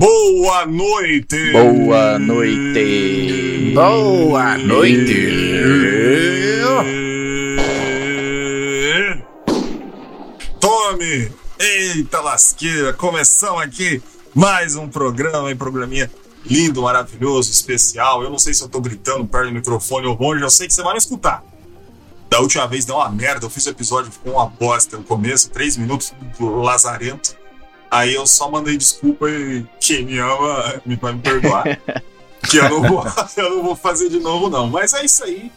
Boa noite! Boa noite! Boa noite! Tome! Eita lasqueira! Começamos aqui mais um programa, um programinha lindo, maravilhoso, especial. Eu não sei se eu tô gritando perto do microfone ou longe, eu sei que você vai me escutar. Da última vez deu uma merda, eu fiz o episódio, ficou uma bosta no começo, três minutos do lazarento. Aí eu só mandei desculpa e quem me ama me vai me perdoar. que eu não, vou, eu não vou fazer de novo, não. Mas é isso aí.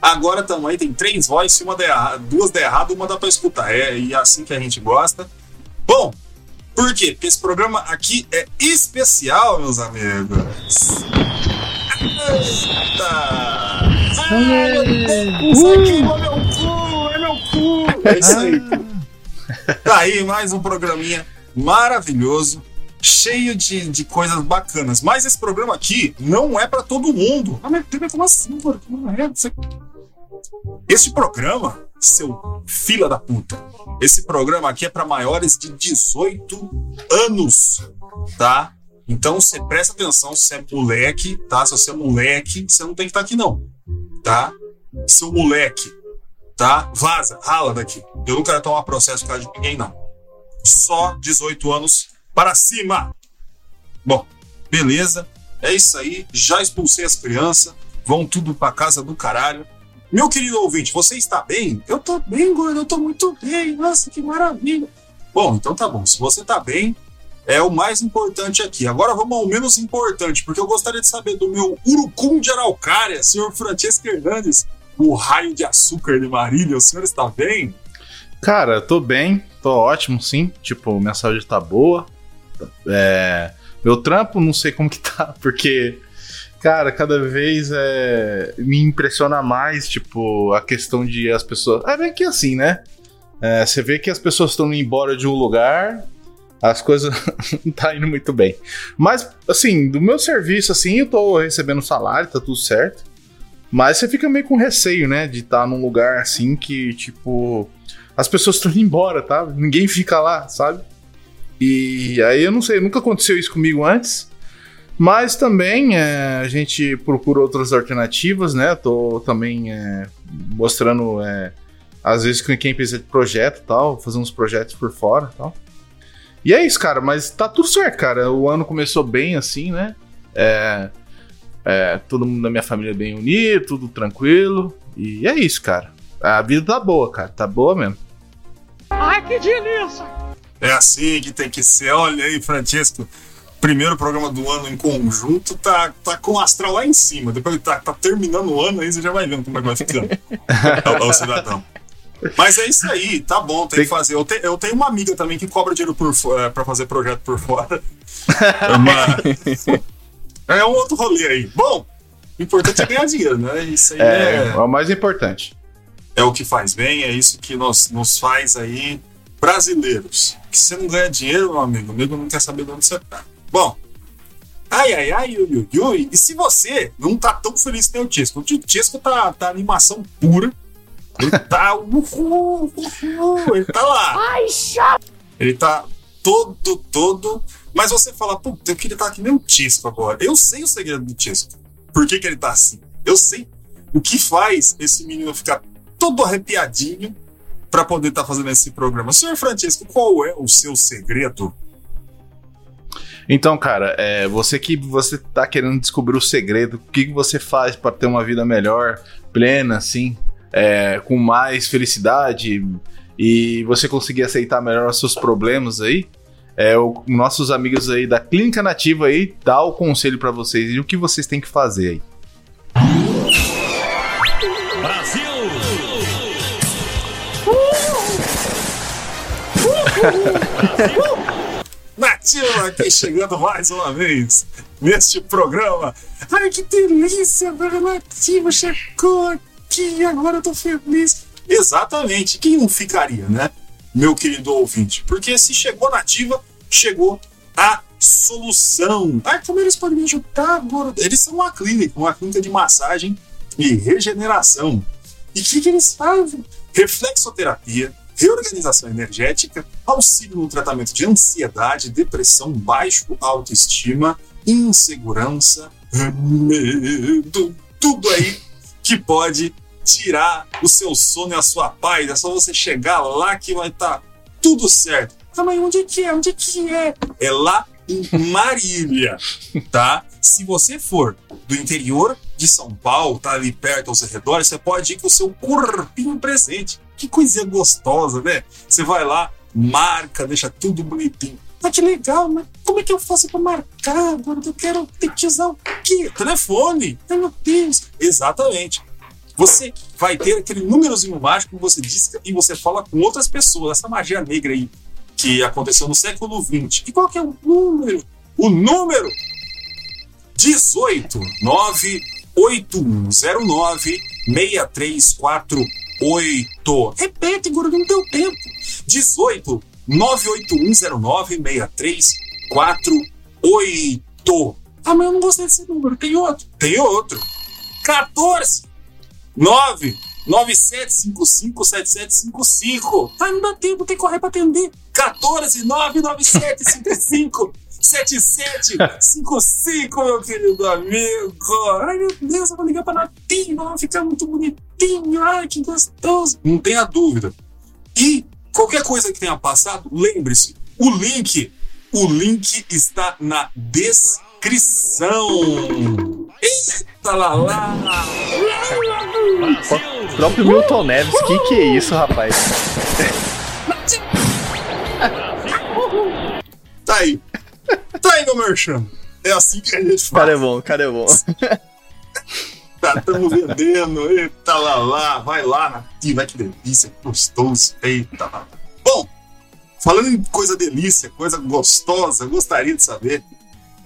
Agora também tem três vozes, uma de errado, duas de errado, uma dá pra escutar. É e é assim que a gente gosta. Bom, por quê? Porque esse programa aqui é especial, meus amigos. Eita! Ai, meu Deus! Isso aqui é meu cu! É meu cu! É isso aí. Tá aí mais um programinha maravilhoso, cheio de, de coisas bacanas. Mas esse programa aqui não é para todo mundo. Ah, mas como assim, mano? Não é. Você... Este programa, seu fila da puta, esse programa aqui é para maiores de 18 anos, tá? Então você presta atenção se é moleque, tá? Se você é moleque, você não tem que estar aqui, não, tá? Seu moleque, tá? Vaza, rala daqui. Eu não quero tomar processo por causa de ninguém, não só 18 anos para cima. Bom, beleza. É isso aí. Já expulsei as crianças. Vão tudo para casa do caralho. Meu querido ouvinte, você está bem? Eu tô bem, gordo. Eu tô muito bem. Nossa, que maravilha. Bom, então tá bom. Se você tá bem, é o mais importante aqui. Agora vamos ao menos importante, porque eu gostaria de saber do meu urucum de araucária, senhor Francesco Hernandes, o raio de açúcar de Marília. O senhor está bem? Cara, tô bem, tô ótimo, sim. Tipo, minha saúde tá boa. É, meu trampo, não sei como que tá, porque, cara, cada vez é, me impressiona mais, tipo, a questão de as pessoas. É bem que assim, né? É, você vê que as pessoas estão indo embora de um lugar, as coisas não tá indo muito bem. Mas, assim, do meu serviço, assim, eu tô recebendo salário, tá tudo certo. Mas você fica meio com receio, né? De estar tá num lugar assim que, tipo as pessoas estão indo embora, tá? Ninguém fica lá, sabe? E aí eu não sei, nunca aconteceu isso comigo antes. Mas também é, a gente procura outras alternativas, né? Tô também é, mostrando, é, às vezes, com quem precisa de projeto e tal, fazendo uns projetos por fora e tal. E é isso, cara, mas tá tudo certo, cara. O ano começou bem assim, né? É, é, todo mundo da minha família bem unido, tudo tranquilo. E é isso, cara. A vida tá boa, cara. Tá boa mesmo. Que delícia! É assim que tem que ser. Olha aí, Francisco. Primeiro programa do ano em conjunto, tá, tá com o astral lá em cima. Depois tá, tá terminando o ano aí, você já vai vendo como é que vai ficando. é, o cidadão. Mas é isso aí, tá bom, tem, tem... que fazer. Eu, te, eu tenho uma amiga também que cobra dinheiro por, é, pra fazer projeto por fora. é um outro rolê aí. Bom, o importante é ganhar dinheiro, né? Isso aí é, é... é o mais importante é o que faz bem, é isso que nos, nos faz aí brasileiros. Que você não ganha dinheiro, meu amigo, o amigo não quer saber de onde você tá. Bom, ai, ai, ai, ui, ui, ui. E se você não tá tão feliz com o Tisco? O Tisco tá, tá animação pura. Ele tá. Uhul, uhul, ele tá lá. Ai, chato! Ele tá todo, todo. Mas você fala, puta, eu queria estar aqui nem o Tisco agora. Eu sei o segredo do Tisco. Por que, que ele tá assim? Eu sei o que faz esse menino ficar todo arrepiadinho para poder estar tá fazendo esse programa. Senhor Francisco, qual é o seu segredo? Então, cara, é, você que você tá querendo descobrir o segredo, o que, que você faz para ter uma vida melhor, plena, assim, é, com mais felicidade e você conseguir aceitar melhor os seus problemas aí, é, o, nossos amigos aí da Clínica Nativa aí dá o conselho para vocês e o que vocês têm que fazer aí. Estamos aqui chegando mais uma vez neste programa. Ai, que delícia! O nativo chegou aqui, agora eu tô feliz. Exatamente, quem não ficaria, né? Meu querido ouvinte. Porque se chegou nativa, chegou a solução. Ai, como eles podem me ajudar agora? Eles são uma clínica, uma clínica de massagem e regeneração. E o que, que eles fazem? Reflexoterapia, reorganização energética, auxílio no tratamento de ansiedade, depressão, baixo autoestima, insegurança, medo, tudo aí que pode tirar o seu sono e a sua paz. É só você chegar lá que vai estar tudo certo. Mas onde que é? Onde que é? É lá em Marília, tá? Se você for do interior de São Paulo, tá ali perto aos arredores, você pode ir com o seu corpinho presente. Que coisinha gostosa, né? Você vai lá, marca, deixa tudo bonitinho. Ah, que legal, mas como é que eu faço pra marcar? Eu quero ter que usar o quê? Telefone! Ai, meu Deus! Exatamente. Você vai ter aquele númerozinho mágico que você disca e você fala com outras pessoas. Essa magia negra aí que aconteceu no século XX. E qual que é o número? O número 18 98109 6348. Repete, guru, não deu tempo. 18 98109 6348. Ah, mas eu não gostei desse número. Tem outro. Tem outro. 14 9 97557755. Ah, não dá tempo, tem que correr pra atender. 14 99755 7755, meu querido amigo. Ai, meu Deus, eu vou ligar pra Natinho, vai ficar muito bonitinho. Ai, que gostoso. Não tenha dúvida. E qualquer coisa que tenha passado, lembre-se, o link, o link está na descrição. Eita lá lá. O próprio Milton Neves, que que é isso, rapaz? Tá aí. Tá aí, meu merchan. É assim que a gente Cara é faz. bom, cara é bom. Tá, estamos vendendo. Eita lá lá. Vai lá, nativa. Que delícia. que Gostoso. Eita lá. Bom, falando em coisa delícia, coisa gostosa, gostaria de saber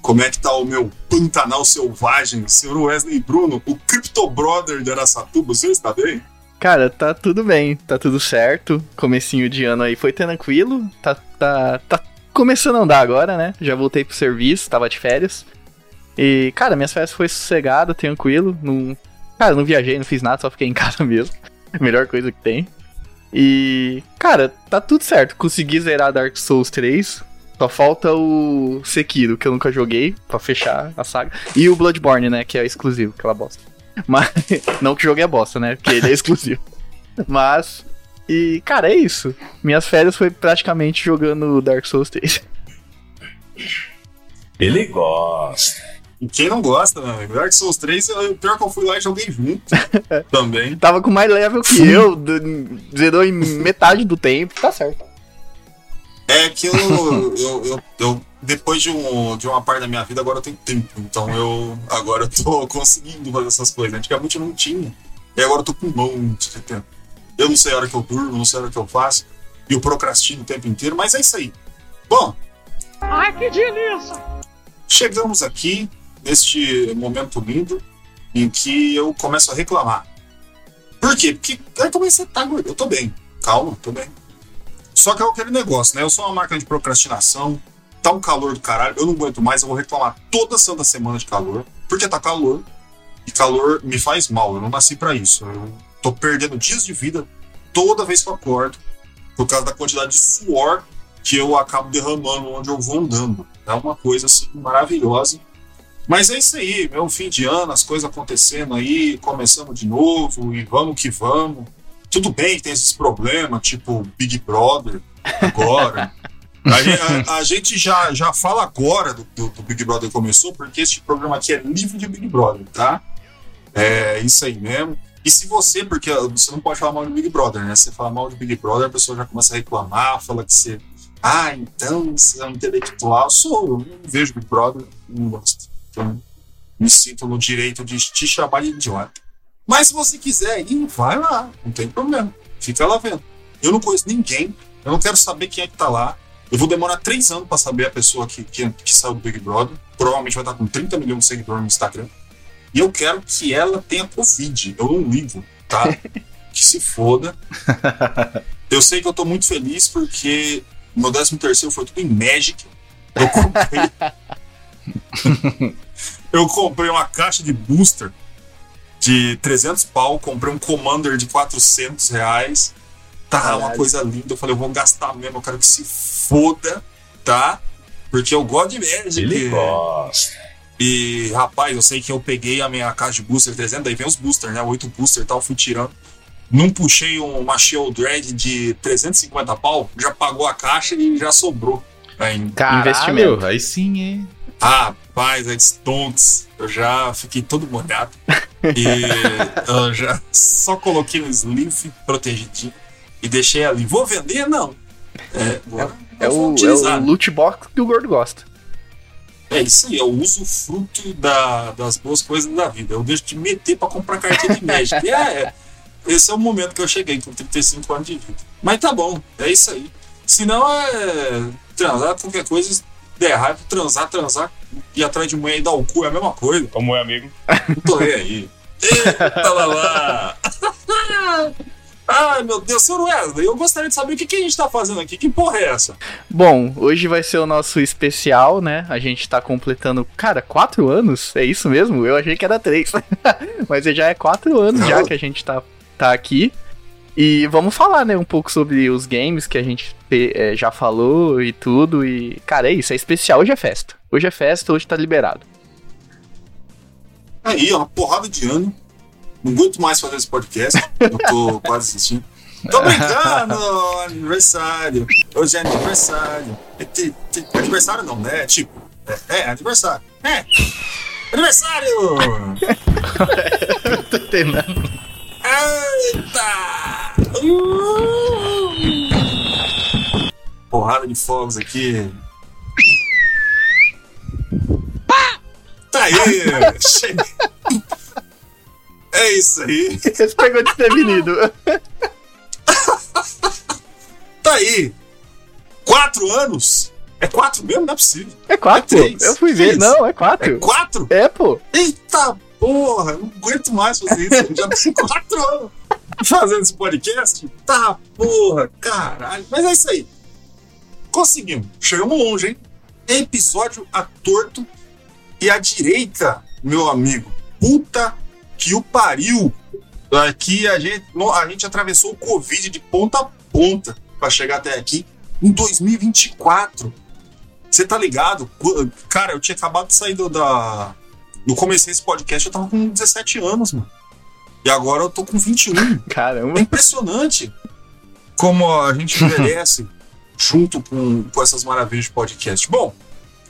como é que tá o meu Pantanal Selvagem, senhor Wesley Bruno, o Crypto Brother de Araçatuba. O senhor está bem? Cara, tá tudo bem, tá tudo certo. Comecinho de ano aí foi tranquilo. Tá, tá, tá começando a andar agora, né? Já voltei pro serviço, tava de férias. E, cara, minhas férias foi sossegado, tranquilo. Não, cara, não viajei, não fiz nada, só fiquei em casa mesmo. Melhor coisa que tem. E, cara, tá tudo certo. Consegui zerar Dark Souls 3. Só falta o Sekiro, que eu nunca joguei, pra fechar a saga. E o Bloodborne, né? Que é exclusivo, aquela bosta. Mas, não que o jogo é bosta, né? Porque ele é exclusivo. Mas, e, cara, é isso. Minhas férias foi praticamente jogando Dark Souls 3. Ele gosta. E quem não gosta, meu amigo? Dark Souls 3, eu, pior que eu fui lá e joguei junto também. Tava com mais level que eu, zerou em metade do tempo, tá certo. É que eu, eu, eu, eu- depois de, um, de uma parte da minha vida, agora eu tenho tempo. Então eu agora eu tô conseguindo fazer essas coisas. Antigamente eu não tinha. E agora eu tô com um monte de tempo. Eu não sei a hora que eu durmo, não sei a hora que eu faço. E eu procrastino o tempo inteiro, mas é isso aí. Bom, Ai, que delícia! chegamos aqui neste momento lindo em que eu começo a reclamar. Por quê? Porque aí comecei a tá, gordo. Eu tô bem. Calma, tô bem. Só que é aquele negócio, né? Eu sou uma máquina de procrastinação. Tá um calor do caralho. Eu não aguento mais. Eu vou reclamar toda santa semana de calor. Porque tá calor. E calor me faz mal. Eu não nasci pra isso. Eu tô perdendo dias de vida toda vez que eu acordo. Por causa da quantidade de suor que eu acabo derramando onde eu vou andando. É uma coisa assim maravilhosa. Mas é isso aí, é um fim de ano, as coisas acontecendo aí, começamos de novo e vamos que vamos. Tudo bem que tem esses problemas, tipo Big Brother, agora. a, a- a gente já, já fala agora do, do- do Big Brother começou, porque este programa aqui é livre de Big Brother, tá? É isso aí mesmo. E se você, porque você não pode falar mal de Big Brother, né? Você fala mal de Big Brother, a pessoa já começa a reclamar, fala que você. Ah, então você é um intelectual. Sou, eu não vejo Big Brother, não gosto. Então, me sinto no direito de te chamar de idiota. Mas se você quiser ir, vai lá, não tem problema. Fica lá vendo. Eu não conheço ninguém, eu não quero saber quem é que tá lá. Eu vou demorar três anos pra saber a pessoa que, que, que saiu do Big Brother. Provavelmente vai estar com 30 milhões de seguidores no Instagram. E eu quero que ela tenha Covid. Eu não ligo, tá? que se foda. Eu sei que eu tô muito feliz porque meu 13 terceiro foi tudo em Magic. Eu comprei. eu comprei uma caixa de booster de 300 pau, comprei um Commander de 400 reais. Tá Caralho. uma coisa linda. Eu falei, eu vou gastar mesmo, eu quero que se foda, tá? Porque eu gosto de Magic. Ele gosta. E, rapaz, eu sei que eu peguei a minha caixa de booster 300, daí vem os boosters, né? Oito booster e tal, fui tirando. Não puxei um- uma Shield Dread de 350 pau, já pagou a caixa e já sobrou. Caralho, Investimento. aí sim, hein? Rapaz, é Stonks, eu já fiquei todo molhado. E eu já só coloquei no sleeve protegidinho e deixei ali. Vou vender? Não. É, vou, É vou o, é o loot box que o gordo gosta. É isso aí, eu uso o fruto da- das boas coisas da vida. Eu deixo de meter pra comprar cartinha de Magic. E é, esse é o momento que eu cheguei com 35 anos de vida. Mas tá bom, é isso aí. Se não é transar, qualquer coisa, der errado, transar, transar, ir atrás de mulher e dar o cu é a mesma coisa. Como é, amigo? Não tô nem aí. Eita lá lá! Ai meu Deus, senhor Wesley, eu gostaria de saber o que, que a gente tá fazendo aqui. Que porra é essa? Bom, hoje vai ser o nosso especial, né? A gente tá completando, cara, quatro anos? É isso mesmo? Eu achei que era três. Mas já é quatro anos já que a gente tá, tá aqui. E vamos falar, né, um pouco sobre os games que a gente te- é, já falou e tudo. E, cara, é isso, é especial. Hoje é festa. Hoje é festa, hoje tá liberado. Aí, ó, uma porrada de ano. Não aguento mais fazer esse podcast. Eu tô quase assistindo. Tô brincando! aniversário. Hoje é aniversário. É, aniversário não, né? Tipo, é, é aniversário. É! Aniversário! Tô entendendo. Eita! Uh! Porrada de fogos aqui. Tá aí! Cheguei. É isso aí. Esse pegou desprevenido. Tá aí. Quatro anos? É quatro mesmo? Não é possível. É quatro. É três. Eu fui ver. Três. Não, é É quatro. quatro? É, pô. Eita porra, não aguento mais fazer isso. Eu Já tenho quatro anos fazendo esse podcast. Tá porra, caralho. Mas é isso aí. Conseguimos. Chegamos longe, hein? Episódio a torto e à direita, meu amigo. Puta que o pariu. Aqui a gente, a gente atravessou o Covid de ponta a ponta pra chegar até aqui em 2024. Você tá ligado? Cara, eu tinha acabado de sair do, da. No comecei esse podcast, eu tava com 17 anos, mano. E agora eu tô com 21. É Caramba. impressionante como a gente envelhece junto com, com essas maravilhas de podcast. Bom,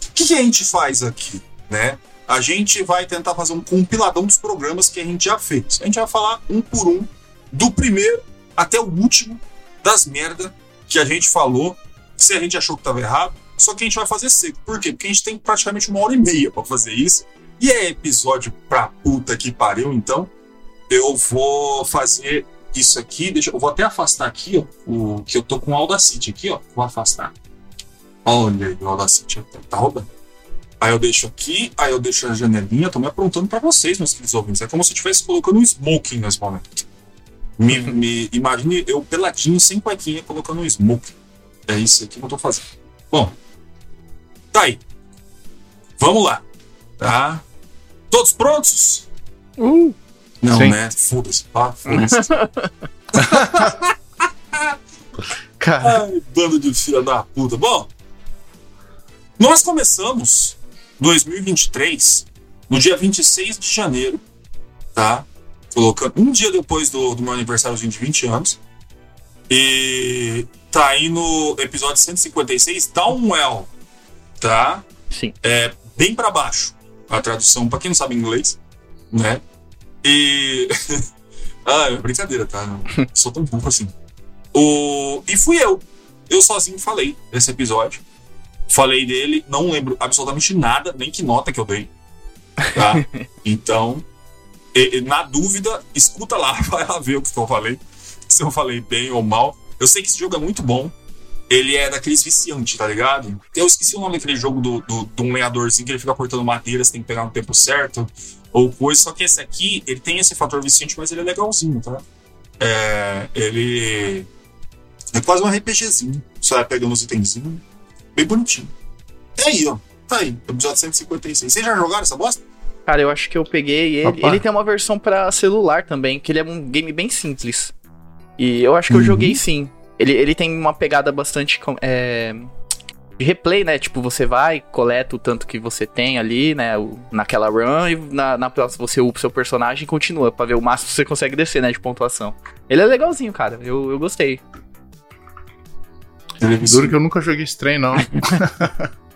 o que, que a gente faz aqui, né? A gente vai tentar fazer um compiladão dos programas que a gente já fez. A gente vai falar um por um, do primeiro até o último, das merda que a gente falou, se a gente achou que tava errado, só que a gente vai fazer seco. Por quê? Porque a gente tem praticamente uma hora e meia pra fazer isso. E é episódio pra puta que pariu, então eu vou fazer isso aqui. Deixa, eu vou até afastar aqui, ó. O, que eu tô com o Audacity aqui, ó. Vou afastar. Olha aí, o Audacity tá, tá rodando. Aí eu deixo aqui, aí eu deixo a janelinha. Tô me aprontando pra vocês, meus queridos ouvintes. É como se eu estivesse colocando um smoking nesse momento. Me, me imagine eu peladinho, sem cuequinha, colocando um smoking. É isso aqui que eu tô fazendo. Bom, tá aí. Vamos lá. Tá? Todos prontos? Uh, Não, Sim. né? Foda-se. Ah, foda-se. cara. Ai, bando de filha da puta. Bom, nós começamos 2023 no dia 26 de janeiro, tá? Colocando um dia depois do, do meu aniversáriozinho de 20 anos. E tá aí no episódio 156, Downwell, tá? Sim. É bem pra baixo a tradução, pra quem não sabe inglês, né? E. ah, é brincadeira, tá? Não sou tão burro assim. O... E fui eu. Eu sozinho falei desse episódio. Falei dele, não lembro absolutamente nada, nem que nota que eu dei. Tá? então, na dúvida, escuta lá, vai lá ver o que eu falei. Se eu falei bem ou mal. Eu sei que esse jogo é muito bom. ele é daqueles viciantes, tá ligado? Eu esqueci o nome daquele jogo do, do, de um lenhadorzinho que ele fica cortando madeira, você tem que pegar no tempo certo, ou coisa. Só que esse aqui, ele tem esse fator viciante, mas ele é legalzinho, tá? É, ele. É quase um RPGzinho. Você vai pegando os itenzinhos. Bem bonitinho. E aí, ó. Tá aí, episódio 156. Vocês já jogaram essa bosta? Cara, eu acho que eu peguei ele. Rapaz. Ele tem uma versão pra celular também, que ele é um game bem simples. E eu acho que eu Uhum. joguei sim. Ele, ele tem uma pegada bastante com- é, de replay, né? Tipo, você vai, coleta o tanto que você tem ali, né? o- naquela run, e na, na próxima você upa o seu personagem e continua, pra ver o máximo que você consegue descer, né? De pontuação. Ele é legalzinho, cara. Eu, eu gostei. Duro que eu nunca joguei esse trem, não.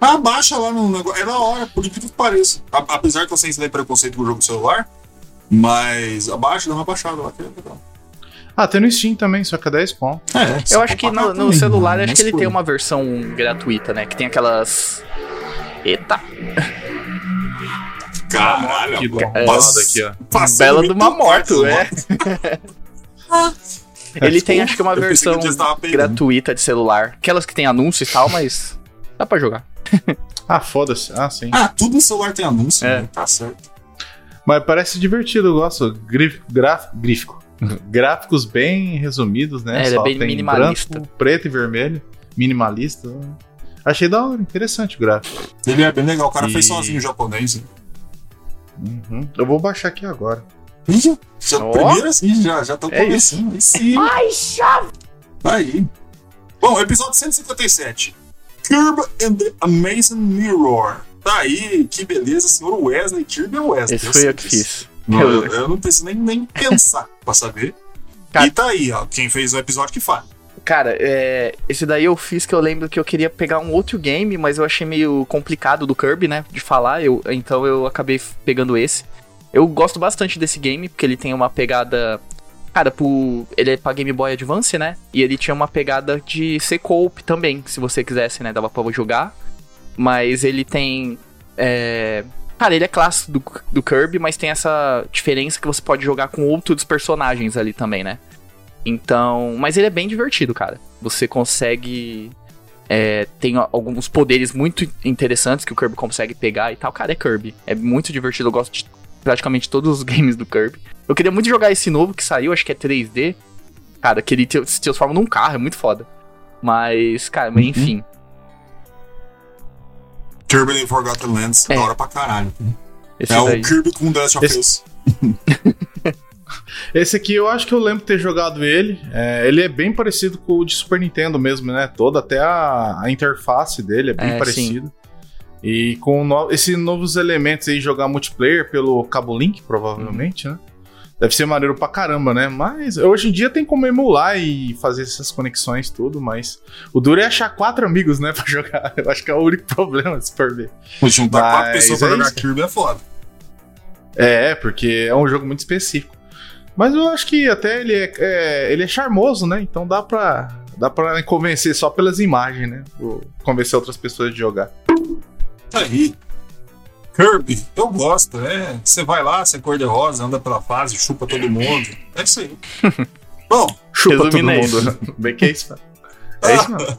Ah, baixa lá no negócio. É da hora, por incrível que pareça. A- apesar que vocês têm preconceito com o jogo do celular, mas abaixa, dá uma baixada lá que é legal. ah, tem no Steam também, só que é 10 pontos. É, Eu acho que no, no celular, acho que ele tem uma versão gratuita, né? Que tem aquelas. Eita! Caralho, Que pô, bom. passa- aqui, ó. Bela de uma moto, é. mano. Ele tem, acho que uma versão gratuita de celular. Aquelas que tem anúncio e tal, mas dá pra jogar. Ah, foda-se. Ah, sim. Ah, tudo no celular tem anúncio, É. né? Tá certo. Mas parece divertido, eu gosto. Grif, graf, grífico. Gráficos bem resumidos, né? É, ele é Só bem tem minimalista. branco, preto e vermelho. Minimalista. Achei da hora, interessante o gráfico. Ele é bem legal, o cara E- fez sozinho o japonês. hein? Uhum. Eu vou baixar aqui agora. Ih, já, Ó. primeiro assim, já já estão É começando. Aí sim. Ai, chave! Aí. Bom, episódio 157. Kirby and the Amazing Mirror. Tá aí, que beleza, senhor Wesley. Kirby é Wesley. Esse eu foi eu que fiz. Não, Eu- eu, eu não preciso nem, nem pensar pra saber. Cara- E tá aí, ó. Quem fez o episódio que fala. Cara, é, esse daí eu fiz que eu lembro que eu queria pegar um outro game, mas eu achei meio complicado do Kirby, né? De falar, eu, então eu acabei pegando esse. Eu gosto bastante desse game, porque ele tem uma pegada. Cara, pro, ele é pra Game Boy Advance, né? E ele tinha uma pegada de ser co-op também, se você quisesse, né? Dava pra jogar. Mas ele tem. É... Cara, ele é clássico do, do Kirby, mas tem essa diferença que você pode jogar com outros personagens ali também, né? Então. Mas ele é bem divertido, cara. Você consegue. É, tem alguns poderes muito interessantes que o Kirby consegue pegar e tal. Cara, é Kirby. É muito divertido. Eu gosto de praticamente todos os games do Kirby. Eu queria muito jogar esse novo que saiu, acho que é 3D. Cara, que ele te- se transforma num carro, é muito foda. Mas, cara, mas enfim. Kirby and Forgotten Lands, É. da hora pra caralho. Esse é daí. o Kirby com Dust of Esse- Us. Esse aqui eu acho que eu lembro de ter jogado ele. É, ele é bem parecido com o de Super Nintendo mesmo, né? Toda até a, a interface dele é bem É, parecido. E com no- esses novos elementos aí, jogar multiplayer pelo Cabo Link, provavelmente, né? Deve ser maneiro pra caramba, né? Mas hoje em dia tem como emular e fazer essas conexões tudo, mas o duro é achar quatro amigos, né, pra jogar. Eu acho que é o único problema, se for ver. Juntar quatro Mas pessoas pra é jogar isso. Kirby é foda. É, porque é um jogo muito específico. Mas eu acho que até ele é, é- ele é charmoso, né? Então dá pra, dá pra convencer só pelas imagens, né? Convencer outras pessoas de jogar. Tá aí. Kirby, eu gosto, é. Você vai lá, você é cor-de-rosa, anda pela fase, chupa todo mundo. É isso aí. Bom, Chupa todo é mundo. Bem que é isso, mano. É isso, mano.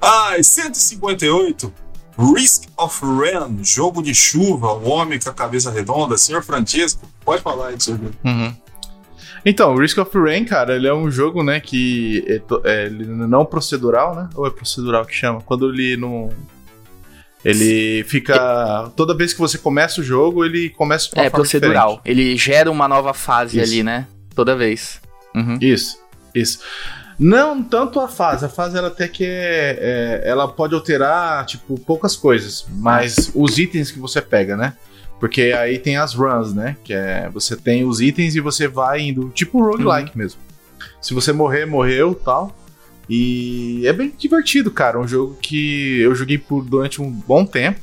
ai, 158. Risk of Rain, jogo de chuva, o homem com a cabeça redonda, senhor Francisco. Pode falar aí do seu jogo. Uhum. Então, o Risk of Rain, cara, ele é um jogo, né, que é, é ele não procedural, né? Ou é procedural que chama? Quando ele não... Ele fica... Toda vez que você começa o jogo, ele começa com uma É procedural. Ele gera uma nova fase Isso. ali, né? Toda vez. Uhum. Isso, isso. Não tanto a fase, a fase ela até que é, é- ela pode alterar, tipo, poucas coisas, mas os itens que você pega, né? Porque aí tem as runs, né? Que é, você tem os itens e você vai indo, tipo roguelike mesmo. Se você morrer, morreu, tal. E é bem divertido, cara, um jogo que eu joguei por durante um bom tempo.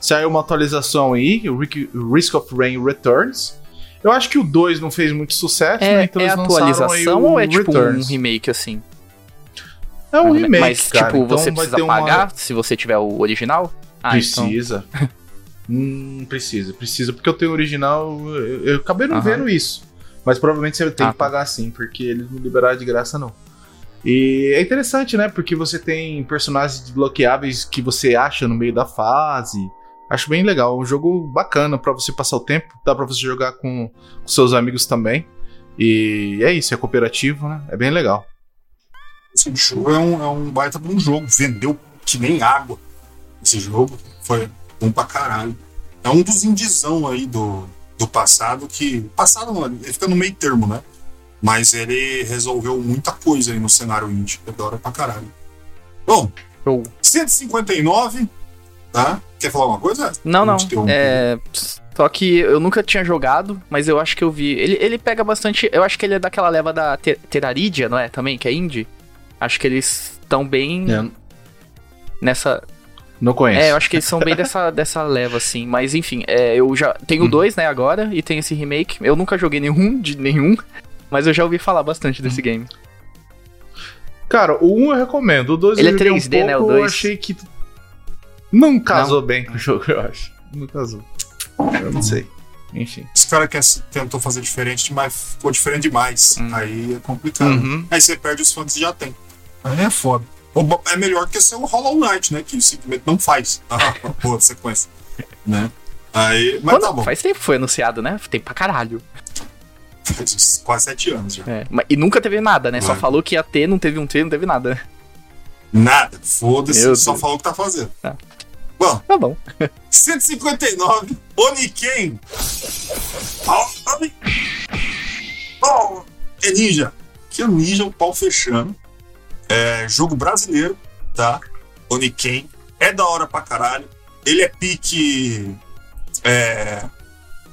Saiu uma atualização aí, o Risk- of Rain Returns. Eu acho que o 2 não fez muito sucesso, né? É, Então é eles atualização ou é tipo Returns. um remake assim? É um remake, Mas, cara. tipo, então você vai precisa ter uma- pagar se você tiver o original? Ah, então. Precisa. Hum, precisa, precisa, porque eu tenho o original. Eu, eu acabei não vendo isso. Mas provavelmente você tem Ah, que tá. pagar sim, porque eles não liberaram de graça, não. E é interessante, né? Porque você tem personagens desbloqueáveis que você acha no meio da fase. Acho bem legal. Um jogo bacana pra você passar o tempo. Dá pra você jogar com, com seus amigos também. E é isso, é cooperativo, né? É bem legal. Esse jogo é um, é um baita um jogo. Vendeu que nem água. Esse jogo foi bom pra caralho. É um dos indizão aí do, do passado que. Passado ele fica no meio termo, né? Mas ele resolveu muita coisa aí no cenário indie. É da hora pra caralho. Bom, Show. 159, tá? Quer falar alguma coisa? Não, não. Interrompi. É. Só que eu nunca tinha jogado, mas eu acho que eu vi. Ele, ele pega bastante. Eu acho que ele é daquela leva da Ter- Teraridia, não é? Também, que é indie. Acho que eles estão bem É, nessa. não conheço. É, eu acho que eles são bem dessa, dessa leva, assim. Mas enfim, é, eu já tenho Uhum. dois, né, agora, e tem esse remake. Eu nunca joguei nenhum de nenhum, mas eu já ouvi falar bastante desse Uhum. game. Cara, o 1 eu recomendo. O 2 Ele eu é joguei 3D, um né, o pouco, Eu 2. achei que. Não casou bem com o jogo, eu acho. Não casou. Eu não sei. Enfim. Os caras que tentou fazer diferente, mas ficou diferente demais. Hum. Aí é complicado. Uhum. Aí você perde os fãs que já tem. Aí é foda. É melhor que ser o Hollow Knight, né? Que simplesmente não faz a porra de sequência. Né? Aí, mas Quando- tá bom. Faz tempo que foi anunciado, né? Tem pra caralho. Faz quase sete anos já. É, E nunca teve nada, né? Só É. falou que ia ter, não teve um ter, não teve nada. Nada. Foda-se. Só falou o que tá fazendo. Tá. Bom, Tá bom. 159, Oniken. Oni- oh, é ninja. Que é ninja, o pau fechando. É jogo brasileiro, tá? Oniken. É da hora pra caralho. Ele é pique. É.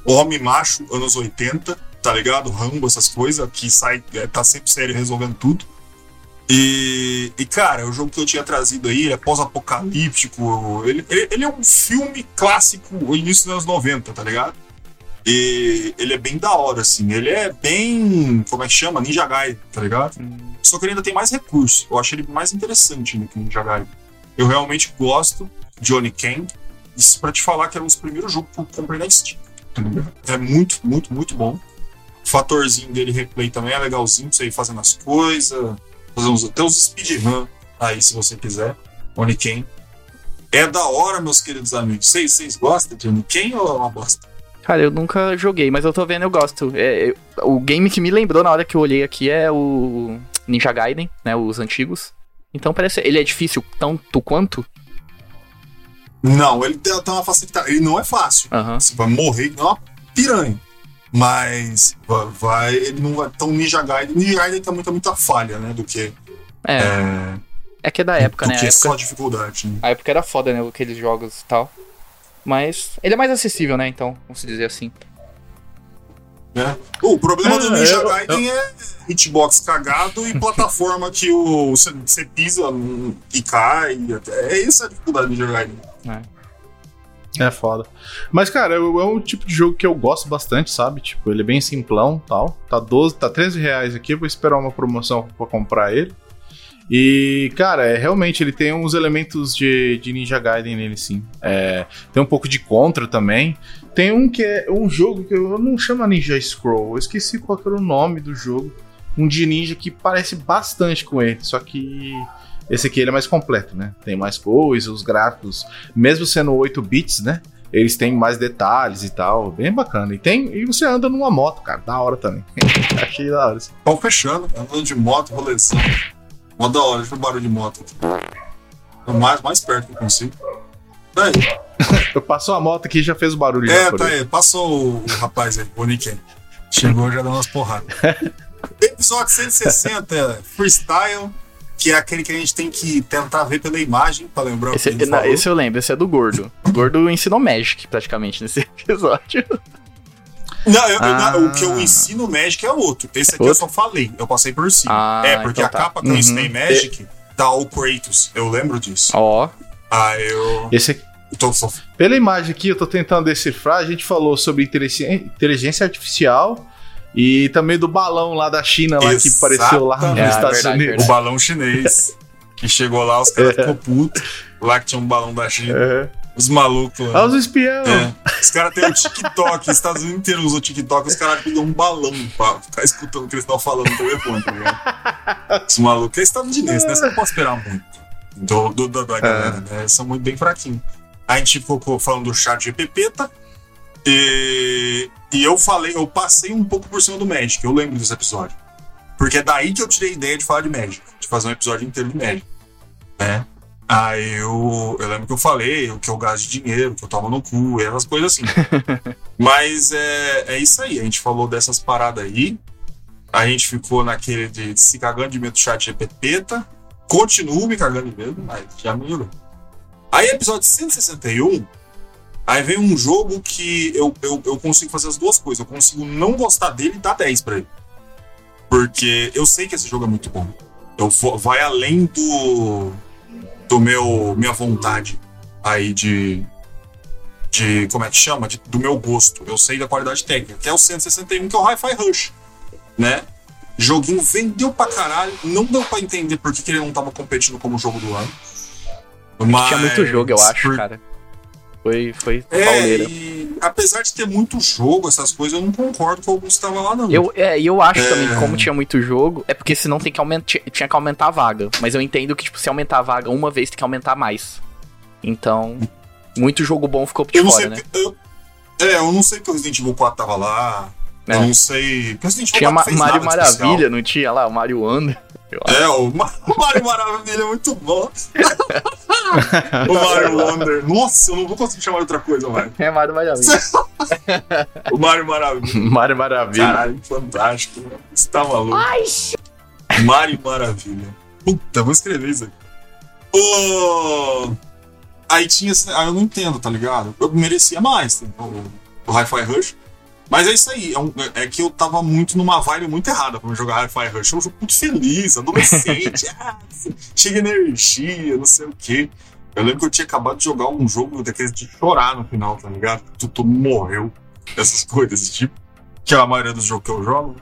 Homem macho, anos 80, tá ligado? Rambo, essas coisas, que sai, é, tá sempre sério resolvendo tudo. E, e, cara, o jogo que eu tinha trazido aí ele é pós-apocalíptico. Ele, ele, ele é um filme clássico, início dos anos 90, tá ligado? E ele é bem da hora, assim. Ele é bem. Como é que chama? Ninja Gaiden, tá ligado? Só que ele ainda tem mais recursos. Eu acho ele mais interessante ainda que Ninja Gaiden. Eu realmente gosto de Oniken. Isso pra te falar que era um dos primeiros jogos que eu comprei na Steam. tá? É muito, muito, muito bom. O fatorzinho dele replay também é legalzinho pra você ir fazendo as coisas. Fazer uns, até uns speedrun aí, se você quiser. Oniken. É da hora, meus queridos amigos. Vocês vocês gostam de Oniken ou é uma bosta? Cara, eu nunca joguei, mas eu tô vendo, eu gosto. É, eu- o game que me lembrou na hora que eu olhei aqui é o Ninja Gaiden, né? Os antigos. Então parece. Ele é difícil tanto quanto? Não, ele tem, uma facilidade. Ele não é fácil. Aham. Você vai morrer que é uma piranha. Mas vai, vai- ele não vai tão Ninja Gaiden. Ninja Gaiden tem muita, muita falha, né? Do que, É, é, é que é da época, do né? A que época, só dificuldade. Né? a época era foda, né? Aqueles jogos e tal. Mas ele é mais acessível, né? Então, vamos dizer assim. né? O problema do É, Ninja eu- Gaiden é hitbox cagado e plataforma que o você- você pisa e cai. É essa a dificuldade do Ninja Gaiden. É foda. Mas, cara, é é um tipo de jogo que eu gosto bastante, sabe? Tipo, ele é bem simplão tal. Tá 12, tá 13 reais aqui, vou esperar uma promoção pra comprar ele. E, cara, é, realmente ele tem uns elementos de, de Ninja Gaiden nele, sim. É, tem um pouco de Contra também. Tem um que é um jogo que eu não chamo Ninja Scroll, eu esqueci qual era o nome do jogo. Um de ninja que parece bastante com ele, só que esse aqui ele é mais completo, né? Tem mais coisas, os gráficos, mesmo sendo 8 bits, né? Eles têm mais detalhes e tal, bem bacana. E tem e você anda numa moto, cara, da hora também. Achei da hora. assim. Pau fechando, andando de moto, rolezão. Mó da hora, deixa eu ver o barulho de moto. Tô mais, mais perto que eu consigo. Tá aí. Eu passou a moto aqui e já fez o barulho. É, tá aí. Passou o, o rapaz aí, o Niken. Chegou já dando umas porradas. Episódio 160, é freestyle, que é aquele que a gente tem que tentar ver pela imagem pra lembrar Esse, o que ele não, falou. esse eu lembro, esse é do Gordo. O Gordo ensinou Magic, praticamente, nesse episódio. Não, eu- eu- Ah. não, o que eu ensino Magic é outro. Esse aqui eu Outro? só falei, eu passei por cima. Ah, é, porque então a tá. capa que eu Uhum. ensinei Magic tá o Kratos. Eu lembro disso. Ó, Ah, eu. Esse aqui. Só. Pela imagem aqui, eu tô tentando decifrar. A gente falou sobre inteligência, inteligência artificial e também do balão lá da China, lá que apareceu lá nos Exatamente. É, Estados verdade, Unidos. O balão chinês. que chegou lá, os caras ficou putos. Lá que tinha um balão da China. É. Os malucos. Olha os espião. É. Os caras têm o TikTok, os Estados Unidos inteiros usam o TikTok, os caras pegam um balão pra ficar escutando o que eles estão falando no telefone, tá ligado? Os malucos é estadunidense, né? Você não pode esperar muito do, do, do- da galera, né? Eles são muito bem fraquinhos. A gente ficou falando do chat GPP, tá? E, e eu falei, eu passei um pouco por cima do Magic, eu lembro desse episódio. Porque é daí que eu tirei a ideia de falar de Magic, de fazer um episódio inteiro de Magic. Né? Aí eu, eu lembro que eu falei o que eu gasto de dinheiro, que eu tomo no cu, essas coisas assim. Mas é, é isso aí, a gente falou dessas paradas aí. A gente ficou naquele de se cagando de medo do chat GPT, tá? Continuo me cagando de medo, mas já melhorou. Aí, episódio 161, aí vem um jogo que eu, eu, eu consigo fazer as duas coisas. Eu consigo não gostar dele e dar 10 pra ele. Porque eu sei que esse jogo é muito bom. Eu vou, vai além do, do meu minha vontade aí de de como é que chama De- do meu gosto eu sei da qualidade técnica que é o 161 que é o Hi-Fi Rush né joguinho vendeu pra caralho não deu pra entender por que, que ele não tava competindo como jogo do ano mas Tinha muito jogo, eu acho, por- cara. Foi, foi é, pauleira. e apesar de ter muito jogo, essas coisas, eu não concordo que o Augusto tava lá, não. Eu, é, e eu acho É. também que como tinha muito jogo, é porque senão tem que aumentar, tinha que aumentar a vaga. Mas eu entendo que, tipo, se aumentar a vaga uma vez, tem que aumentar mais. Então, muito jogo bom ficou de fora, né? eu- é, eu não sei porque o Resident Evil 4 tava lá. É. Eu não sei. Tinha 4 Ma fez Mario de especial. Maravilha, não tinha lá? O Mario Wonder. É, o Ma- o Mario Maravilha é muito bom. o Mario Wonder. Nossa, eu não vou conseguir chamar de outra coisa, Mario. É Mario Maravilha. O Mario Maravilha. Mário Maravilha. Caralho, fantástico. mano. Você tá maluco. Mario Maravilha. Puta, vou escrever isso aqui. Ô, Aí tinha. Aí eu não entendo, tá ligado? Eu merecia mais, tá? o, o Hi-Fi Rush. Mas é isso aí, é, um- é que eu tava muito numa vibe muito errada pra jogar Hi-Fi Rush. É um jogo muito feliz, adolescente, ah, energia, não sei o quê. Eu lembro que eu tinha acabado de jogar um jogo daqueles de chorar no final, tá ligado? Tu, tu morreu, essas coisas desse tipo. Que é a maioria dos jogos que eu jogo.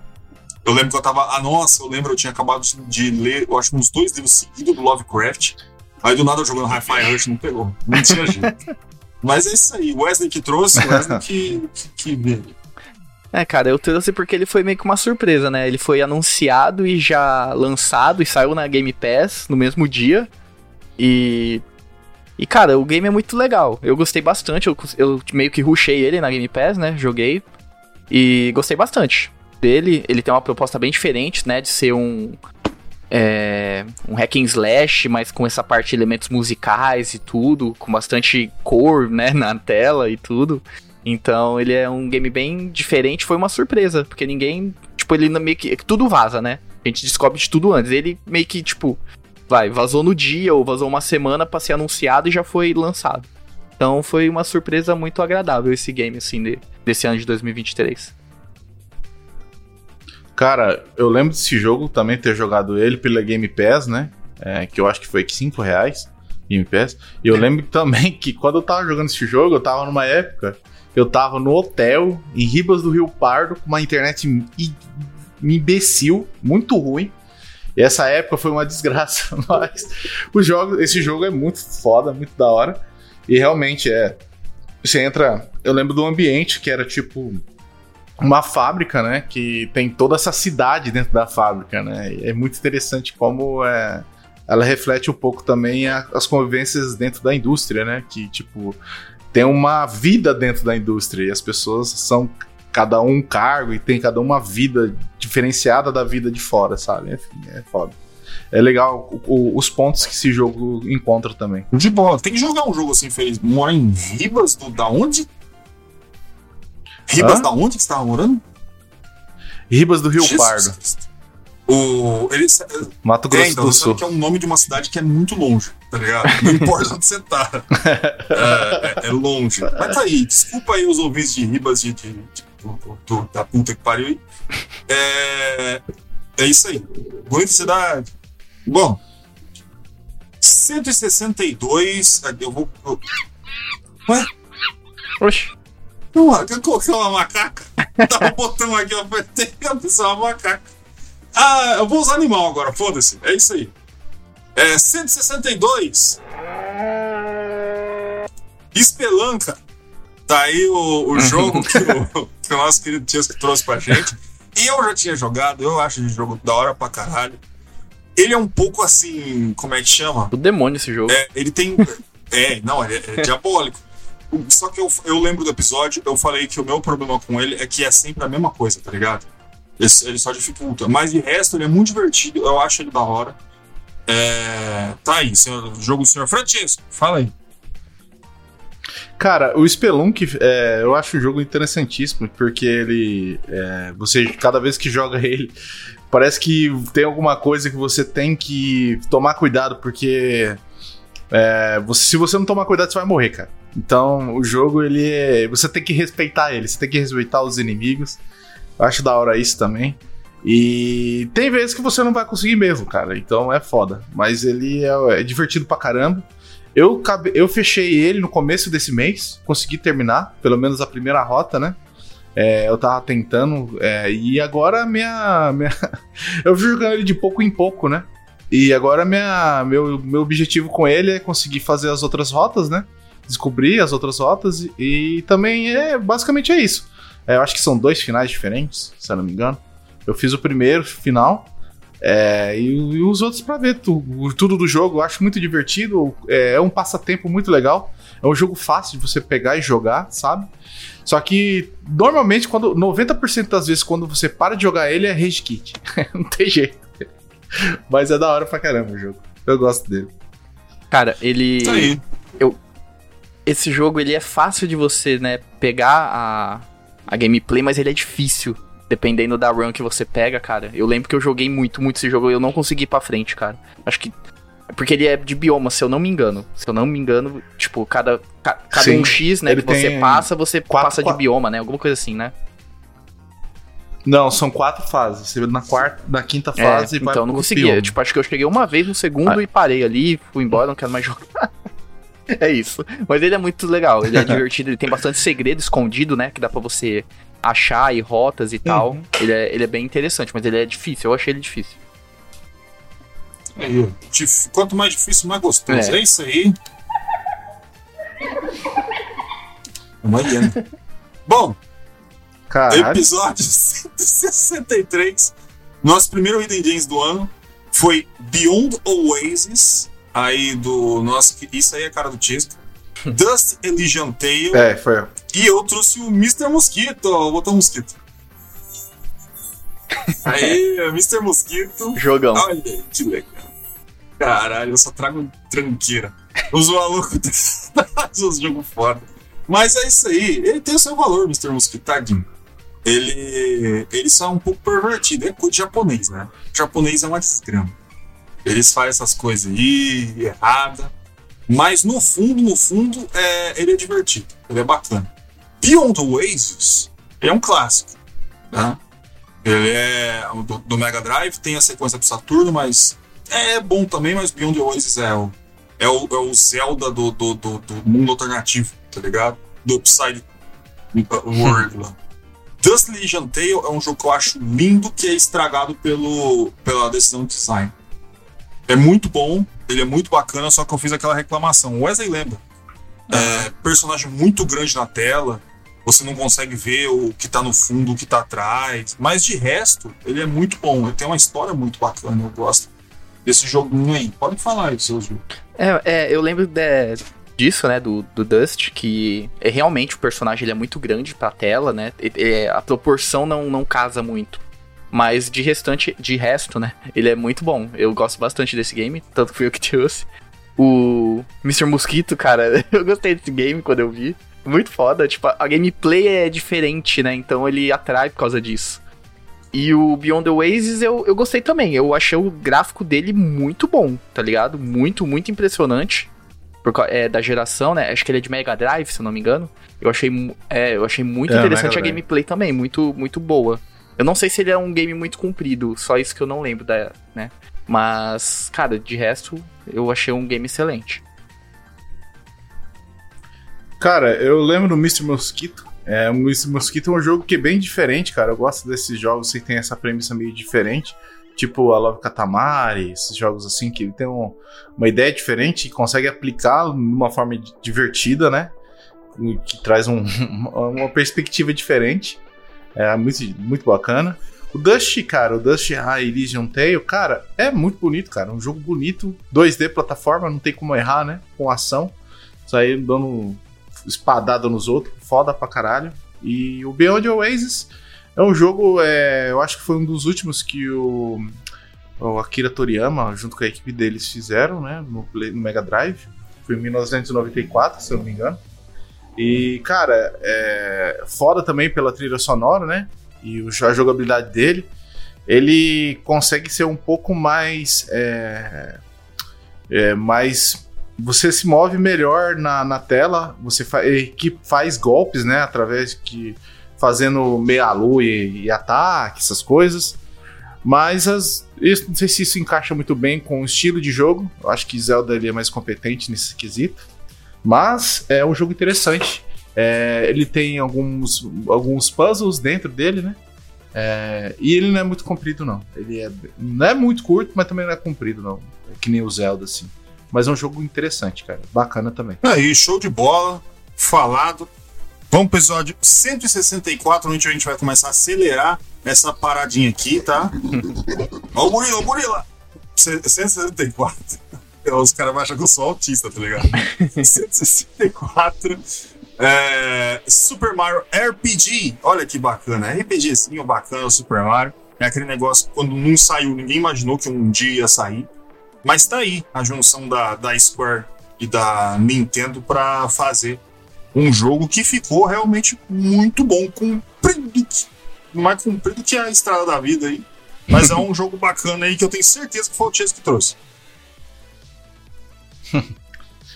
Eu lembro que eu tava. Ah, nossa, eu lembro, eu tinha acabado de ler, eu acho, uns dois livros seguidos do Lovecraft. Aí do nada eu jogando Hi-Fi Rush não pegou. Não tinha jeito. Mas é isso aí, o Wesley que trouxe, o Wesley que, que, que veio. É, cara, eu trouxe porque ele foi meio que uma surpresa, né? Ele foi anunciado e já lançado e saiu na Game Pass no mesmo dia. E. E, cara, o game é muito legal. Eu gostei bastante. Eu, eu meio que rushei ele na Game Pass, né? Joguei. E gostei bastante dele. Ele tem uma proposta bem diferente, né? De ser um. É, um hack and slash, mas com essa parte de elementos musicais e tudo, com bastante cor, né, na tela e tudo. Então ele é um game bem diferente, foi uma surpresa, porque ninguém, tipo, ele meio que tudo vaza, né? A gente descobre de tudo antes. Ele meio que, tipo, vai, vazou no dia ou vazou uma semana pra ser anunciado e já foi lançado. Então foi uma surpresa muito agradável esse game, assim, de- desse ano de 2023. Cara, eu lembro desse jogo também ter jogado ele pela Game Pass, né? É, que eu acho que foi 5 reais, Game Pass. E eu lembro também que quando eu tava jogando esse jogo, eu tava numa época, eu tava no hotel, em Ribas do Rio Pardo, com uma internet imbecil, muito ruim. E essa época foi uma desgraça, mas o jogo, esse jogo é muito foda, muito da hora. E realmente é. Você entra. Eu lembro do ambiente que era tipo uma fábrica, né? Que tem toda essa cidade dentro da fábrica, né? E é muito interessante como é, ela reflete um pouco também a- as convivências dentro da indústria, né? Que, tipo, tem uma vida dentro da indústria e as pessoas são cada um um cargo e tem cada uma vida diferenciada da vida de fora, sabe? Enfim, é foda. É legal o- o- os pontos que esse jogo encontra também. De boa, tem que jogar um jogo assim, feliz. Mora em Ribas do, da onde? Ribas Hã? da onde que você tava morando? Ribas do Rio Jesus Pardo, Cristo. O, ele, Mato é, Grosso então, do Sul. que é um nome de uma cidade que é muito longe, tá ligado? Não importa onde você tá. É, é- é longe. Mas tá aí, desculpa aí os ouvintes de Ribas de, de- de- do- do- da puta que pariu aí. É, é isso aí. Bonita cidade. Bom, 162. aqui Eu vou. eu- Ué? Oxi. Não, eu coloquei uma macaca. Tava o botão aqui, eu apertei e uma macaca. Ah, eu vou usar animal agora, foda-se. É isso aí. É 162. Espelanca. Tá aí o, o jogo que o, que o nosso querido Tiesco trouxe pra gente. E eu já tinha jogado, eu acho esse jogo da hora pra caralho. Ele é um pouco assim, como é que chama? O demônio esse jogo. É, ele tem. É, não, é, é diabólico. Só que eu, eu lembro do episódio, eu falei que o meu problema com ele é que é sempre a mesma coisa, tá ligado? Ele, só dificulta. Mas de resto, ele é muito divertido, eu acho ele da hora. É, tá aí, senhor, jogo do senhor Francisco, fala aí. Cara, o Spelunk, é, eu acho um jogo interessantíssimo, porque ele. É, você, cada vez que joga ele, parece que tem alguma coisa que você tem que tomar cuidado, porque. É, você, se você não tomar cuidado, você vai morrer, cara. Então, o jogo, ele é, Você tem que respeitar ele, você tem que respeitar os inimigos. Acho da hora isso também. E tem vezes que você não vai conseguir mesmo, cara. Então é foda. Mas ele é, é divertido pra caramba. Eu, eu fechei ele no começo desse mês, consegui terminar, pelo menos a primeira rota, né? É, eu tava tentando, é, e agora minha, minha. eu fui jogando ele de pouco em pouco, né? E agora minha, meu, meu objetivo com ele é conseguir fazer as outras rotas, né? Descobrir as outras rotas, e, e também é. Basicamente é isso. É, eu acho que são dois finais diferentes, se eu não me engano. Eu fiz o primeiro final, é, e, e, os outros para ver tu, tudo do jogo. Eu acho muito divertido. É, é, um passatempo muito legal. É um jogo fácil de você pegar e jogar, sabe? Só que normalmente, quando 90% das vezes, quando você para de jogar ele, é rage kit. Não tem jeito. Mas é da hora pra caramba o jogo. Eu gosto dele. Cara, ele. Tá aí. Eu, esse jogo ele é fácil de você, né, pegar a, a gameplay, mas ele é difícil dependendo da run que você pega, cara. Eu lembro que eu joguei muito, muito esse jogo e eu não consegui ir pra frente, cara. Acho que. Porque ele é de bioma, se eu não me engano. Se eu não me engano, tipo, cada, ca, cada Sim, um X, né, que você passa, você quatro- passa de quatro- bioma, né? Alguma coisa assim, né? Não, são quatro fases. Você na quarta, na quinta fase é, então eu não pro consegui. bioma. Eu, tipo, acho que eu cheguei uma vez no segundo Ah. e parei ali, fui embora, não quero mais jogar. é isso. Mas ele é muito legal, ele é divertido, ele tem bastante segredo escondido, né? Que dá pra você achar e rotas e tal. Uhum. Ele, é, ele é bem interessante, mas ele é difícil. Eu achei ele difícil. Aí. Dif- Quanto mais difícil, mais gostoso. É. É, isso aí. Uma hiena. Bom, Caralho. episódio 163. Nosso primeiro Hidden Gems do ano foi Beyond Oasis. Aí do nosso. Isso aí é cara do Tisco. Dust Elysian Tale. É, foi. E eu trouxe o Mr. Mosquito. o Mosquito. Aí, Mr. Mosquito. Jogão. Olha, que legal. Caralho, eu só trago tranqueira. Os malucos uns jogos foda. Mas é isso aí. Ele tem o seu valor, Mr. Mosquito, tadinho. Ele, ele só é um pouco pervertido. É coisa de japonês, né? O japonês é uma desgrama. Eles fazem essas coisas aí, errada. Mas no fundo, no fundo, é, ele é divertido. Ele é bacana. Beyond Oasis é um clássico. Né? Ele é do, do Mega Drive, tem a sequência do Saturno, mas é bom também, mas Beyond the Oasis é o, é o, é o Zelda do, do, do, do mundo alternativo, tá ligado? Do Upside World lá. Dust Legion Tale é um jogo que eu acho lindo, que é estragado pelo, pela decisão de design. É muito bom, ele é muito bacana, só que eu fiz aquela reclamação. O Wesley lembra. É, personagem muito grande na tela, você não consegue ver o que tá no fundo, o que tá atrás. Mas de resto, ele é muito bom. Ele tem uma história muito bacana, eu gosto desse joguinho aí. Pode falar aí, seu jogo. É, é, eu lembro de- disso, né, do, do Dust, que é, realmente o personagem ele é muito grande pra tela, né, a proporção não, não casa muito. Mas de restante, de resto, né, ele é muito bom. Eu gosto bastante desse game, tanto que fui eu que trouxe. O Mr. Mosquito, cara, eu gostei desse game quando eu vi. Muito foda, tipo, a gameplay é diferente, né, então ele atrai por causa disso. E o Beyond the Oasis eu, eu gostei também. Eu achei o gráfico dele muito bom, tá ligado? Muito, muito impressionante. Por, é, da geração, né? Acho que ele é de Mega Drive, se eu não me engano. Eu achei, é, eu achei muito É, interessante a gameplay também, muito, muito boa. Eu não sei se ele é um game muito comprido, só isso que eu não lembro da, né? Mas, cara, de resto, eu achei um game excelente. Cara, eu lembro do Mr. Mosquito. É, o Mr. Mosquito é um jogo que é bem diferente, cara. Eu gosto desses jogos que tem essa premissa meio diferente. Tipo a Love Katamari, esses jogos assim que tem um- uma ideia diferente e consegue aplicar de uma forma di- divertida, né? que traz um- uma perspectiva diferente. É muito, muito bacana. O Dust, cara, o Dust High Elysian Tale, cara, é muito bonito, cara. Um jogo bonito, 2D plataforma, não tem como errar, né? Com ação. Sair dando espadada nos outros, foda pra caralho. E o Beyond Oasis é um jogo, é, eu acho que foi um dos últimos que o, o Akira Toriyama, junto com a equipe deles, fizeram, né? No, Play- no Mega Drive. Foi em 1994, se eu não me engano. E, cara, é foda também pela trilha sonora, né? E a jogabilidade dele. Ele consegue ser um pouco mais. É, é, mais. Você se move melhor na, na tela, você fa que faz golpes, né? Através que. fazendo meia-lua e, e ataque, essas coisas. Mas as, isso, não sei se isso encaixa muito bem com o estilo de jogo. Eu acho que Zelda ele é mais competente nesse quesito. Mas é um jogo interessante. É, ele tem alguns, alguns puzzles dentro dele, né? É, e ele não é muito comprido, não. Ele é, não é muito curto, mas também não é comprido, não. É que nem o Zelda, assim. Mas é um jogo interessante, cara. Bacana também. Aí, show de bola, falado. Vamos pro episódio 164, onde a gente vai começar a acelerar essa paradinha aqui, tá? Ó o Murilo, ó o Murilo! C- 164. Os caras vão achar que eu sou autista, tá ligado? 164. É, Super Mario RPG. Olha que bacana. RPGzinho bacana, o Super Mario. É aquele negócio que quando não saiu, ninguém imaginou que um dia ia sair. Mas tá aí a junção da, da Square e da Nintendo pra fazer um jogo que ficou realmente muito bom, comprido, mais comprido que a Estrada da Vida aí. Mas é um jogo bacana aí que eu tenho certeza que foi o Chase que trouxe.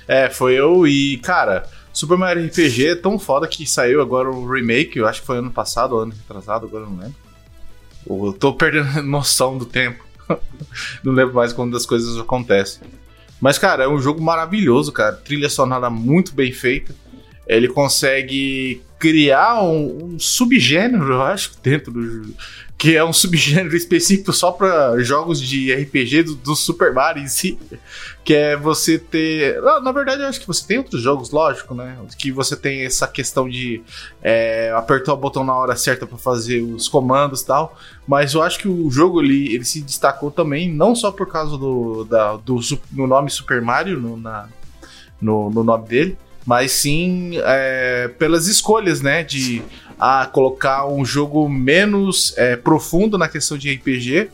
É, foi eu e, cara, Super Mario RPG é tão foda que saiu agora o remake, eu acho que foi ano passado ano retrasado, agora não lembro. Eu tô perdendo noção do tempo. não lembro mais quando as coisas acontecem. Mas, cara, é um jogo maravilhoso, cara. Trilha sonora muito bem feita. Ele consegue criar um, um subgênero, eu acho, dentro do. Que é um subgênero específico só para jogos de RPG do, do Super Mario em si. Que é você ter. Na, verdade, eu acho que você tem outros jogos, lógico, né? Que você tem essa questão de é, apertar o botão na hora certa para fazer os comandos e tal. Mas eu acho que o jogo ele, ele se destacou também, não só por causa do, da, do, do nome Super Mario no, na, no, no nome dele, mas sim é, pelas escolhas, né? De a colocar um jogo menos é, profundo na questão de RPG,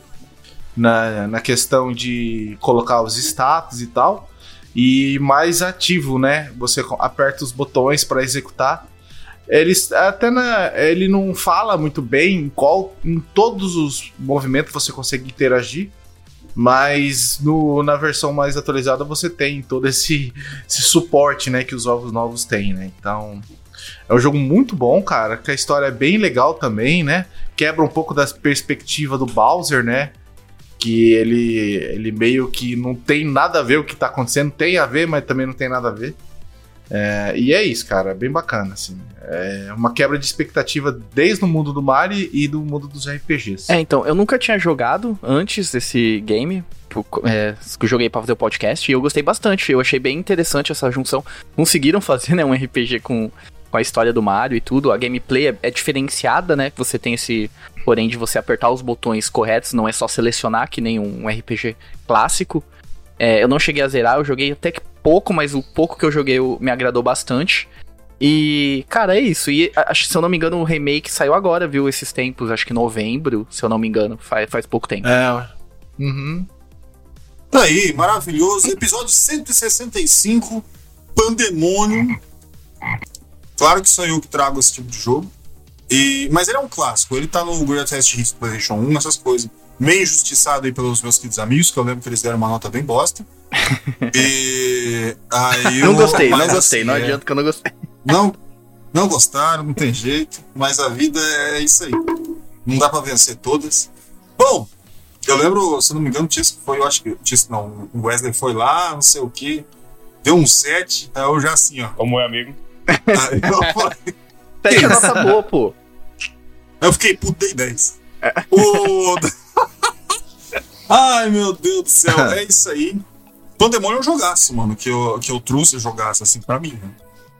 na, na questão de colocar os status e tal, e mais ativo, né? Você aperta os botões para executar. Eles até na, ele não fala muito bem em qual em todos os movimentos você consegue interagir, mas no, na versão mais atualizada você tem todo esse, esse suporte, né, que os ovos novos têm, né? Então, é um jogo muito bom, cara, que a história é bem legal também, né? Quebra um pouco da perspectiva do Bowser, né? Que ele, ele meio que não tem nada a ver o que tá acontecendo, tem a ver, mas também não tem nada a ver. É, e é isso, cara, bem bacana, assim. É uma quebra de expectativa desde o mundo do Mario e do mundo dos RPGs. É, então, eu nunca tinha jogado antes desse game. É, que eu joguei pra fazer o podcast e eu gostei bastante. Eu achei bem interessante essa junção. Conseguiram fazer, né, um RPG com, com a história do Mario e tudo. A gameplay é, é diferenciada, né? Você tem esse. Porém, de você apertar os botões corretos, não é só selecionar, que nem um RPG clássico. É, eu não cheguei a zerar, eu joguei até que pouco, mas o pouco que eu joguei me agradou bastante. E, cara, é isso. E se eu não me engano, o remake saiu agora, viu? Esses tempos, acho que novembro, se eu não me engano. Faz, faz pouco tempo. É. Uhum. Tá aí, maravilhoso. Episódio 165, Pandemônio. Claro que sou eu que trago esse tipo de jogo. E, mas ele é um clássico. Ele tá no Greatest Hits PlayStation 1, essas coisas. Meio injustiçado aí pelos meus queridos amigos, que eu lembro que eles deram uma nota bem bosta. e aí Não eu- gostei, não gostei. assim, Não adianta que eu não gostei. Não, não gostaram, não tem jeito, mas a vida é isso aí. Não dá pra vencer todas. Bom, eu lembro, se eu não me engano, o Tisco foi, eu acho que o Tisco não, o Wesley foi lá, não sei o que, deu um 7, aí eu já assim, ó. Como é amigo. Aí eu, falei- Pede a nota boa, pô. aí eu fiquei, puta, dei 10. Ô, Ai, meu Deus do céu, é isso aí. Pandemônio é um jogaço, mano, que eu, que eu trouxe jogaço assim pra mim, né?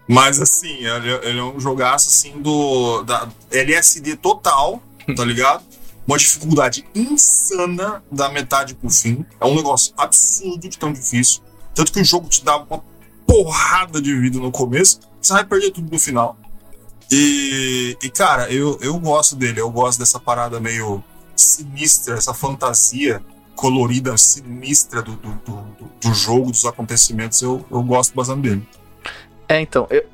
Mas assim, ele, ele é um jogaço assim do. Da LSD total, tá ligado? Uma dificuldade insana da metade pro fim. É um negócio absurdo de tão difícil. Tanto que o jogo te dá uma porrada de vida no começo, você vai perder tudo no final. E, e cara, eu, eu gosto dele, eu gosto dessa parada meio sinistra, essa fantasia colorida, sinistra do, do, do, do jogo, dos acontecimentos. Eu, eu gosto bastante dele. É, então, eu,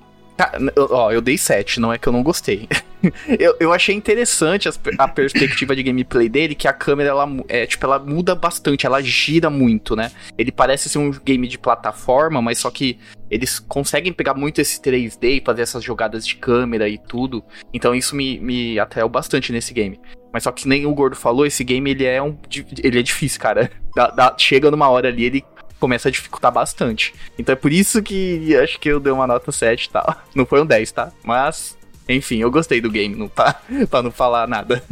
ó, eu dei 7, não é que eu não gostei. eu, eu achei interessante a perspectiva de gameplay dele, que a câmera, ela, é, tipo, ela muda bastante, ela gira muito, né? Ele parece ser um game de plataforma, mas só que eles conseguem pegar muito esse 3D e fazer essas jogadas de câmera e tudo. Então isso me, me atraiu bastante nesse game. Mas só que nem o Gordo falou, esse game ele é um. Ele é difícil, cara. Chega numa hora ali, ele começa a dificultar bastante. Então é por isso que acho que eu dei uma nota 7 e tal. Não foi um 10, tá? Mas, enfim, eu gostei do game, não tá? pra não falar nada.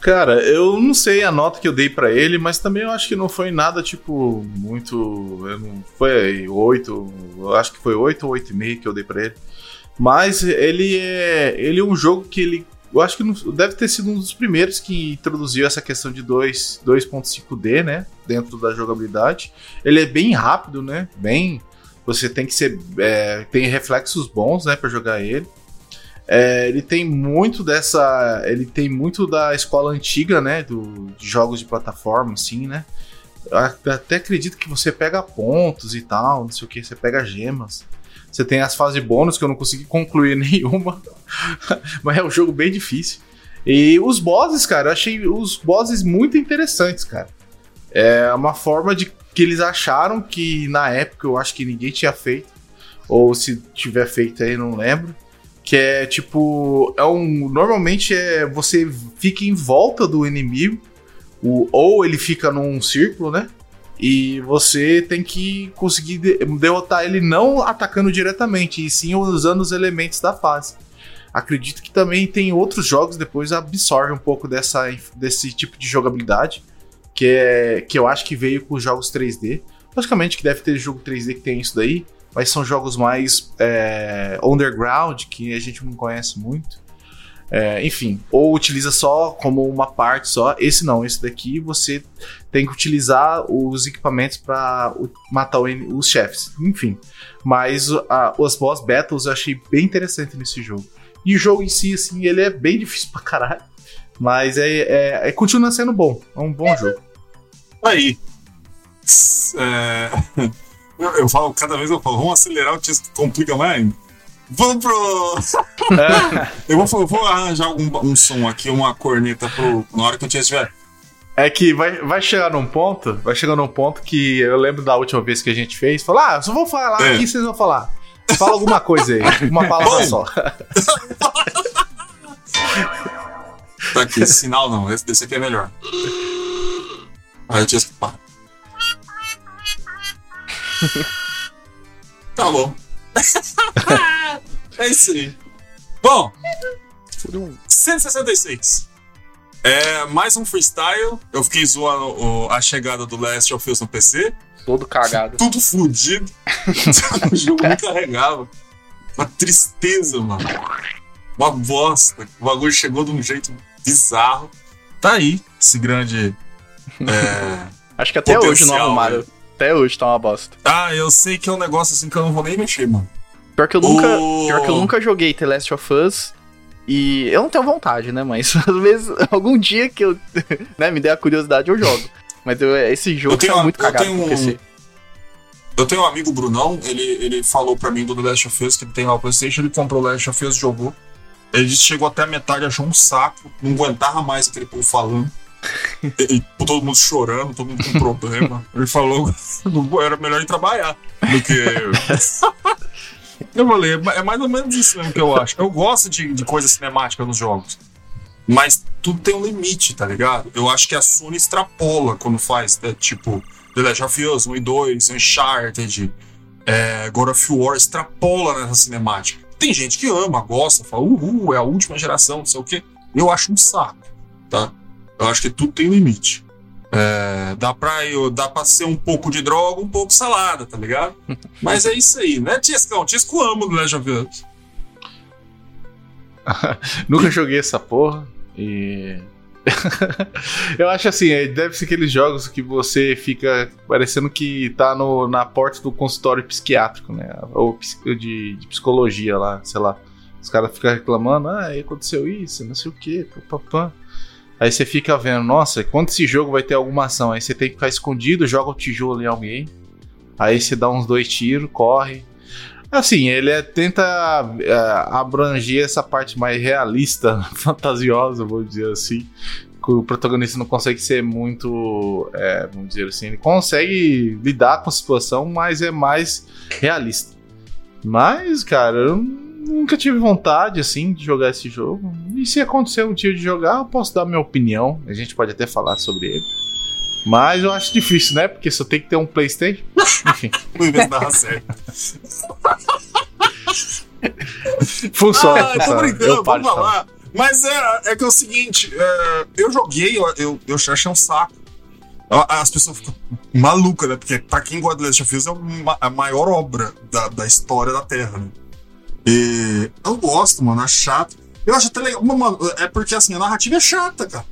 Cara, eu não sei a nota que eu dei pra ele, mas também eu acho que não foi nada, tipo, muito. eu não- foi 8, eu acho que foi 8 ou 8,5 que eu dei pra ele. Mas ele é. Ele é um jogo que ele. Eu acho que não- deve ter sido um dos primeiros que introduziu essa questão de 2 2.5D, né? Dentro da jogabilidade. Ele é bem rápido, né? Bem. Você tem que ser. é, tem reflexos bons, né? Pra jogar ele. É, ele tem muito dessa. Ele tem muito da escola antiga, né? Do, de jogos de plataforma, assim, né? Eu até acredito que você pega pontos e tal, não sei o que, você pega gemas. Você tem as fases bônus que eu não consegui concluir nenhuma. Mas é um jogo bem difícil. E os bosses, cara, eu achei os bosses muito interessantes, cara. É uma forma de que eles acharam que na época eu acho que ninguém tinha feito. Ou se tiver feito aí, não lembro. Que é tipo. É um. Normalmente é. Você fica em volta do inimigo. O, ou ele fica num círculo, né? E você tem que conseguir de- derrotar ele não atacando diretamente, e sim usando os elementos da fase. Acredito que também tem outros jogos depois absorvem um pouco dessa, desse tipo de jogabilidade, que é que eu acho que veio com os jogos 3D. Logicamente que deve ter jogo 3D que tem isso daí, mas são jogos mais é, underground, que a gente não conhece muito. É, enfim, ou utiliza só como uma parte só. Esse não, esse daqui você tem que utilizar os equipamentos para matar os chefes. Enfim, mas a, os boss battles eu achei bem interessante nesse jogo. E o jogo em si, assim, ele é bem difícil pra caralho. Mas é, é- é- continua sendo bom. É um bom jogo. Aí. É, eu, eu falo, cada vez eu falo, vamos acelerar, o texto complica mais ainda. Vamos pro. eu vou, eu vou arranjar algum um som aqui, uma corneta pro, na hora que o Tia estiver. É que vai, vai chegar num ponto, vai chegar num ponto que eu lembro da última vez que a gente fez, falar, ah, só vou falar É. aqui, vocês vão falar. Fala alguma coisa aí, uma palavra só. Tá aqui, esse sinal não, esse desse aqui é melhor. Aí o Tia pá. Tá bom. é isso aí. Bom, 166. É mais um freestyle. Eu fiquei zoando o- a chegada do Last of Us no PC. Todo cagado. Tudo fudido. o jogo não carregava. Uma tristeza, mano. Uma bosta. O bagulho chegou de um jeito bizarro. Tá aí, esse grande. é, Acho que até hoje não Potencial, arrumaram. né? Até hoje tá uma bosta. Ah, eu sei que é um negócio assim que eu não vou nem mexer, mano. Pior que eu nunca, O- pior que eu nunca joguei The Last of Us. E eu não tenho vontade, né? Mas às vezes, algum dia que eu né, me der a curiosidade, eu jogo. Mas eu- esse jogo Eu tenho tá muito eu cagado tenho no um- PC. Eu tenho um amigo, Brunão, ele, ele falou pra mim do The Last of Us, que ele tem lá o Playstation, ele comprou o Last of Us, jogou. Ele disse que chegou até a metade, achou um saco, não aguentava mais aquele povo falando. E todo mundo chorando, todo mundo com problema. Ele falou que era melhor ir trabalhar do que. Eu é ma- é mais ou menos isso mesmo que eu acho. Eu gosto de, de coisa cinemática nos jogos. Mas tudo tem um limite, tá ligado? Eu acho que a Sony extrapola quando faz, né, tipo, The Last of Us 1 e 2, Uncharted, é, God of War, extrapola nessa cinemática. Tem gente que ama, gosta, fala, uhul, é a última geração, não sei o quê. Eu acho um saco, tá? Eu acho que tudo tem limite. É, dá, pra, eu, dá pra ser um pouco de droga, um pouco salada, tá ligado? Mas é isso aí, né, Tiescão? Tiesco amo do Legend of Us. Nunca joguei essa porra e. eu acho assim, é, deve ser aqueles jogos que você fica parecendo que tá no, na porta do consultório psiquiátrico, né? Ou de, de psicologia lá, sei lá. Os caras ficam reclamando, ah, aconteceu isso, não sei o que, papapá. Aí você fica vendo, nossa, quando esse jogo vai ter alguma ação? Aí você tem que ficar escondido, joga o tijolo em alguém. Aí você dá uns dois tiros, corre, Assim, ele é, tenta é, abranger essa parte mais realista, fantasiosa, vou dizer assim. Que o protagonista não consegue ser muito. É, vamos dizer assim, ele consegue lidar com a situação, mas é mais realista. Mas, cara, eu nunca tive vontade, assim, de jogar esse jogo. E se acontecer um dia de jogar, eu posso dar minha opinião. A gente pode até falar sobre ele. Mas eu acho difícil, né? Porque só tem que ter um PlayStation. Enfim. O inglês narra sério. Funciona. Ah, funciona. brincando, Eu vamos falar. Mas é, é que é o seguinte, é, eu joguei, eu, eu, eu achei um saco. As pessoas ficam malucas, né? Porque pra quem gosta de Last of Us é a maior obra da, da história da Terra, né? Eu gosto, mano, é chato. Eu acho até legal, mano, é porque assim, a narrativa é chata, cara.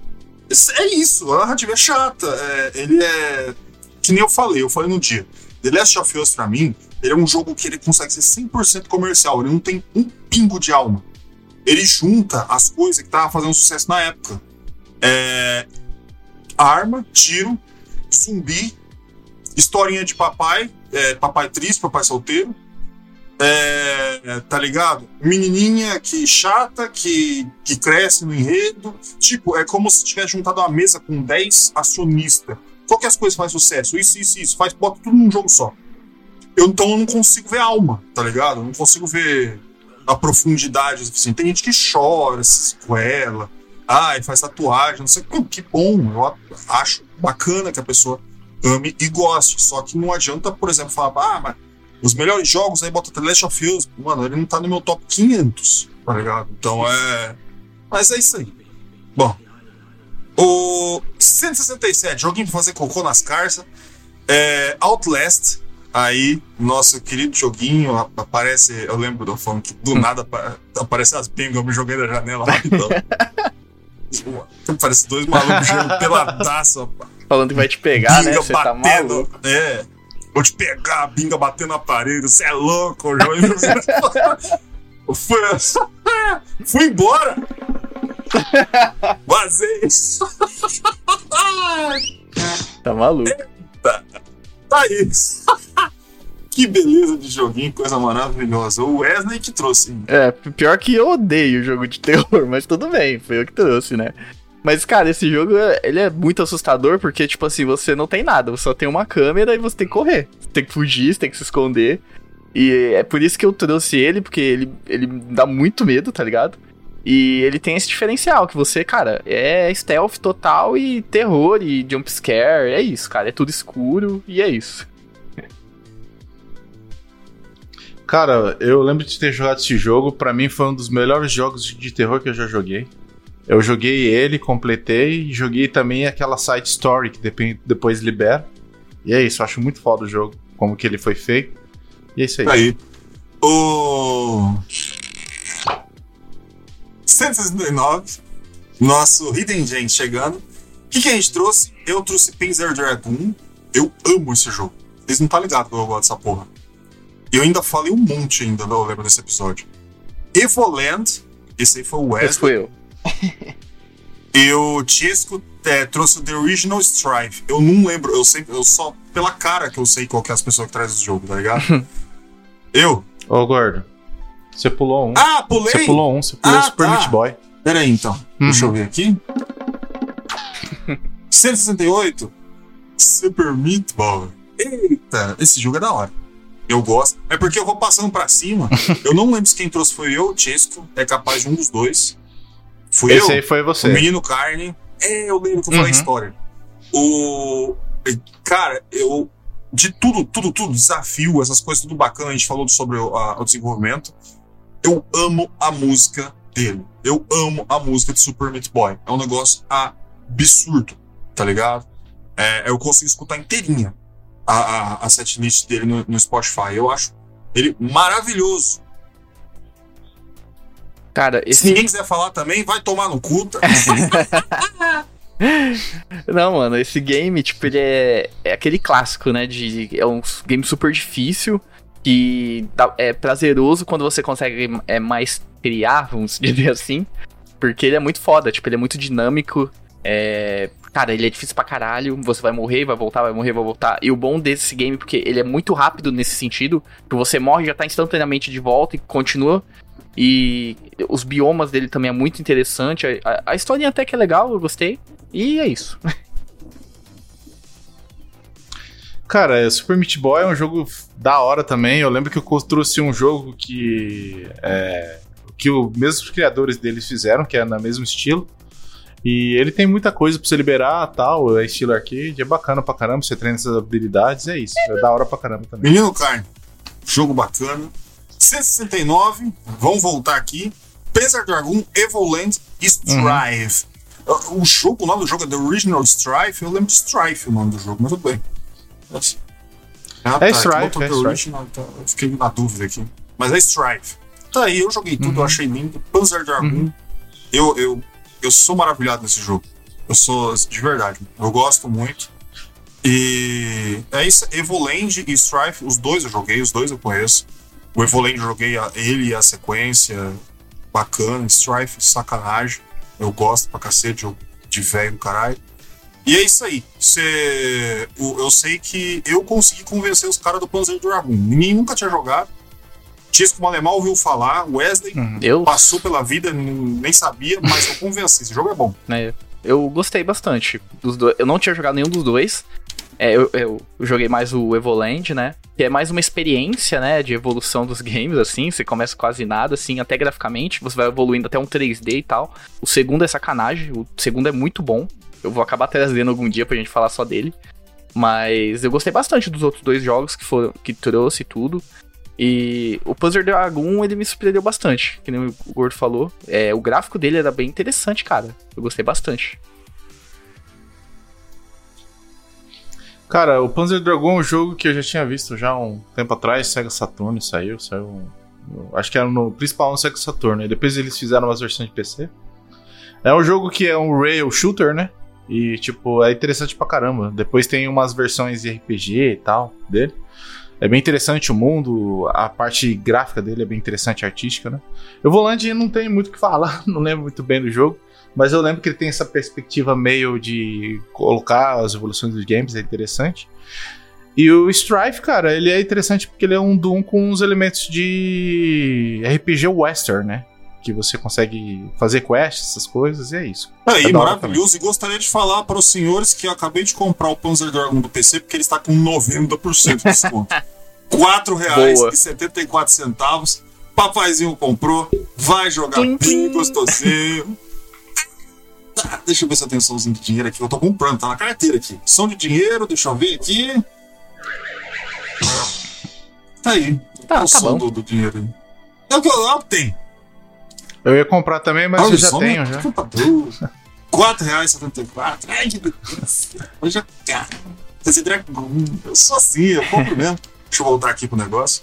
É isso, a narrativa é chata. É, ele é. Que nem eu falei, eu falei no dia. The Last of Us, pra mim, ele é um jogo que ele consegue ser 100% comercial. Ele não tem um pingo de alma. Ele junta as coisas que tava fazendo sucesso na época. É, arma, tiro, zumbi, historinha de papai, é, papai triste, papai solteiro. É, tá ligado? Menininha que chata, que, que cresce no enredo. Tipo, é como se tivesse juntado uma mesa com 10 acionistas. Qual que as coisas fazem sucesso? Isso, isso, isso. Faz, bota tudo num jogo só. Eu, então eu não consigo ver alma, tá ligado? Eu não consigo ver a profundidade. Assim. Tem gente que chora, se escuela, ai, faz tatuagem, não sei. Que bom, eu acho bacana que a pessoa ame e goste. Só que não adianta, por exemplo, falar, ah, mas os melhores jogos aí bota The Last of Us. Mano, ele não tá no meu top 500, tá ligado? Então é. Mas é isso aí. Bom. O 167, joguinho pra fazer cocô nas carças. É, Outlast. Aí, nosso querido joguinho, ap- aparece. Eu lembro do falando que do nada apa- aparece as pingas, eu me joguei da janela rapidão. Parece dois malucos jogando peladaço, Falando que vai te pegar, né? Você tá batendo. maluco. é. Vou te pegar, a binga batendo na parede. Você é louco, João. Fui, fui embora. Vazei. Tá maluco. Tá isso. Que beleza de joguinho, coisa maravilhosa. O Wesley que trouxe. É, pior que eu odeio jogo de terror, mas tudo bem, foi eu que trouxe, né? Mas, cara, esse jogo, ele é muito assustador porque, tipo assim, você não tem nada, você só tem uma câmera e você tem que correr. Você tem que fugir, você tem que se esconder. E é por isso que eu trouxe ele, porque ele, ele dá muito medo, tá ligado? E ele tem esse diferencial, que você, cara, é stealth total e terror e jumpscare, é isso, cara, é tudo escuro e é isso. Cara, eu lembro de ter jogado esse jogo. Pra mim foi um dos melhores jogos de terror que eu já joguei. Eu joguei ele, completei, e joguei também aquela side story que depois libera. E é isso, eu acho muito foda o jogo, como que ele foi feito. E é isso aí. Tá aí. O. 169. Nosso Hidden Gem chegando. O que, que a gente trouxe? Eu trouxe Panzer Dragoon. Eu amo esse jogo. Vocês não tá ligado que eu gosto dessa porra. Eu ainda falei um monte ainda, eu lembro desse episódio. Evoland. Esse aí foi o Esse Wesley. foi eu. Eu, Tisco, é, trouxe o The Original Strife. Eu não lembro, eu sempre, eu só pela cara que eu sei qual que é as pessoas que trazem esse jogo, tá ligado? eu? Ô, Gordo, você pulou um. Ah, pulei! Você pulou um, você pulou Ah, o Super tá. Meat Boy. Pera aí, então. Uhum. Deixa eu ver aqui. 168. Super Meat Boy. Eita, esse jogo é da hora. Eu gosto. É porque eu vou passando pra cima. eu não lembro se quem trouxe foi eu ou o Chesco. É capaz de um dos dois. Fui Esse eu. aí foi O você. Menino Carne. É, eu lembro que eu falei a Uhum. história. O. Cara, eu. De tudo, tudo, tudo, desafio, essas coisas, tudo bacana, a gente falou sobre o, a- o desenvolvimento. Eu amo a música dele. Eu amo a música de Super Meat Boy. É um negócio absurdo, tá ligado? É, eu consigo escutar inteirinha a, a, a setlist dele no, no Spotify. Eu acho ele maravilhoso. Cara, Se esse. ninguém quiser falar também, vai tomar no cu. tá? Não, mano, esse game, tipo, ele é, é aquele clássico, né? De, é um game super difícil. Que dá- é prazeroso quando você consegue é, mais criar, vamos dizer assim. Porque ele é muito foda, tipo, ele é muito dinâmico. É, cara, ele é difícil pra caralho. Você vai morrer, vai voltar, vai morrer, vai voltar. E o bom desse game, porque ele é muito rápido nesse sentido, que você morre já tá instantaneamente de volta e continua. E os biomas dele também é muito interessante. A, a, a historinha até que é legal, eu gostei. E é isso. Cara, é, Super Meat Boy é um jogo da hora também. Eu lembro que eu trouxe um jogo que. É, que os mesmos criadores deles fizeram, que é no mesmo estilo. E ele tem muita coisa pra você liberar tal. É estilo arcade, é bacana pra caramba. Você treina essas habilidades, é isso. É da hora pra caramba também. Menino Carne, jogo bacana. 169, vamos voltar aqui. Panzer Dragoon, Evoland, Strive. O jogo, o nome do jogo é The Original Strife. Eu lembro de Strife o nome do jogo, mas tudo bem. Ah, É que Strife, botou é Strife. Original, então eu fiquei na dúvida aqui. Mas é Strife. Tá aí, eu joguei tudo, eu achei lindo. Panzer Dragoon. Eu, eu, eu sou maravilhado nesse jogo. Eu sou, de verdade. Eu gosto muito. E é isso, Evoland e Strife, os dois eu joguei, os dois eu conheço. O Evoland eu joguei a- ele e a sequência, bacana. Strife, sacanagem. Eu gosto pra cacete, jogo de velho do caralho. E é isso aí. Cê, o- eu sei que eu consegui convencer os caras do Panzer Dragoon. Ninguém nunca tinha jogado. Tisco Malemar ouviu falar, Wesley Eu, passou pela vida, nem sabia, mas eu convenci. Esse jogo é bom. né, eu gostei bastante dos dois. Eu não tinha jogado nenhum dos dois. É, eu, eu joguei mais o Evoland, né? Que é mais uma experiência, né? De evolução dos games, assim. Você começa quase nada, assim, até graficamente. Você vai evoluindo até um 3D e tal. O segundo é sacanagem. O segundo é muito bom. Eu vou acabar trazendo algum dia pra gente falar só dele. Mas eu gostei bastante dos outros dois jogos que foram que trouxe tudo. E o Puzzle Dragon, ele me surpreendeu bastante, que nem o Gordo falou. É, o gráfico dele era bem interessante, cara. Eu gostei bastante. Cara, o Panzer Dragon é um jogo que eu já tinha visto já um tempo atrás. Sega Saturn saiu, saiu. Acho que era no principal no Sega Saturn. E depois eles fizeram umas versões de PC. É um jogo que é um rail shooter, né? E, tipo, é interessante pra caramba. Depois tem umas versões de RPG e tal dele. É bem interessante o mundo, a parte gráfica dele é bem interessante, artística, né? O Volante não tem muito o que falar, não lembro muito bem do jogo. Mas eu lembro que ele tem essa perspectiva meio de colocar as evoluções dos games, é interessante. E o Strife, cara, ele é interessante porque ele é um Doom com uns elementos de RPG western, né? Que você consegue fazer quests, essas coisas, e é isso. Aí, É da hora maravilhoso. E gostaria de falar para os senhores que eu acabei de comprar o Panzer Dragon do PC porque ele está com 90% de desconto. R$ 4,74. Papaizinho comprou, vai jogar bem gostosinho. Tá, deixa eu ver se eu tenho somzinho de dinheiro aqui. Eu tô comprando, tá na carteira aqui. Som de dinheiro, deixa eu ver aqui. Tá aí. Tá, o tá som bom. do, do dinheiro aí. É o que eu, é o que tem. Eu ia comprar também, mas Ah, eu já tenho, é já. computador. R$ 4,74. Ai, que delícia. Eu já, cara, esse Dragon, eu sou assim, eu compro mesmo. Deixa eu voltar aqui pro negócio.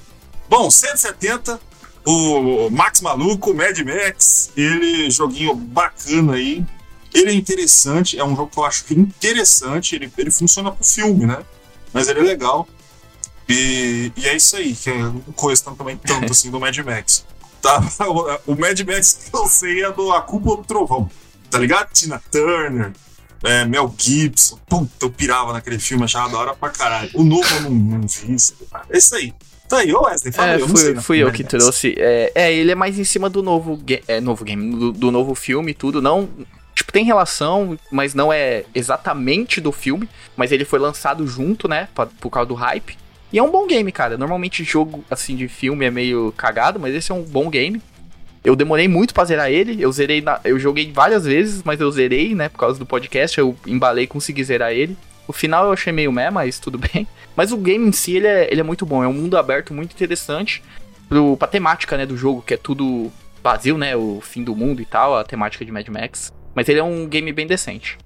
Bom, 170, o Max Maluco, Mad Max, ele, joguinho bacana aí. Ele é interessante, é um jogo que eu acho interessante, ele, ele funciona pro filme, né? Mas ele é legal. E, e é isso aí, que é coisa também tanto assim do Mad Max. Tá? O, o Mad Max que eu sei é do A Cúpula do Trovão, tá ligado? Tina Turner, é, Mel Gibson. Puta, eu pirava naquele filme, achava da hora pra caralho. O novo eu não, não vi. É isso aí. Tá aí, ô Wesley, fala É, aí, eu não sei. fui, fui eu que trouxe. É, é, ele é mais em cima do novo, ga- é, novo game, do, do novo filme e tudo. Não. Tipo, tem relação, mas não é exatamente do filme. Mas ele foi lançado junto, né? pra- por causa do hype. E é um bom game, cara. Normalmente jogo assim de filme é meio cagado, mas esse é um bom game. Eu demorei muito pra zerar ele. Eu zerei na- eu joguei várias vezes, mas eu zerei, né? Por causa do podcast. Eu embalei consegui zerar ele. O final eu achei meio meh, mas tudo bem. Mas o game em si, ele é, ele é muito bom. É um mundo aberto muito interessante pro, pra temática, né, do jogo, que é tudo vazio, né? O fim do mundo e tal, a temática de Mad Max. Mas ele é um game bem decente.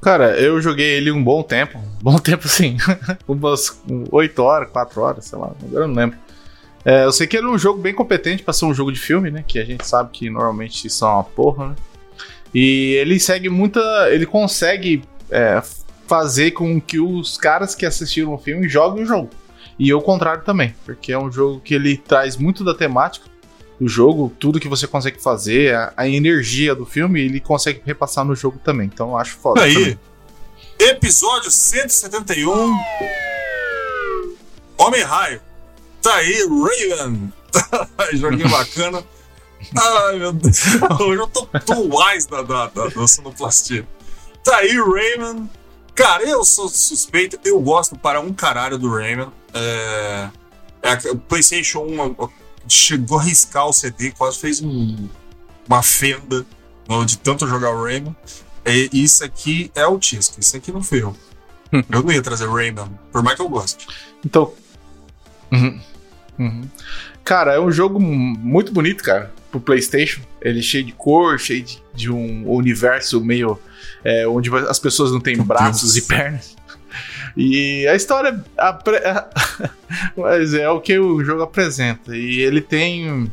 Cara, eu joguei ele um bom tempo. Bom tempo, sim. Umas 8 horas, 4 horas, sei lá. Agora eu não lembro. É, eu sei que ele é um jogo bem competente pra ser um jogo de filme, né? Que a gente sabe que normalmente são uma porra, né? E ele segue muita. Ele consegue é, fazer com que os caras que assistiram o filme joguem o jogo. E o contrário também, porque é um jogo que ele traz muito da temática do jogo, tudo que você consegue fazer, a, a energia do filme, ele consegue repassar no jogo também. Então eu acho foda. Aí, também. episódio 171. Homem-Raio. Tá aí, Raven. Joguinho bacana. Ai, meu Deus. Hoje eu tô, tô wise da, da, da, da sonoplastia. Tá aí, Rayman. Cara, eu sou suspeito. Eu gosto para um caralho do Rayman. É, é, o PlayStation 1 chegou a riscar o CD, quase fez um, uma fenda no- de tanto jogar o Rayman. E isso aqui é o Tisco. Isso aqui não foi eu. eu não ia trazer Rayman, por mais que eu goste. Então. Uhum. Uhum. Cara, é um jogo mu- muito bonito, cara, pro PlayStation. Ele é cheio de cor, cheio de, de um universo meio. é, onde as pessoas não têm Meu braços Deus. e pernas. E a história. apre- Mas é o que o jogo apresenta. E ele tem.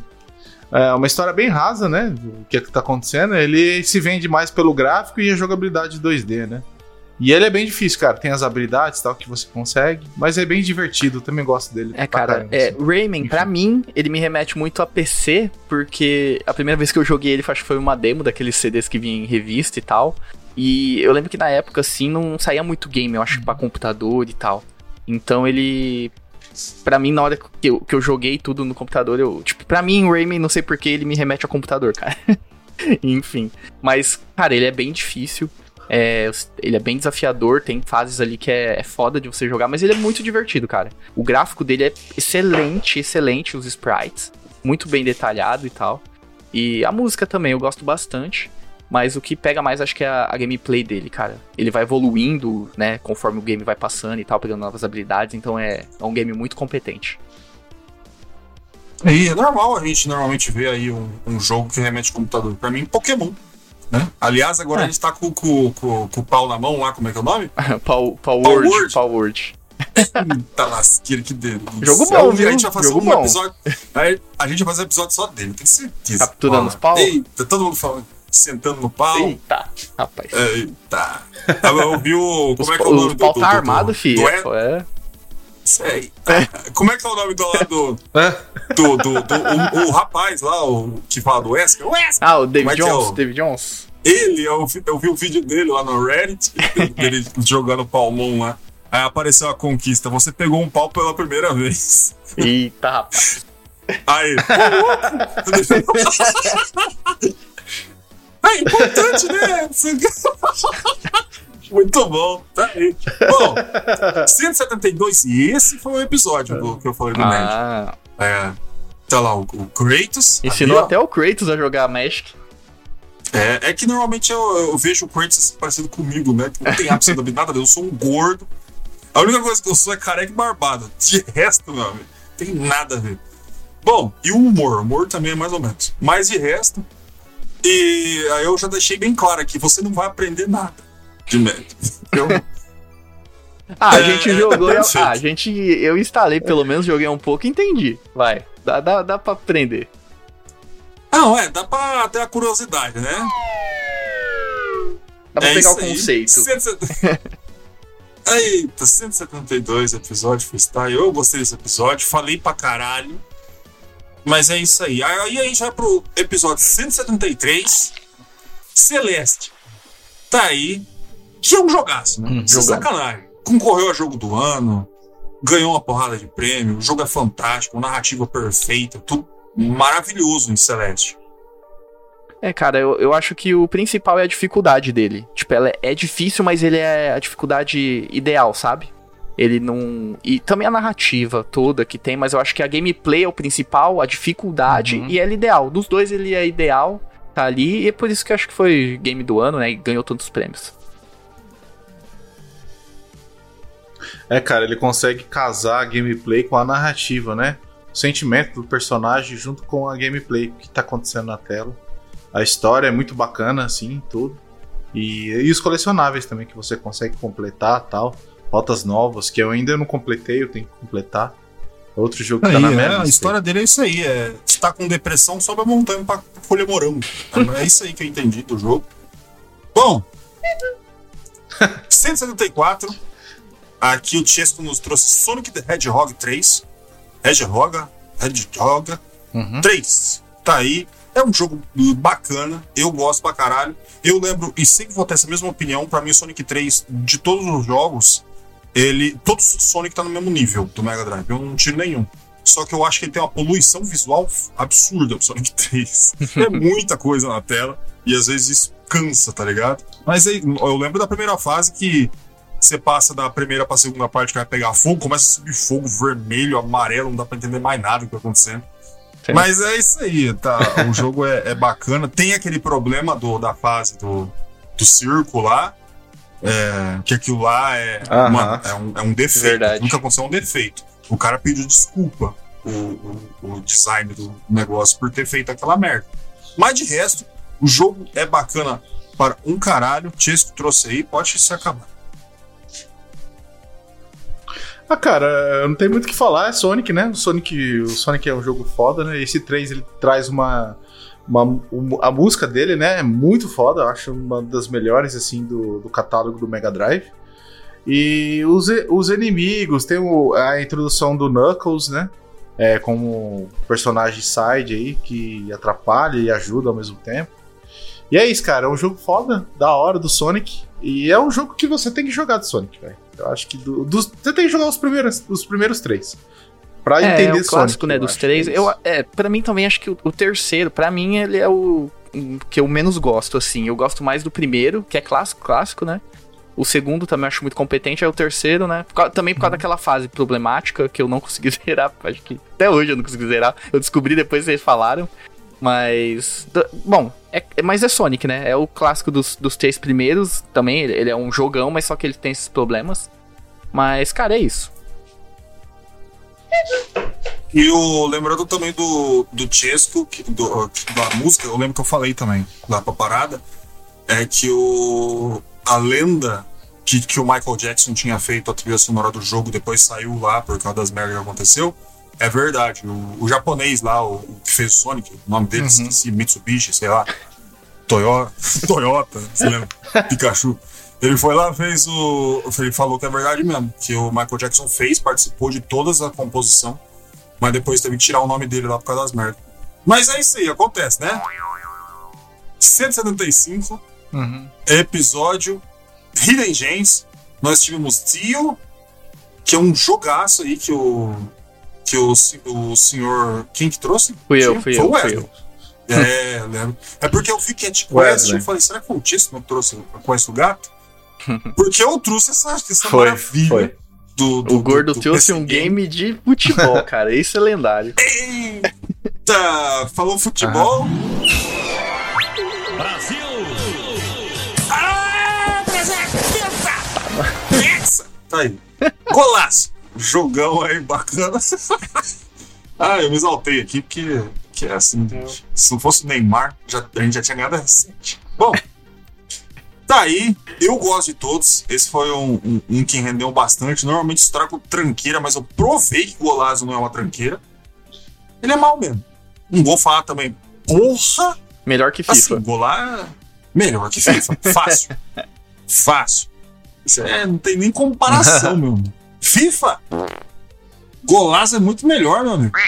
é, uma história bem rasa, né? Do que, é que tá acontecendo. Ele se vende mais pelo gráfico e a jogabilidade 2D, né? E ele é bem difícil, cara. Tem as habilidades tal que você consegue, mas é bem divertido. Eu também gosto dele. É, cara, caramba, é, assim. Rayman, pra mim, ele me remete muito a PC, porque a primeira vez que eu joguei ele, acho que foi uma demo daqueles CDs que vinha em revista e tal. E eu lembro que na época, assim, não saía muito game, eu acho, pra computador e tal. Então ele. Pra mim, na hora que eu, que eu joguei tudo no computador, eu. Tipo, pra mim, Rayman, não sei porque, ele me remete a computador, cara. Enfim. Mas, cara, ele é bem difícil. É, ele é bem desafiador, tem fases ali que é, é foda de você jogar, mas ele é muito divertido, cara. O gráfico dele é excelente, excelente, os sprites, muito bem detalhado e tal. E a música também eu gosto bastante, mas o que pega mais acho que é a, a gameplay dele, cara. Ele vai evoluindo, né, conforme o game vai passando e tal, pegando novas habilidades, então é, é um game muito competente. E é normal a gente normalmente ver aí um, um jogo que remete ao computador. Pra mim, Pokémon. Né? Aliás, agora É. a gente tá com, com, com, com o pau na mão lá, como é que é o nome? Power, Power Word. Power Word. Tá lasqueira, que delícia. Jogo bom, A viu? gente vai fazer Jogo um bom. episódio. A gente vai fazer um episódio só dele, tenho certeza. Capturando os pau? Eita, todo mundo falando, sentando no pau. Eita, rapaz. Eita. Eu vi o. Como é que é o nome o pau do, tá do, do, armado, do, filho. é- É. Sei. Como é que é o nome do lá do. É? do, do, do- o, o rapaz lá, o que fala do Wesker? Wesker! Ah, o David é é Jones, o- David Jones. Ele, eu, vi- eu vi o vídeo dele lá no Reddit, dele jogando palmão lá. Aí apareceu a conquista. Você pegou um pau pela primeira vez. Eita, rapaz. Aí. É importante, né? Muito bom, tá aí. Bom, 172, e esse foi o episódio do, que eu falei do. Ah, É, tá lá o, o Kratos. ensinou ali, até o Kratos a jogar Magic. É, é que normalmente eu, eu vejo o Kratos parecido comigo, né? Que não tem absolutamente nada a ver. Eu sou um gordo. A única coisa que eu sou é careca e barbado. De resto, meu amigo, tem nada a ver. Bom, e o humor? O humor também é mais ou menos. Mas de resto. E aí eu já deixei bem claro aqui: você não vai aprender nada de médio. Eu, Ah, a É, gente é, jogou. eu- perfeito. ah, a gente. Eu instalei pelo menos, joguei um pouco e entendi. Vai. Dá, dá, dá pra aprender. não, é, dá pra ter a curiosidade, né? Dá pra é pegar o isso aí. conceito. 170 Eita, 172 episódio freestyle. Eu gostei desse episódio, falei pra caralho. Mas é isso aí. Aí a gente vai pro episódio 173, Celeste. Tá aí. Que é um jogaço, né? Hum, Sem jogão. sacanagem. Concorreu a jogo do ano, ganhou uma porrada de prêmio, o jogo é fantástico, narrativa perfeita, tudo maravilhoso em Celeste. É, cara, eu, eu acho que o principal é a dificuldade dele. Tipo, ela é, é difícil, mas ele é a dificuldade ideal, sabe? Ele não. E também a narrativa toda que tem, mas eu acho que a gameplay é o principal, a dificuldade, Uhum. e ele é ideal. Dos dois ele é ideal, tá ali, e é por isso que eu acho que foi game do ano, né? E ganhou tantos prêmios. É, cara, ele consegue casar a gameplay com a narrativa, né? O sentimento do personagem junto com a gameplay que tá acontecendo na tela. A história é muito bacana, assim, tudo. E, e os colecionáveis também, que você consegue completar tal. Rotas novas, que eu ainda não completei, eu tenho que completar. Outro jogo que Aí, tá na né, minha a história dele é isso aí. É, se tá com depressão, sobe a montanha pra colher morango. É isso aí que eu entendi do jogo. Bom, 174. Aqui o Chesco nos trouxe Sonic the Hedgehog 3. Hedgehog, Hedgehog Uhum. 3. Tá aí. É um jogo bacana. Eu gosto pra caralho. Eu lembro, e sempre vou ter essa mesma opinião, pra mim o Sonic 3, de todos os jogos, ele. Todos o Sonic tá no mesmo nível do Mega Drive. Eu não tiro nenhum. Só que eu acho que ele tem uma poluição visual absurda pro Sonic 3. é muita coisa na tela. E às vezes isso cansa, tá ligado? Mas aí, eu lembro da primeira fase que você passa da primeira pra segunda parte que vai pegar fogo, começa a subir fogo vermelho, amarelo, não dá pra entender mais nada do que tá acontecendo. Sim. Mas é isso aí, tá? O jogo é, é bacana. Tem aquele problema do, da fase do, do circo lá. É, que aquilo lá é, uma- é, um, é um defeito. Verdade. Nunca aconteceu um defeito. O cara pediu desculpa, o, o, o design do negócio, por ter feito aquela merda. Mas de resto, o jogo é bacana para um caralho. Chesco trouxe aí, pode se acabar. Ah, cara, não tem muito o que falar, é Sonic, né? O Sonic, o Sonic é um jogo foda, né? Esse 3 ele traz uma, uma um- a música dele, né? É muito foda, acho uma das melhores assim do, do catálogo do Mega Drive. E os, os inimigos, tem o- a introdução do Knuckles, né? É, como personagem side aí que atrapalha e ajuda ao mesmo tempo. E é isso, cara, é um jogo foda, da hora do Sonic. E é um jogo que você tem que jogar do Sonic, velho. Eu acho que do- dos, você tem que jogar os primeiros, os primeiros três. Pra É, entender é o clássico, Sonic, né, dos três. é eu, é, pra mim também acho que o, o terceiro, pra mim, ele é o que eu menos gosto, assim. Eu gosto mais do primeiro, que é clássico, clássico, né? O segundo também acho muito competente, aí o terceiro, né? por causa- também por Uhum. causa daquela fase problemática que eu não consegui zerar, acho que até hoje eu não consegui zerar. Eu descobri depois que vocês falaram. Mas. Bom, é, é- mas é Sonic, né? É o clássico dos, dos três primeiros também. Ele, ele é um jogão, mas só que ele tem esses problemas. Mas, cara, é isso. E o, lembrando também do, do Chesco, que, do, da música, eu lembro que eu falei também lá pra parada, é que o, a lenda que, que o Michael Jackson tinha feito a trilha sonora do jogo, depois saiu lá por causa das merdas que aconteceu, é verdade. O, o japonês lá, o, o que fez o Sonic, o nome dele, esqueci, Mitsubishi, sei lá, Toyota, Toyota, você lembra? Pikachu. Ele foi lá, fez o. Ele falou que é verdade mesmo, que o Michael Jackson fez, participou de toda a composição, mas depois teve que tirar o nome dele lá por causa das merdas. Mas é isso aí, acontece, né? 175, Uhum. episódio Hidden Gems. Nós tivemos Tio, que é um jogaço aí que o. Que o, o senhor. Quem que trouxe? Fui eu, fui Foi eu, fui Wesley. É, eu lembro. É porque eu vi Quest Wesley. e eu falei, será que foi o Tício que trouxe a Quest do gato? Porque eu trouxe essa, essa Foi, maravilha foi. do, do. O gordo do- do trouxe PC um game de futebol, cara. Isso é lendário. Eita! Falou futebol. Essa! Tá aí. Golaço! Jogão aí, bacana. ah, eu me exaltei aqui porque que é assim. Se não fosse o Neymar, já, a gente já tinha ganhado recente. Bom, tá aí. Eu gosto de todos. Esse foi um, um, um que rendeu bastante. Normalmente estrago tranqueira, mas eu provei que Golazo não é uma tranqueira. Ele é mal mesmo. Não vou falar também. Porra! Melhor que FIFA. Assim, Golá é melhor que FIFA. Fácil. Fácil. Isso é, não tem nem comparação, meu amigo. FIFA! Golaço é muito melhor, meu amigo.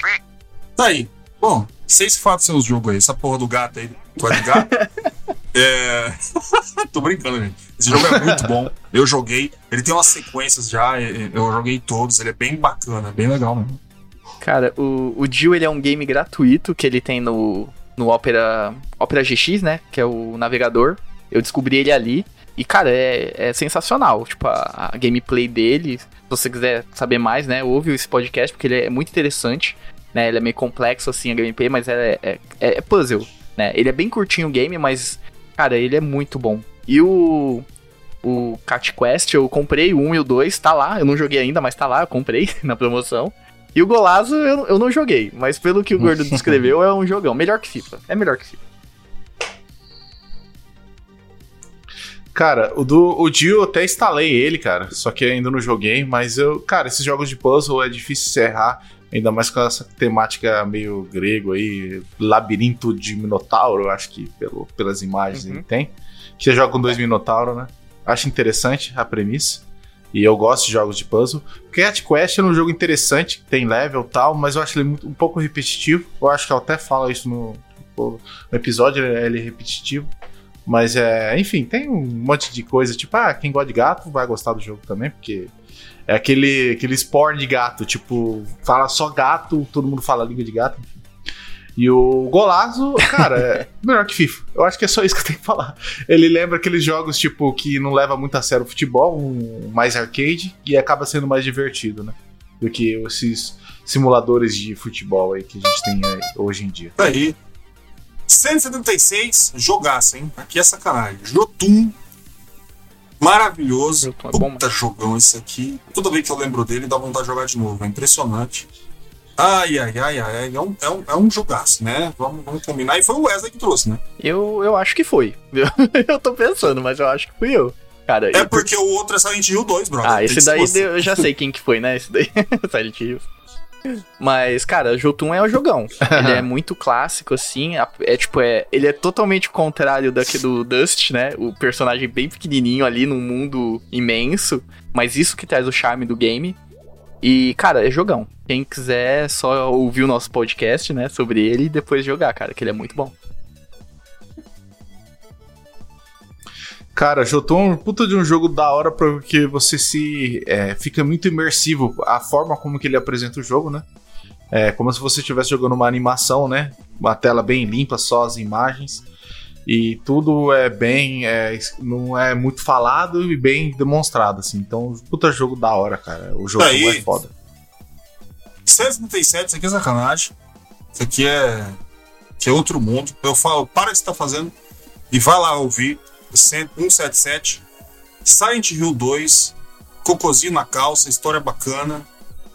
Tá aí. Bom, vocês falam seus jogos aí. Essa porra do gato aí. Gosta de gato? É. Tô brincando, gente. Esse jogo é muito bom. Eu joguei. Ele tem umas sequências já. Eu joguei todos. Ele é bem bacana, bem legal mesmo. Cara, o, o Jill ele é um game gratuito que ele tem no, no Opera, Opera GX, né? Que é o navegador. Eu descobri ele ali. E, cara, é, é sensacional. Tipo, a, a gameplay dele. Se você quiser saber mais, né? Ouve esse podcast, porque ele é muito interessante. Né? Ele é meio complexo, assim, a gameplay, mas é, é, é puzzle. Né? Ele é bem curtinho o game, mas, cara, ele é muito bom. E o. O Cat Quest, eu comprei o 1 e o 2, tá lá. Eu não joguei ainda, mas tá lá, eu comprei na promoção. E o Golazo eu, eu não joguei, mas pelo que o Gordo descreveu, é um jogão. Melhor que FIFA. É melhor que FIFA. Cara, o do o Dio eu até instalei ele, cara. Só que ainda não joguei, mas eu. Cara, esses jogos de puzzle é difícil errar. Ainda mais com essa temática meio grego aí, labirinto de Minotauro, acho que pelo, pelas imagens Uhum. ele tem. Que você joga com dois Minotauro, né? Acho interessante a premissa. E eu gosto de jogos de puzzle. Cat Quest é um jogo interessante, tem level e tal, mas eu acho ele muito- um pouco repetitivo. Eu acho que eu até falo isso no, no episódio, ele ele é repetitivo. Mas é, enfim, tem um monte de coisa, tipo, ah, quem gosta de gato vai gostar do jogo também, porque é aquele, aquele spawn de gato, tipo, fala só gato, todo mundo fala língua de gato. E o Golazo, cara, é melhor que FIFA. Eu acho que é só isso que eu tenho que falar. Ele lembra aqueles jogos, tipo, que não leva muito a sério o futebol, um mais arcade, e acaba sendo mais divertido, né? Do que esses simuladores de futebol aí que a gente tem aí hoje em dia. Tá aí. 176, jogaço, hein? Aqui é sacanagem. Jotun. Maravilhoso. Jotun é bom, Puta jogão esse aqui. Toda vez que eu lembro dele, dá vontade de jogar de novo. É impressionante. Ai, ai, ai, ai. ai. É um, é um, é um jogaço, né? Vamos, vamos combinar. E foi o Wesley que trouxe, né? Eu, eu acho que foi. Eu tô pensando, mas eu acho que fui eu. Cara, É eu- porque o outro é Silent Hill 2, brother. Ah, esse daí eu já sei quem que foi, né? Esse daí. Silent Hill. Mas, cara, Jotun é um jogão. Ele é muito clássico, assim. É tipo, é, ele é totalmente contrário daqui do Dust, né? O personagem bem pequenininho ali num mundo imenso. Mas isso que traz o charme do game. E, cara, é jogão. Quem quiser, só ouvir o nosso podcast, né? Sobre ele e depois jogar, cara, que ele é muito bom. Cara, Jotun é um puta de um jogo da hora porque você se é, fica muito imersivo. A forma como que ele apresenta o jogo, né? É como se você estivesse jogando uma animação, né? Uma tela bem limpa, só as imagens. E tudo é bem. é, não é muito falado e bem demonstrado, assim. Então, puta jogo da hora, cara. O jogo é foda. 177, isso aqui é sacanagem. Isso aqui é. Que é outro mundo. Eu falo, para o que você tá fazendo e vai lá ouvir. 100 177. Silent Hill 2. Cocôzinho na calça, história bacana.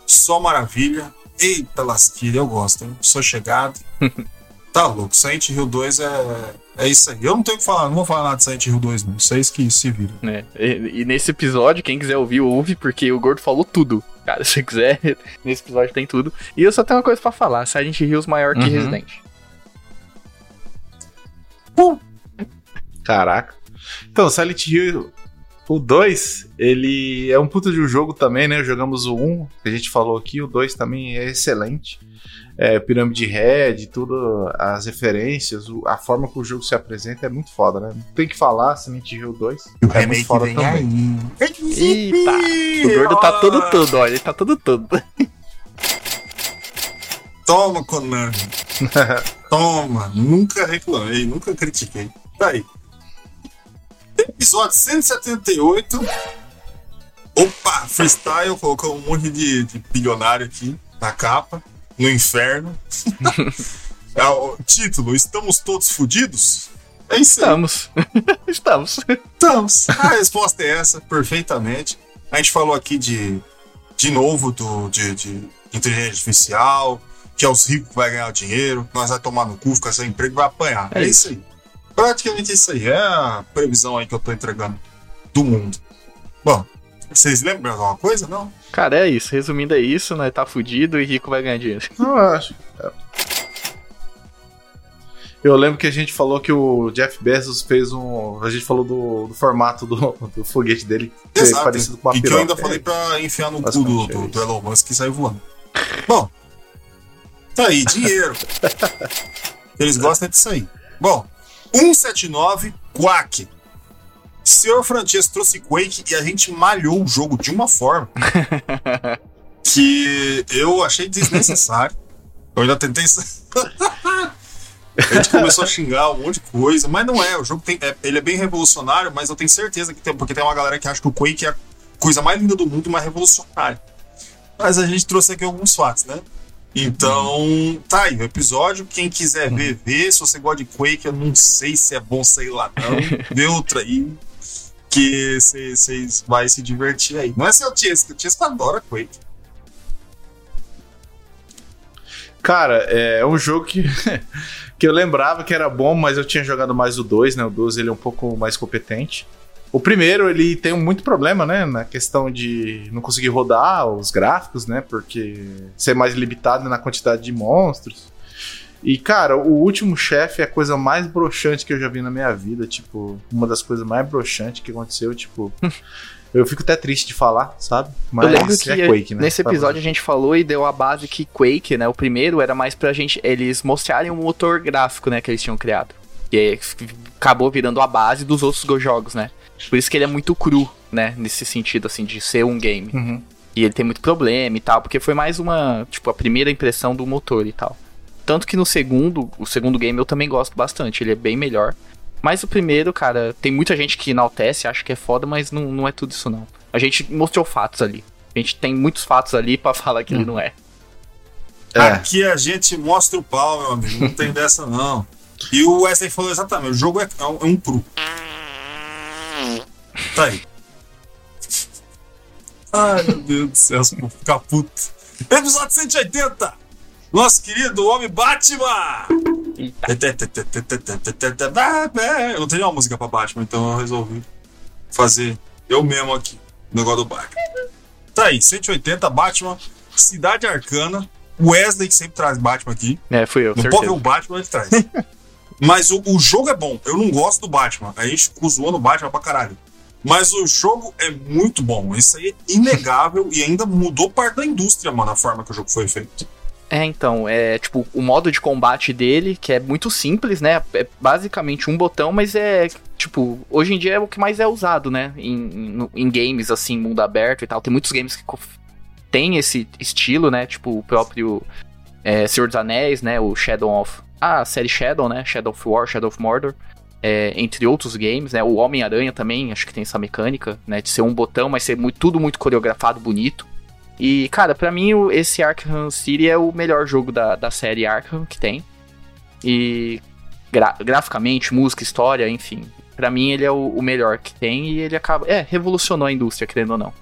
Só maravilha. Eita lasquilha, eu gosto, hein? Sou chegado. tá louco. Silent Hill 2 é. É isso aí. Eu não tenho o que falar, não vou falar nada de Silent Hill 2, não. Vocês que se viram. né? E, e nesse episódio, quem quiser ouvir, ouve, porque o Gordo falou tudo. Cara, se quiser, nesse episódio tem tudo. E eu só tenho uma coisa pra falar: Silent Hills maior que Uhum. Resident. Caraca. Então, Silent Hill, o 2, ele é um puta de um jogo também, né? Jogamos o 1, que a gente falou aqui, o 2 também é excelente. É, Pirâmide Red, tudo, as referências, o- a forma que o jogo se apresenta é muito foda, né? Não tem que falar, Silent Hill 2. é muito foda também. Eita! O Gordo tá todo todo, olha, ele tá todo todo. Toma, Konami. Toma. Nunca reclamei, nunca critiquei. Tá aí. Episódio 178. Opa, freestyle. Colocou um monte de, de bilionário aqui na capa. No inferno. É o título: Estamos todos fudidos? É isso. Estamos. Estamos. Estamos. A resposta é essa, perfeitamente. A gente falou aqui de, de novo, do, de, de inteligência artificial, que é os ricos que vai ganhar o dinheiro, nós vai tomar no cu, ficar sem emprego, vai apanhar. É É, isso aí. Praticamente isso aí. É a previsão aí que eu tô entregando do mundo. Bom, vocês lembram de alguma coisa? Não? Cara, é isso. Resumindo, é isso, né? Tá fudido e rico vai ganhar dinheiro. Não, eu acho. Eu lembro que a gente falou que o Jeff Bezos fez um. A gente falou do, do formato do, do foguete dele, que é parecido com uma e que eu ainda falei pra enfiar no cu do, é do, do Elon Musk e sair voando. Bom, tá aí, dinheiro. Eles gostam disso aí. Bom, 179 Quack. Senhor Francesco trouxe Quake e a gente malhou o jogo de uma forma que eu achei desnecessário. Eu ainda tentei. A gente começou a xingar um monte de coisa, mas não é. O jogo tem, é- ele é bem revolucionário, mas eu tenho certeza que tem, porque tem uma galera que acha que o Quake é a coisa mais linda do mundo e mais revolucionária. Mas a gente trouxe aqui alguns fatos, né? Então, tá aí o episódio. Quem quiser ver, vê. Se você gosta de Quake, eu não sei se é bom, sei lá, não. Vê outra aí. Que vocês vai se divertir aí. Não é seu Tiesco, o Tiesco adora Quake. Cara, é um jogo que, que eu lembrava que era bom, mas eu tinha jogado mais o 2, né? O 2 ele é um pouco mais competente. O primeiro, ele tem muito problema, né? Na questão de não conseguir rodar os gráficos, né? Porque ser mais limitado na quantidade de monstros. E, cara, o último chefe é a coisa mais broxante que eu já vi na minha vida. Tipo, uma das coisas mais broxantes que aconteceu. Tipo, eu fico até triste de falar, sabe? Mas eu lembro que é Quake, né? nesse Tá episódio a gente falou e deu a base que Quake, né? O primeiro era mais pra gente. Eles mostrarem o motor gráfico, né? Que eles tinham criado. E aí acabou virando a base dos outros go- jogos, né? Por isso que ele é muito cru, né? Nesse sentido, assim, de ser um game. Uhum. E ele tem muito problema e tal, porque foi mais uma, tipo, a primeira impressão do motor e tal. Tanto que no segundo, o segundo game eu também gosto bastante, ele é bem melhor. Mas o primeiro, cara, tem muita gente que enaltece, acha que é foda, mas não, não é tudo isso não. A gente mostrou fatos ali. A gente tem muitos fatos ali pra falar que ele não é. É. Aqui a gente mostra o pau, meu amigo. Não tem dessa, não. E o Wesley falou exatamente: o jogo é, é um, é um cru. Tá aí. Ai, meu Deus do céu, vou ficar puto. Episódio 180! Nosso querido Homem Batman! Eu não tenho uma música pra Batman, então eu resolvi fazer eu mesmo aqui. O negócio do Batman. Tá aí, 180, Batman, Cidade Arcana. Wesley que sempre traz Batman aqui. É, fui eu, Não certeza. pode ver o Batman, ele traz. Mas o, o jogo é bom. Eu não gosto do Batman. A gente ficou zoando o Batman pra caralho. Mas o jogo é muito bom. Isso aí é inegável e ainda mudou parte da indústria, mano, a forma que o jogo foi feito. É, então, é tipo, o modo de combate dele, que é muito simples, né? É basicamente um botão, mas é, tipo, hoje em dia é o que mais é usado, né? Em, em, em games, assim, mundo aberto e tal. Tem muitos games que tem esse estilo, né? Tipo, o próprio é, Senhor dos Anéis, né? O Shadow of. A série Shadow, né? Shadow of War, Shadow of Mordor. É, entre outros games, né? O Homem-Aranha também, acho que tem essa mecânica, né? De ser um botão, mas ser muito, tudo muito coreografado, bonito. E, cara, pra mim esse Arkham City é o melhor jogo da, da série Arkham que tem. E gra- graficamente, música, história, enfim. Pra mim ele é o, o melhor que tem e ele acaba. É, revolucionou a indústria, querendo ou não.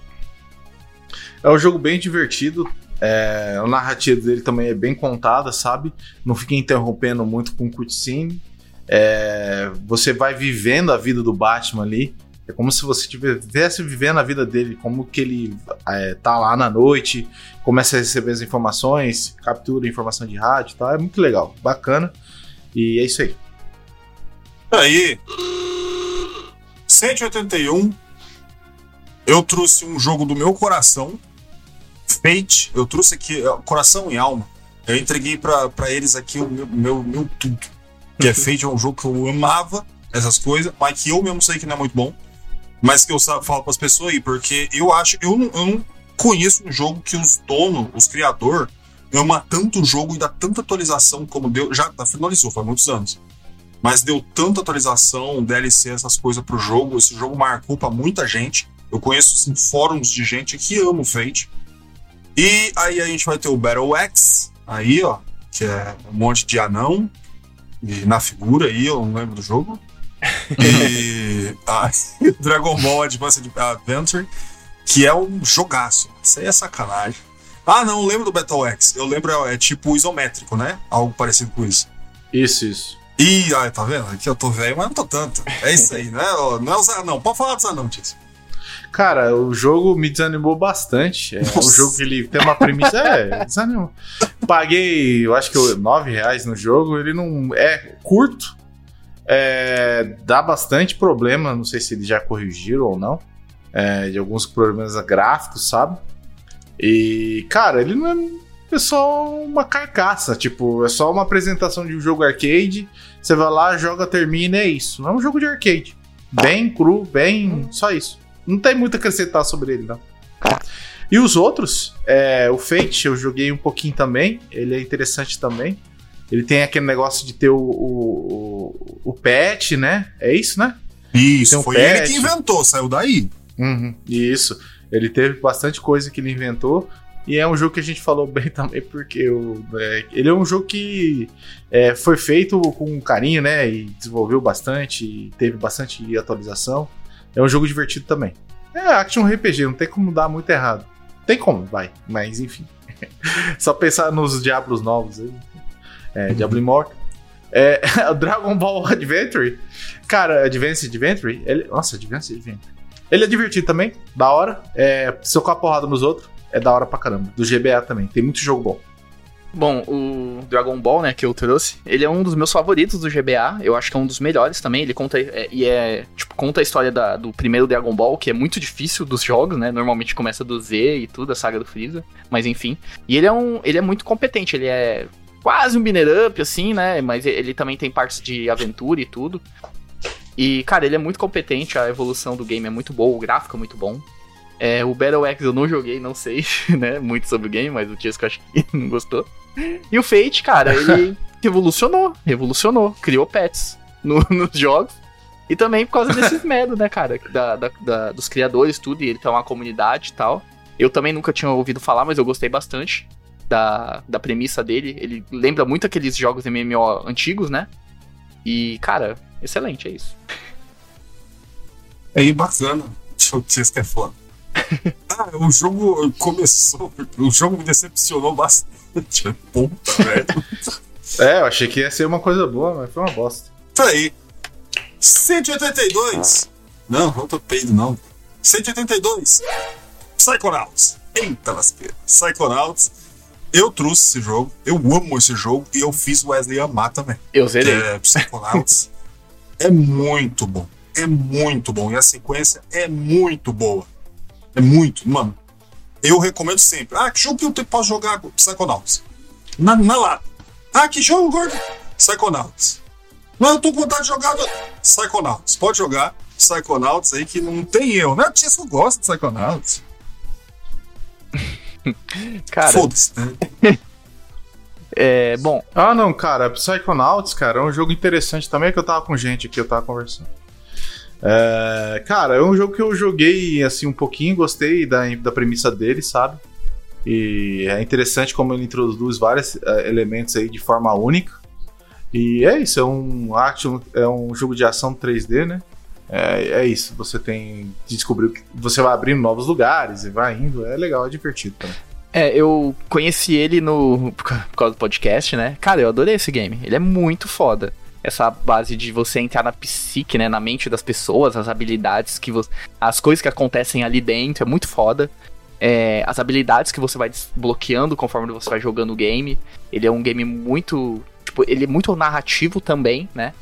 É um jogo bem divertido. É, a narrativa dele também é bem contada, sabe? Não fica interrompendo muito com cutscene. É, você vai vivendo a vida do Batman ali. É como se você estivesse vivendo a vida dele, como que ele é, tá lá na noite, começa a receber as informações, captura informação de rádio e tal. É muito legal, bacana. E é isso aí. Aí, 181. Eu trouxe um jogo do meu coração. Fate. Eu trouxe aqui é, coração e alma. Eu entreguei pra pra eles aqui o meu, meu, meu tudo. Que é Fate, é um jogo que eu amava, essas coisas, mas que eu mesmo sei que não é muito bom. Mas que eu falo pras pessoas aí, porque eu acho. Eu não, eu não conheço um jogo que os donos, os criadores, ama tanto o jogo e dá tanta atualização como deu. Já finalizou, faz muitos anos mas deu tanta atualização, DLC, essas coisas pro jogo. Esse jogo marcou pra muita gente. Eu conheço assim, fóruns de gente que ama o Fate. E aí a gente vai ter o Battle X, aí, ó, que é um monte de anão e na figura aí, eu não lembro do jogo. E ah, Dragon Ball Advanced Adventure, que é um jogaço. Isso aí é sacanagem. Ah, não, lembro do Battle X. Eu lembro, é tipo isométrico, né? Algo parecido com isso. Isso, isso. Ih, ai, tá vendo? Aqui eu tô velho, mas não tô tanto. É isso aí, né? Não é os anão. Pode falar dos anão, Tício. Cara, o jogo me desanimou bastante. É um Nossa. jogo que ele tem uma premissa. É, desanimou. Paguei, eu acho que eu- 9 reais no jogo. Ele não. É curto. É, dá bastante problema. Não sei se eles já corrigiram ou não. é, de alguns problemas gráficos, sabe? E, cara, ele não é. É só uma carcaça, tipo, é só uma apresentação de um jogo arcade. Você vai lá, joga, termina, é isso. Não é um jogo de arcade. Bem cru, bem. Só isso. Não tem muito a acrescentar sobre ele, não. E os outros, é, o Fate eu joguei um pouquinho também. Ele é interessante também. Ele tem aquele negócio de ter o, o, o, pet, né? É isso, né? Isso, um foi ele que inventou, saiu daí. Uhum, isso. Ele teve bastante coisa que ele inventou. E é um jogo que a gente falou bem também, porque o, é, ele é um jogo que é, foi feito com carinho, né? E desenvolveu bastante, e teve bastante atualização. É um jogo divertido também. É action RPG, não tem como dar muito errado. Tem como, vai, mas enfim. Só pensar nos Diablos novos aí. É, Diablo Immortal. É, Dragon Ball Adventure. Cara, Advance Adventure. Ele, nossa, Advance Adventure. Ele é divertido também, da hora. É, socar a porrada nos outros, é da hora pra caramba. Do GBA também, tem muito jogo bom. Bom, o Dragon Ball, né, que eu trouxe, ele é um dos meus favoritos do GBA. Eu acho que é um dos melhores também. Ele conta é, e é tipo conta a história da- do primeiro Dragon Ball, que é muito difícil dos jogos, né? Normalmente começa do Z e tudo, a saga do Freeza. Mas enfim, e ele é um, ele é muito competente. Ele é quase um binner up, assim, né? Mas ele também tem partes de aventura e tudo. E cara, ele é muito competente. A evolução do game é muito boa, o gráfico é muito bom. É, o Battle X eu não joguei, não sei, né, muito sobre o game, mas o Tiesco acho que não gostou. E o Fate, cara, ele revolucionou, revolucionou, criou pets no- nos jogos. E também por causa desses medos, né, cara, da, da- da- dos criadores, tudo, e ele tem uma comunidade e tal. Eu também nunca tinha ouvido falar, mas eu gostei bastante da, da premissa dele. Ele lembra muito aqueles jogos MMO antigos, né? E, cara, excelente, é isso. Aí, bacana. O Tiesco é foda. Ah, o jogo começou. O jogo me decepcionou bastante. Puta, velho. É, eu achei que ia ser uma coisa boa, mas foi uma bosta. Peraí. 182. Não, não tô peido, não. 182. Psychonauts. Eita lasqueira. Psychonauts. Eu trouxe esse jogo. Eu amo esse jogo. E eu fiz o Wesley amar também. Eu zerei. é Psychonauts. é muito bom. É muito bom. E a sequência é muito boa. É muito. Mano, eu recomendo sempre. Ah, que jogo que eu te- posso jogar? Psychonauts. Na, na lata. Ah, que jogo, gordo? Psychonauts. Não, eu tô com vontade de jogar. Psychonauts. Pode jogar Psychonauts aí que não tem eu, né? Tia, eu gosto de Psychonauts. Cara, Foda-se, né? é, bom, Ah, não, cara, Psychonauts, cara, é um jogo interessante também que eu tava com gente aqui, eu tava conversando. É, cara, é um jogo que eu joguei assim um pouquinho, gostei da, da premissa dele, sabe? E é interessante como ele introduz vários eh, elementos aí de forma única. E é isso, é um action, é um jogo de ação 3D, né? É, é isso, você tem de descobrir que você vai abrindo novos lugares e vai indo, é legal, é divertido também. É, eu conheci ele no por causa do podcast, né? Cara, eu adorei esse game. Ele é muito foda. Essa base de você entrar na psique, né? Na mente das pessoas, as habilidades que você. As coisas que acontecem ali dentro, é muito foda. É, as habilidades que você vai desbloqueando conforme você vai jogando o game. Ele é um game muito. Tipo, ele é muito narrativo também, né?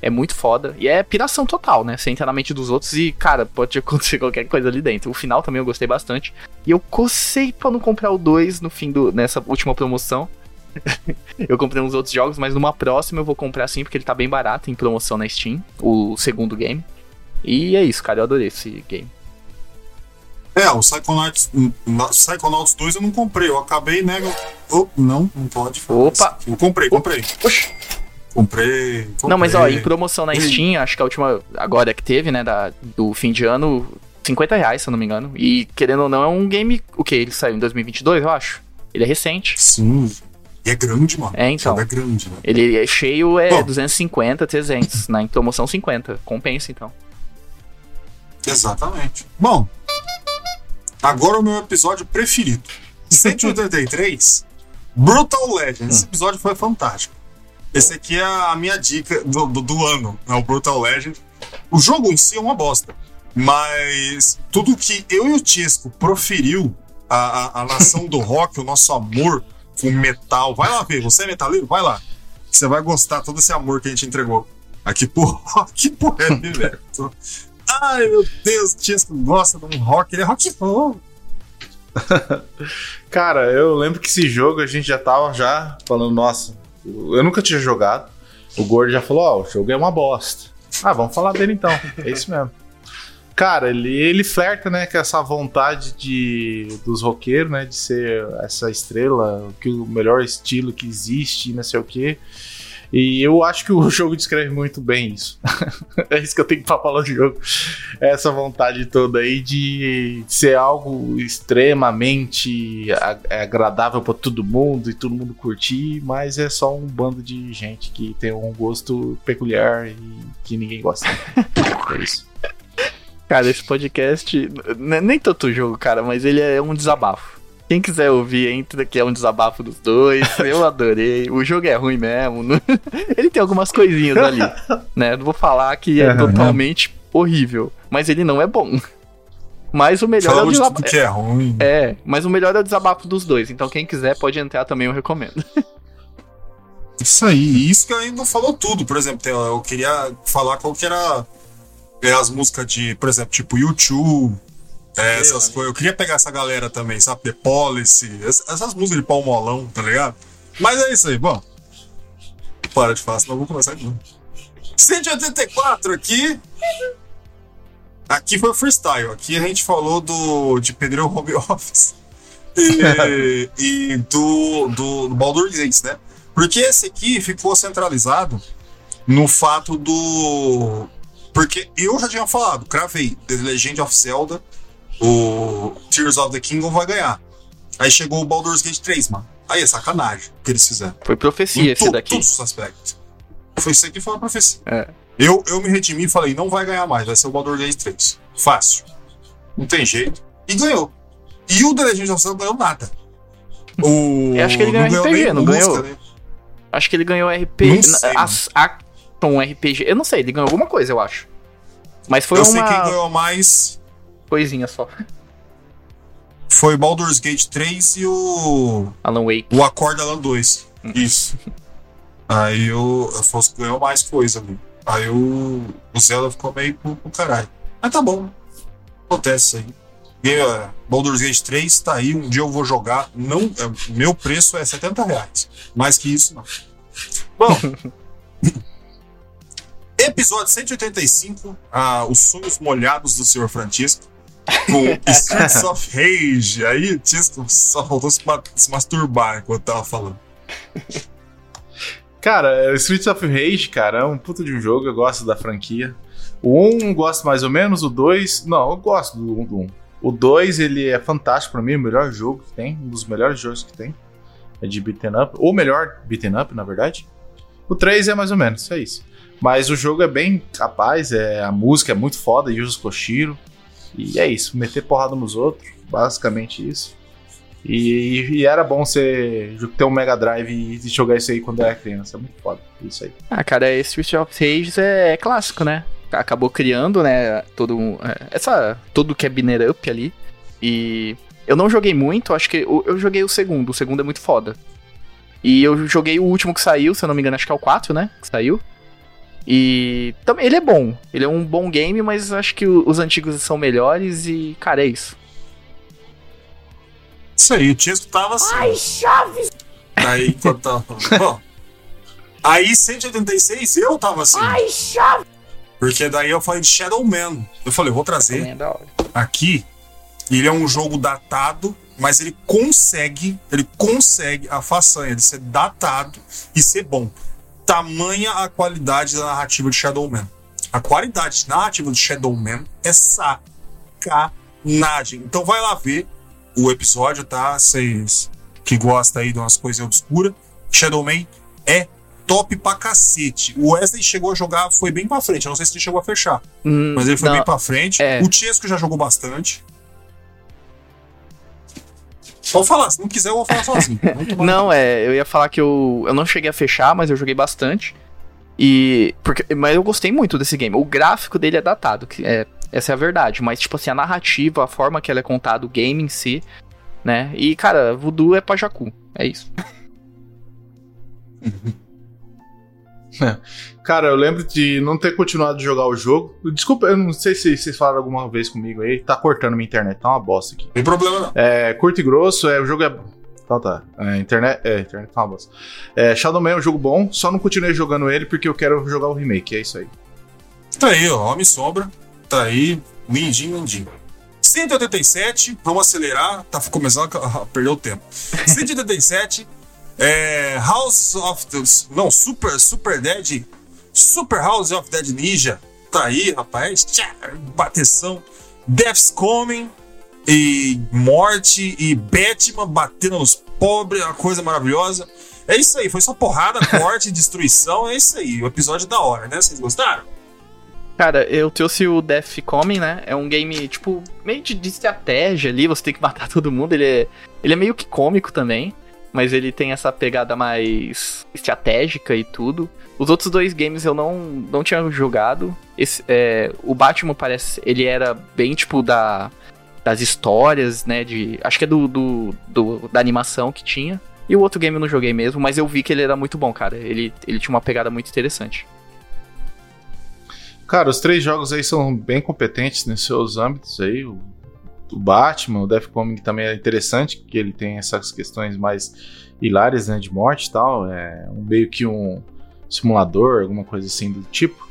É muito foda. E é piração total, né? Você entra na mente dos outros e, cara, pode acontecer qualquer coisa ali dentro. O final também eu gostei bastante. E eu cocei pra não comprar o 2 no fim do. nessa última promoção. eu comprei uns outros jogos, mas numa próxima eu vou comprar sim, porque ele tá bem barato em promoção na Steam, o segundo game. E é isso, cara, eu adorei esse game. É, o Psychonauts, na- Psychonauts 2 eu não comprei. Eu acabei, né? eu- Oh, não, não pode. Opa. isso. Eu comprei, comprei. Oxi. Comprei, comprei. Não, mas ó, em promoção na Hum. Steam, acho que a última agora que teve, né, da, do fim de ano, 50 reais, se eu não me engano. E querendo ou não, é um game. O que? Ele saiu em 2022, eu acho. Ele é recente. Sim. E é grande, mano. É, então. É grande, né? Ele é cheio, é Bom. 250, 300. na em promoção 50. Compensa então. Exatamente. Bom, agora o meu episódio preferido. 183, Brutal Legend. Esse episódio foi fantástico. Esse aqui é a minha dica do, do, do ano, é o Brutal Legend. O jogo em si é uma bosta, mas tudo que eu e o Tisco proferiu, a, a, a nação do rock, o nosso amor com metal. Vai lá ver, você é metaleiro? Vai lá. Você vai gostar todo esse amor que a gente entregou. Aqui por rock, por heavy metal. Ai, meu Deus, o Tisco gosta de um rock, ele é rock. Cara, eu lembro que esse jogo a gente já tava já falando, nossa, eu nunca tinha jogado. O Gordo já falou, ó, o jogo é uma bosta. Ah, vamos falar dele então. É isso mesmo. Cara, ele, ele flerta, né, com essa vontade de, dos roqueiros, né, de ser essa estrela, que o melhor estilo que existe, não sei o quê. E eu acho que o jogo descreve muito bem isso. é isso que eu tenho pra falar do jogo. Essa vontade toda aí de ser algo extremamente a- agradável pra todo mundo e todo mundo curtir, mas é só um bando de gente que tem um gosto peculiar e que ninguém gosta. é isso. Cara, esse podcast. Nem tanto jogo, cara, mas ele é um desabafo. Quem quiser ouvir, entra que é um desabafo dos dois. Eu adorei. O jogo é ruim mesmo. Ele tem algumas coisinhas ali, né? Não vou falar que é Aham. totalmente horrível, mas ele não é bom. Mas o melhor é o desabafo. que é ruim. É, mas o melhor é o desabafo dos dois. Então quem quiser pode entrar também, eu recomendo. Isso aí, isso que ainda não falou tudo. Por exemplo, eu queria falar qual que era é, as músicas de, por exemplo, tipo YouTube, é, essas coisas. Eu queria pegar essa galera também, sabe? The Policy, ess- essas músicas de palmolão, tá ligado? Mas é isso aí, bom. Para de falar, senão eu vou começar de novo. 184 aqui. Aqui foi freestyle. Aqui a gente falou do de pedreiro home office. E, e do, do, do Baldur's Gate, né? Porque esse aqui ficou centralizado no fato do. Porque eu já tinha falado, cravei, The Legend of Zelda, o Tears of the Kingdom vai ganhar. Aí chegou o Baldur's Gate 3, mano. Aí é sacanagem o que eles fizeram. Foi profecia Em esse daqui. todos os aspectos. Foi isso aqui que foi uma profecia. É. Eu, eu me redimi e falei, não vai ganhar mais, vai ser o Baldur's Gate 3. Fácil. Não tem jeito. E ganhou. E o The Legend of Zelda ganhou nada. O... Eu acho que ele ganhou não RPG, nem não música, ganhou? né? Acho que ele ganhou RPG. sei, as- Action RPG. Eu não sei, ele ganhou alguma coisa, eu acho. Mas foi eu sei uma quem ganhou mais coisinha só. foi Baldur's Gate 3 e o. Alan Wake. O Acorda Alan 2. Isso. Aí o Afonso ganhou mais coisa ali. Aí o, o Zelda ficou meio pro, pro caralho. Mas tá bom. Acontece isso aí. E, uh, Baldur's Gate 3 tá aí. Um dia eu vou jogar. Não, é, meu preço é 70 reais. Mais que isso, não. Bom. episódio 185. Ah, os sonhos molhados do Senhor Francisco. Com Streets of Rage. Aí, Tisco só faltou se, se masturbar enquanto tava falando. Cara, Streets of Rage, cara, é um puto de um jogo, eu gosto da franquia. O 1 eu gosto mais ou menos, o 2. Não, eu gosto do 1 do 1. O 2, ele é fantástico pra mim, o melhor jogo que tem, um dos melhores jogos que tem. É de beaten up, ou melhor, beaten up, na verdade. O 3 é mais ou menos, é isso. Mas o jogo é bem capaz, é, a música é muito foda, Yuzo Koshiro. E é isso, meter porrada nos outros, basicamente isso. E, e era bom você ter um Mega Drive e jogar isso aí quando era criança. É muito foda. Isso aí. Ah, cara, esse Street of Rage é, é clássico, né? Acabou criando, né, todo é, essa tudo que é binner up ali. E eu não joguei muito, acho que eu, eu joguei o segundo, o segundo é muito foda. E eu joguei o último que saiu, se eu não me engano, acho que é o 4, né, que saiu. E também ele é bom, ele é um bom game, mas acho que os antigos são melhores e, cara, é isso. Isso aí, o Tisco tava assim. Ai, chave! Aí, enquanto tava. Bom, aí 186 eu tava assim. Ai, chave! Porque daí eu falei de Shadow Man. Eu falei, eu vou trazer é aqui. Ele é um jogo datado, mas ele consegue, ele consegue a façanha de ser datado e ser bom. Tamanha a qualidade da narrativa de Shadow Man. A qualidade narrativa de Shadow Man é sacanagem. Então vai lá ver o episódio, tá? Vocês que gostam aí de umas coisas obscuras. Shadow Man é top pra cacete. O Wesley chegou a jogar, foi bem pra frente. Eu não sei se ele chegou a fechar. Hum, Mas ele foi não, bem pra frente. é. O Tiesco já jogou bastante. Pode falar, se não quiser, eu vou falar sozinho. Não, é, eu ia falar que eu, eu não cheguei a fechar, mas eu joguei bastante. E. Porque, mas eu gostei muito desse game. O gráfico dele é datado, que é, essa é a verdade. Mas, tipo assim, a narrativa, a forma que ela é contada, o game em si, né? E, cara, Voodoo é pra Jacu. É isso. Cara, eu lembro de não ter continuado de jogar o jogo. Desculpa, eu não sei se vocês falaram alguma vez comigo aí. Tá cortando minha internet, tá uma bosta aqui. Não tem problema, não. É curto e grosso, é, o jogo é. Então tá. É, internet, é, internet tá uma bosta. É, Shadow Man é um jogo bom, só não continuei jogando ele porque eu quero jogar o remake, é isso aí. Tá aí, ó. Homem Sombra. Tá aí. Lindinho, lindinho. 187, vamos acelerar. Tá começando a perder o tempo. 187. é, House of the. Não, Super, Super Dead. Super House of Dead Ninja. Tá aí, rapaz. Tchá, bateção. Death's Coming. E morte. E Batman batendo nos pobres. Uma coisa maravilhosa. É isso aí. Foi só porrada, corte, destruição. É isso aí. O episódio é da hora, né? Vocês gostaram? Cara, eu trouxe o Death Coming, né? É um game, tipo, meio de, de estratégia ali, você tem que matar todo mundo. Ele é, ele é meio que cômico também, mas ele tem essa pegada mais estratégica e tudo. Os outros dois games eu não, não tinha jogado. Esse, é, o Batman parece. Ele era bem tipo da. Das histórias, né? De. Acho que é do, do, do- da animação que tinha. E o outro game eu não joguei mesmo, mas eu vi que ele era muito bom, cara. Ele, ele tinha uma pegada muito interessante. Cara, os três jogos aí são bem competentes nos seus âmbitos aí. O, o Batman, o Death Coming também é interessante, que ele tem essas questões mais hilárias, né, de morte e tal. É um, meio que um simulador, alguma coisa assim do tipo.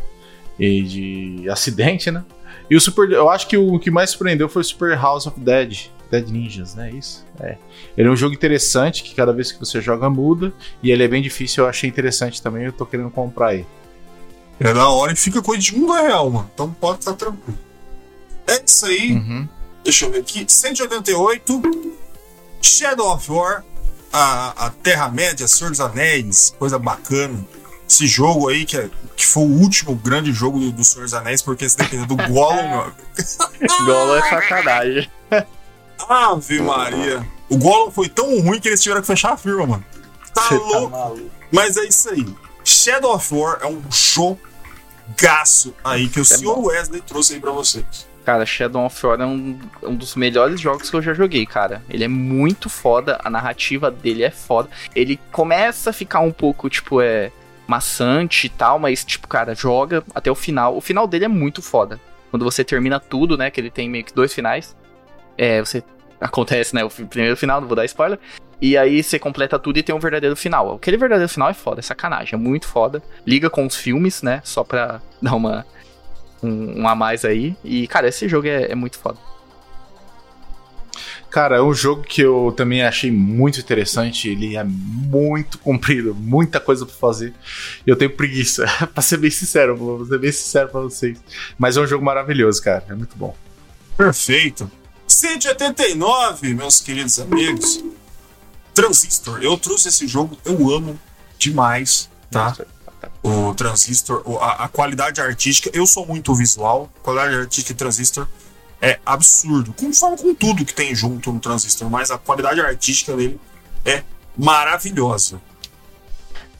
E de acidente, né? E o Super. Eu acho que o que mais surpreendeu foi o Super House of Dead. Dead Ninjas, né? Isso? É. Ele é um jogo interessante que cada vez que você joga muda. E ele é bem difícil, eu achei interessante também. Eu tô querendo comprar ele. É da hora e fica coisa de mundo real, mano. Então pode estar tranquilo. É isso aí. Uhum. Deixa eu ver aqui. 188. Shadow of War. A, a Terra-média, Senhor dos Anéis. Coisa bacana. Esse jogo aí, que, é, que foi o último grande jogo do, do Senhor dos Anéis, porque se depender do Gollum, meu amigo. Golo é sacanagem. Ave Maria. O Gollum foi tão ruim que eles tiveram que fechar a firma, mano. Tá Você tá louco. maluco. Mas é isso aí. Shadow of War é um jogaço aí que o É senhor bom. Wesley trouxe aí pra vocês. Cara, Shadow of War é um, um dos melhores jogos que eu já joguei, cara. Ele é muito foda, a narrativa dele é foda. Ele começa a ficar um pouco, tipo, é maçante e tal, mas, tipo, cara, joga até o final. O final dele é muito foda. Quando você termina tudo, né, que ele tem meio que dois finais. É, você... Acontece, né, o primeiro final, não vou dar spoiler. E aí você completa tudo e tem um verdadeiro final. Aquele verdadeiro final é foda, é sacanagem, é muito foda. Liga com os filmes, né, só pra dar uma um, um a mais aí. E, cara, esse jogo é, é muito foda. Cara, é um jogo que eu também achei muito interessante. Ele é muito comprido, muita coisa pra fazer. E eu tenho preguiça, pra ser bem sincero, vou ser bem sincero pra vocês. Mas é um jogo maravilhoso, cara. É muito bom. Perfeito. 189, meus queridos amigos. Transistor. Eu trouxe esse jogo, eu amo demais, tá? O Transistor, a, a qualidade artística, eu sou muito visual, qualidade artística de Transistor é absurdo. Conforme com tudo que tem junto no Transistor, mas a qualidade artística dele é maravilhosa.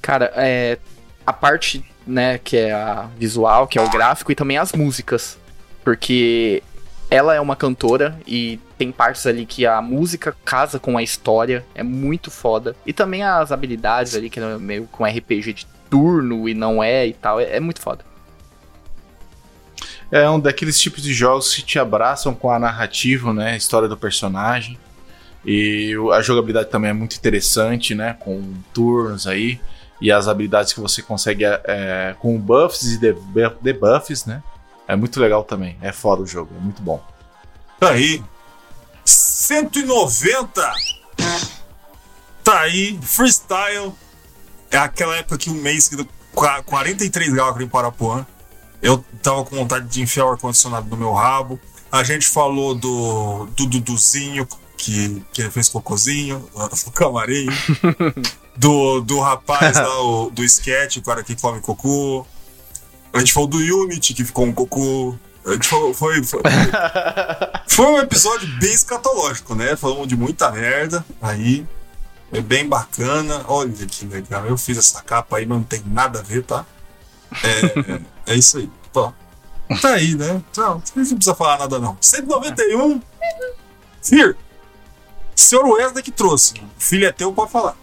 Cara, é. A parte, né, que é a visual, que é o gráfico, e também as músicas. Porque ela é uma cantora e tem partes ali que a música casa com a história. É muito foda. E também as habilidades ali, que é meio com RPG de turno e não é e tal. É, é muito foda. É um daqueles tipos de jogos que te abraçam com a narrativa, né? A história do personagem. E a jogabilidade também é muito interessante, né? Com turnos aí. E as habilidades que você consegue é, com buffs e debu- debuffs, né? É muito legal também. É foda o jogo, é muito bom. Tá aí. 190. Tá aí. Freestyle. É aquela época que um mês que deu qua- 43 graus aqui em Parapuã. Eu tava com vontade de enfiar o ar-condicionado no meu rabo. A gente falou do, do Duduzinho, que, que fez cocôzinho no camarim. do, do rapaz lá, o, do sketch, o cara que come cocô. A gente falou do Unity, que ficou um cocô. A gente falou, foi, foi, foi um episódio bem escatológico, né? Falamos de muita merda. Aí. É bem bacana. Olha que legal. Eu fiz essa capa aí, mas não tem nada a ver, tá? É, é isso aí. Tá aí, né? Não, não precisa falar nada, não. 191. Fear. Senhor Wesley que trouxe. Filho é teu, pode falar.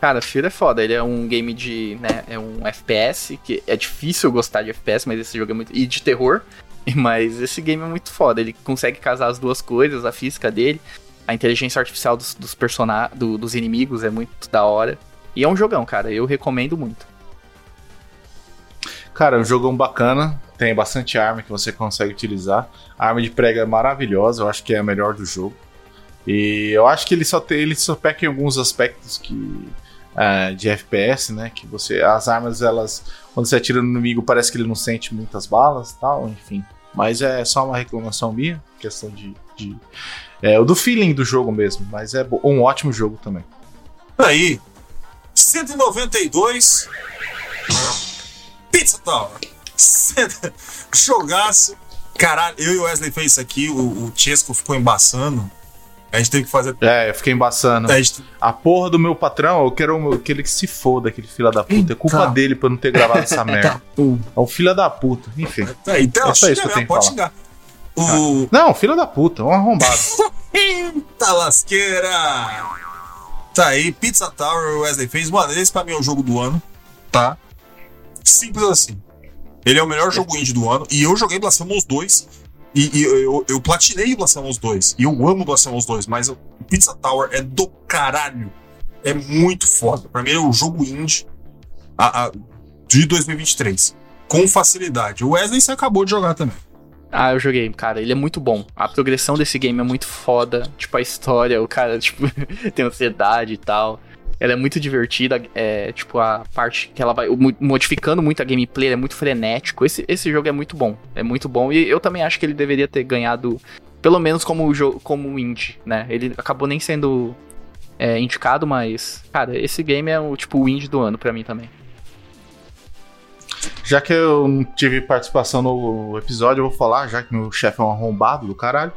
Cara, Fear é foda. Ele é um game de. né? É um FPS, que é difícil gostar de FPS, mas esse jogo é muito. E de terror. Mas esse game é muito foda. Ele consegue casar as duas coisas, a física dele, a inteligência artificial dos, dos personagens, dos inimigos é muito da hora. E é um jogão, cara. Eu recomendo muito. Cara, é um jogão bacana. Tem bastante arma que você consegue utilizar. A arma de prega é maravilhosa, eu acho que é a melhor do jogo. E eu acho que ele só tem, ele só peca em alguns aspectos que é, de FPS, né? Que você, as armas elas, quando você atira no inimigo, parece que ele não sente muitas balas, tal, enfim. Mas é só uma reclamação minha, questão de, de é, o do feeling do jogo mesmo. Mas é um ótimo jogo também. Aí. 192. Pizza Tower. Jogaço. Caralho, eu e o Wesley fez isso aqui, o, o Chesco ficou embaçando. A gente teve que fazer. É, eu fiquei embaçando. A gente... A porra do meu patrão, eu quero que ele se foda, aquele filho da puta. É culpa Eita. dele pra eu não ter gravado essa merda. É um filho da puta. Enfim. Tá, então, É só isso que eu tenho pode que xingar. O. Não, filho da puta, um arrombado. Eita lasqueira! Tá aí, Pizza Tower, o Wesley fez. Mano, esse pra mim é o jogo do ano, tá? Simples assim. Ele é o melhor jogo indie do ano. E eu joguei Blasphemous 2. E, e eu, eu platinei Blasphemous 2. E eu amo Blasphemous 2. Mas o Pizza Tower é do caralho. É muito foda. Pra mim é o jogo indie a- a- de 2023. Com facilidade. O Wesley você acabou de jogar também. Ah, eu joguei, cara, ele é muito bom. A progressão desse game é muito foda. Tipo, a história, o cara, tipo, tem ansiedade e tal. Ela é muito divertida, é, tipo, a parte que ela vai mo- modificando muito a gameplay, é muito frenético. Esse, esse jogo é muito bom, é muito bom. E eu também acho que ele deveria ter ganhado, pelo menos como jogo, como indie, né? Ele acabou nem sendo é, indicado, mas, cara, esse game é o, tipo, o indie do ano pra mim também. Já que eu não tive participação no episódio, eu vou falar, já que meu chefe é um arrombado do caralho.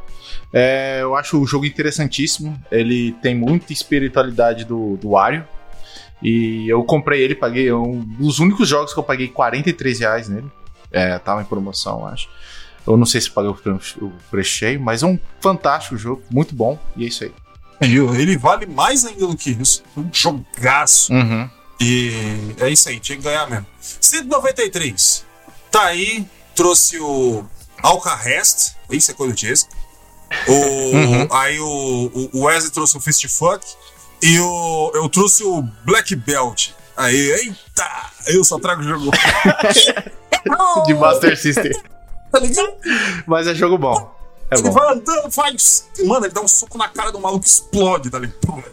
É, eu acho o jogo interessantíssimo. Ele tem muita espiritualidade do, do Wario. E eu comprei ele, paguei. Um dos únicos jogos que eu paguei 43 reais nele. É, tava em promoção, eu acho. Eu não sei se paguei o pre- o preço cheio, mas é um fantástico jogo, muito bom. E é isso aí. Ele vale mais ainda do que isso. Um jogaço. Uhum. E é isso aí, tinha que ganhar mesmo. 193. Tá aí, trouxe o Alcarrest. Isso é coisa de Chesco. O, Uhum. Aí o, o Wesley trouxe o Fist Fuck. E o, eu trouxe o Black Belt. Aí, eita! Eu só trago jogo. De Master System. tá ligado? Mas é jogo bom. É ele bom. vai andando, faz. Mano, ele dá um soco na cara do maluco, explode, tá ligado?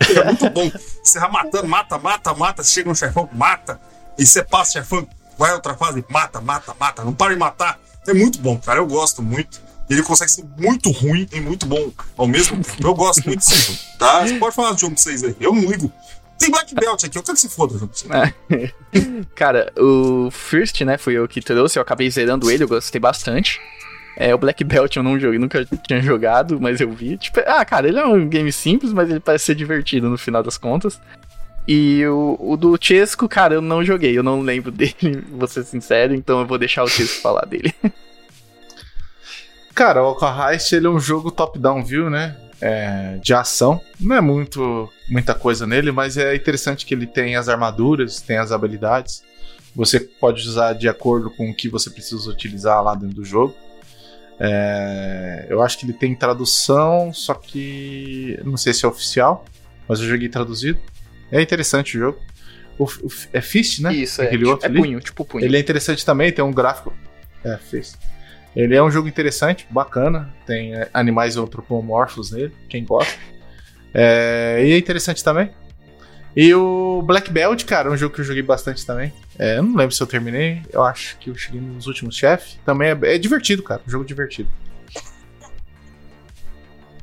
É muito bom. Você vai matando, mata, mata, mata. Chega um chefão, mata. E você passa, chefão, vai outra fase, mata, mata, mata. Não para de matar. É muito bom, cara. Eu gosto muito. Ele consegue ser muito ruim e muito bom ao mesmo tempo. Eu gosto muito desse jogo, tá? Você pode falar do jogo pra vocês aí. Eu não ligo. Tem Black Belt aqui, eu quero que se foda. jogo. Cara, o First, né, foi eu que trouxe, eu acabei zerando ele, eu gostei bastante. É, o Black Belt eu não joguei, nunca tinha jogado, mas eu vi. Tipo, ah, cara, ele é um game simples, mas ele parece ser divertido no final das contas. E o, o do Chesco, cara, eu não joguei, eu não lembro dele, vou ser sincero, então eu vou deixar o Chesco falar dele. Cara, o Alka Heist ele é um jogo top-down view, né? É, de ação. Não é muito muita coisa nele, mas é interessante que ele tem as armaduras, tem as habilidades. Você pode usar de acordo com o que você precisa utilizar lá dentro do jogo. É, eu acho que ele tem tradução, só que não sei se é oficial, mas eu joguei traduzido. É interessante o jogo. O, o- é Fist, né? Isso, é, Aquele tipo, outro é ali? punho, tipo punho. Ele é interessante também, tem um gráfico. É, fez. Ele é um jogo interessante, bacana. Tem é, animais antropomorfos nele, quem gosta. É, e é interessante também. E o Black Belt, cara, é um jogo que eu joguei bastante também. É, eu não lembro se eu terminei. Eu acho que eu cheguei nos últimos chefes. Também é, é divertido, cara. Um jogo divertido.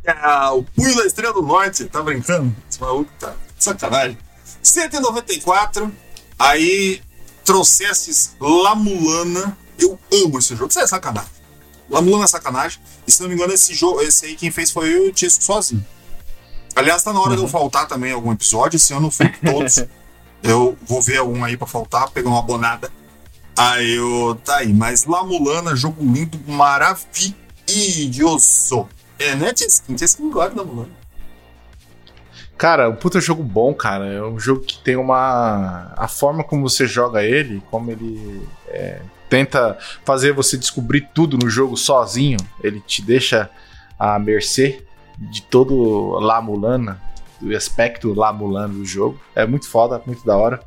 Ah, o Punho da Estrela do Norte, tá brincando? Esse maluco tá sacanagem. 194, aí trouxesses La Mulana. Eu amo esse jogo, isso é sacanagem. La Mulana é sacanagem. E se não me engano, esse jogo, esse aí quem fez foi eu e o Tisco sozinho. Aliás, tá na hora de eu faltar também algum episódio. Esse ano eu fui todos. eu vou ver algum aí pra faltar, pegar uma bonada. Aí eu. Tá aí. Mas La Mulana, jogo lindo, maravilhoso. É, né? Tisco não gosta da Mulana. Cara, um puta jogo bom, cara. É um jogo que tem uma. A forma como você joga ele, como ele é, tenta fazer você descobrir tudo no jogo sozinho, ele te deixa à mercê de todo La Mulana, aspecto La Mulana do jogo. É muito foda, muito da hora.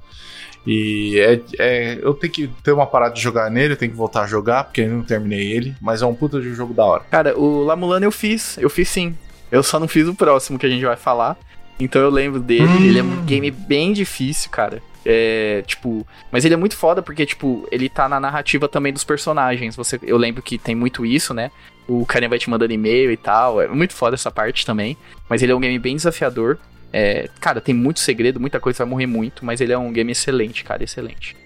E é, é- eu tenho que ter uma parada de jogar nele, eu tenho que voltar a jogar, porque eu não terminei ele, mas é um puta de jogo da hora. Cara, o La Mulana eu fiz, eu fiz sim. Eu só não fiz o próximo que a gente vai falar. Então eu lembro dele, Hum. ele é um game bem difícil, cara. É, tipo, mas ele é muito foda porque, tipo, ele tá na narrativa também dos personagens. Você, eu lembro que tem muito isso, né? O carinha vai te mandando e-mail e tal. É muito foda essa parte também. Mas ele é um game bem desafiador. É, cara, tem muito segredo, muita coisa vai morrer muito, mas ele é um game excelente, cara, excelente.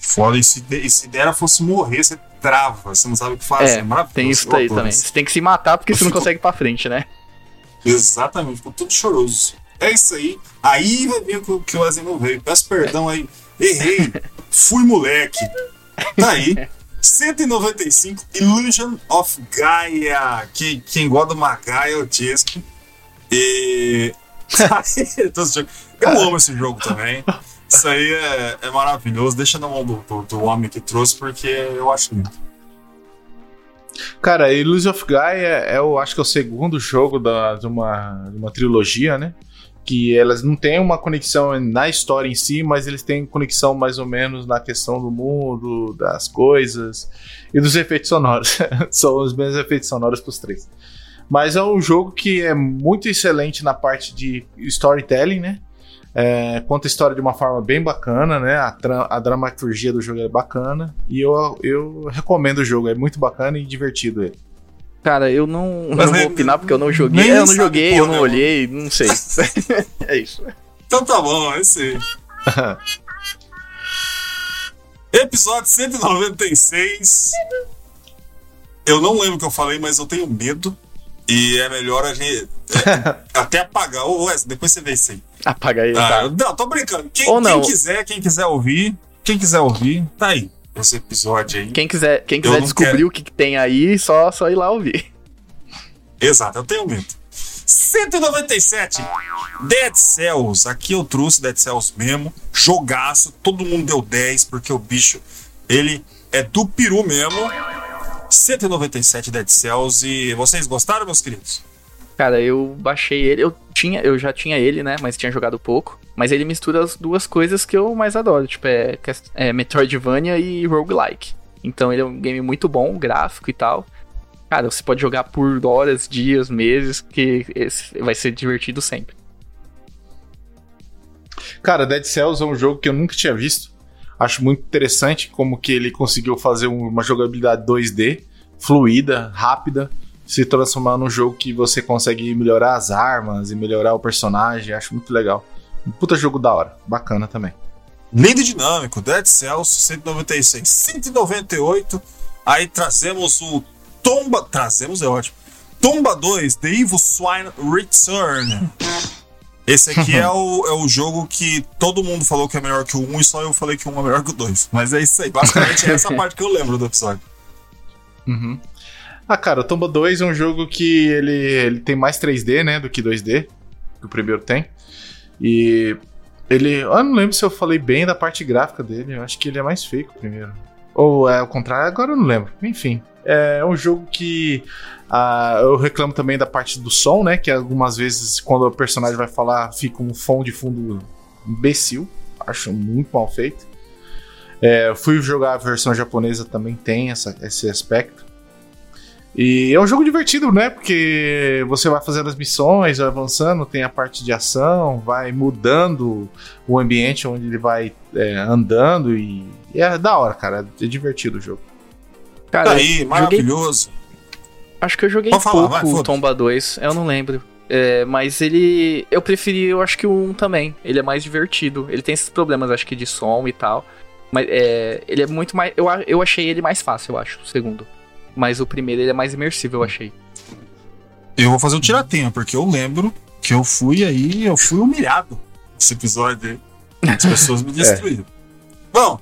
Foda, e se, de- e se dera fosse morrer, você trava, você não sabe o que fazer. É, Maravilhoso, Tem isso daí adoro também. Você tem que se matar porque Eu você não fico- consegue ir pra frente, né? Exatamente, ficou tudo choroso. É isso aí. Aí vai vir o que o Wesley não veio. Peço perdão aí. Errei. Fui moleque. Tá aí. 195 Illusion of Gaia. Quem, quem gosta do Magaia é o Chesco. E. Eu amo esse jogo também. Isso aí é, é maravilhoso. Deixa na mão do, do, do homem que trouxe, porque eu acho lindo. Cara, Illusion of Gaia é, eu acho que é o segundo jogo da, de, uma, de uma trilogia, né? Que elas não têm uma conexão na história em si, mas eles têm conexão mais ou menos na questão do mundo, das coisas e dos efeitos sonoros. São os mesmos efeitos sonoros pros três. Mas é um jogo que é muito excelente na parte de storytelling, né? É, conta a história de uma forma bem bacana, né? A, a dramaturgia do jogo é bacana. E eu, eu recomendo o jogo, é muito bacana e divertido ele. Cara, eu não, Mas não nem- vou opinar porque eu não joguei. É, eu não joguei, eu não olhei, não sei. é isso. Então tá bom, é isso aí. Episódio 196. Eu não lembro o que eu falei, mas eu tenho medo. E é melhor a gente é, até apagar. Ô, Wes, depois você vê isso aí. Apaga aí, Ah, tá? não, tô brincando. Quem, Ou não. quem quiser, quem quiser ouvir, quem quiser ouvir, tá aí. Esse episódio aí. Quem quiser, quem quiser descobrir quero. o que, que tem aí, só, só ir lá ouvir. Exato, eu tenho medo. 197, Dead Cells. Aqui eu trouxe Dead Cells mesmo. Jogaço, todo mundo deu 10, porque o bicho, ele é do peru mesmo. 197 Dead Cells. E vocês gostaram, meus queridos? Cara, eu baixei ele, eu tinha, eu já tinha ele, né, mas tinha jogado pouco. Mas ele mistura as duas coisas que eu mais adoro, tipo, é, é Metroidvania e roguelike. Então ele é um game muito bom, gráfico e tal. Cara, você pode jogar por horas, dias, meses, que vai ser divertido sempre. Cara, Dead Cells é um jogo que eu nunca tinha visto. Acho muito interessante como que ele conseguiu fazer um- uma jogabilidade 2D, fluida, rápida, se transformar num jogo que você consegue melhorar as armas e melhorar o personagem. Acho muito legal. Puta jogo da hora. Bacana também. Lindo e dinâmico, Dead Cells 196, 198. Aí trazemos o Tomba. Trazemos é ótimo. Tomba 2, The Evil Swine Return. Esse aqui é o, é o jogo que todo mundo falou que é melhor que o 1 e só eu falei que o 1 é melhor que o 2. Mas é isso aí. Basicamente é essa parte que eu lembro do episódio. Uhum. Ah, cara, o Tomba 2 é um jogo que ele, ele tem mais 3D, né, do que 2D, que o primeiro tem. E ele. Eu não lembro se eu falei bem da parte gráfica dele, eu acho que ele é mais feio que o primeiro. Ou é o contrário, agora eu não lembro. Enfim, é um jogo que. ah, eu reclamo também da parte do som, né, que algumas vezes quando o personagem vai falar fica um som de fundo imbecil. Acho muito mal feito. É, fui jogar a versão japonesa, também tem essa, esse aspecto. E é um jogo divertido, né? Porque você vai fazendo as missões, vai avançando, tem a parte de ação, vai mudando o ambiente onde ele vai é, andando e, é da hora, cara. É divertido o jogo. Cara, Tá aí, joguei, maravilhoso. acho que eu joguei Pode falar, pouco vai, o foda-se. Tomba 2, eu não lembro. É, mas ele. Eu preferi, eu acho que o 1 também. Ele é mais divertido. Ele tem esses problemas, acho que, de som e tal. Mas é, ele é muito mais. Eu, eu achei ele mais fácil, eu acho, o segundo. Mas o primeiro ele é mais imersivo, eu achei. Eu vou fazer o tiratenha, porque eu lembro que eu fui aí, eu fui humilhado nesse episódio aí. As pessoas me destruíram. Bom,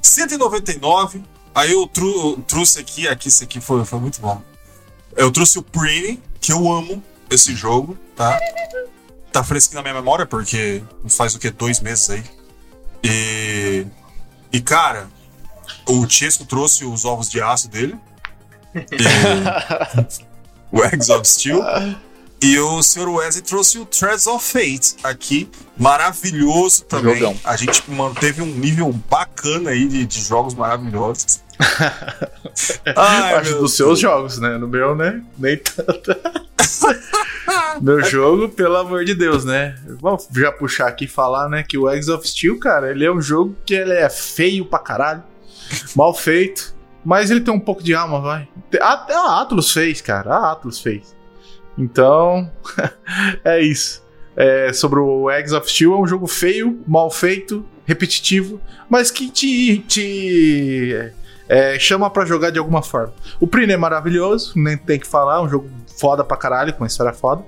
199. Aí eu tru- trouxe aqui, aqui, esse aqui foi, foi muito bom. Eu trouxe o Pretty, que eu amo esse jogo, tá? Tá fresquinho na minha memória, porque faz o que? Dois meses aí. E. E cara, o Chesco trouxe os ovos de aço dele. O Eggs of Steel. E o Sr. Wesley trouxe o Threads of Fate aqui. Maravilhoso também. Jogão. A gente manteve um nível bacana aí de, de jogos maravilhosos. Ai, Acho dos seus jogos, né? No meu, né? Nem tanto. meu jogo, pelo amor de Deus, né? Vamos já puxar aqui e falar, né? Que o Eggs of Steel, cara, ele é um jogo que ele é feio pra caralho. Mal feito. Mas ele tem um pouco de alma, vai. Até a Atlus fez, cara. A Atlus fez. Então, é isso. É, sobre o Eggs of Steel, é um jogo feio, mal feito repetitivo, mas que te, te é, chama pra jogar de alguma forma. O Prine é maravilhoso, nem tem que falar, um jogo foda pra caralho, com uma história foda.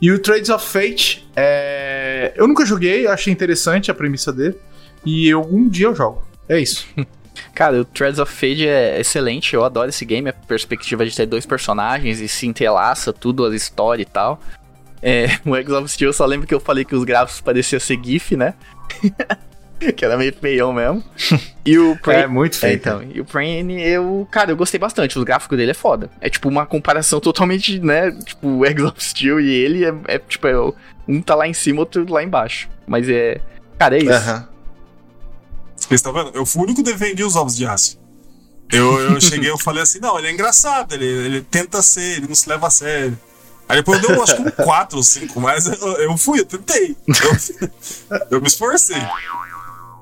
E o Trades of Fate, é... eu nunca joguei, achei interessante a premissa dele, e algum dia eu jogo. É isso. Cara, o Threads of Fate é excelente, eu adoro esse game, a perspectiva de ter dois personagens e se entrelaça tudo, a história e tal. É, o Eggs of Steel, eu só lembro que eu falei que os gráficos pareciam ser GIF, né? que era meio feião mesmo. E o Prey... É muito feio. É, então, e o Prane, eu, cara, eu gostei bastante. O gráfico dele é foda. É tipo uma comparação totalmente, né? Tipo, o Eggs of Steel e ele é, é tipo, é, um tá lá em cima, outro lá embaixo. Mas é. Cara, é isso. Aham. Vocês estão vendo? Eu fui o único que defendi os ovos de aço. Eu, eu cheguei eu falei assim: não, ele é engraçado, ele, ele tenta ser, ele não se leva a sério. Aí depois eu dei, acho que um 4 ou 5, mas eu, eu fui, eu tentei. Eu, eu me esforcei.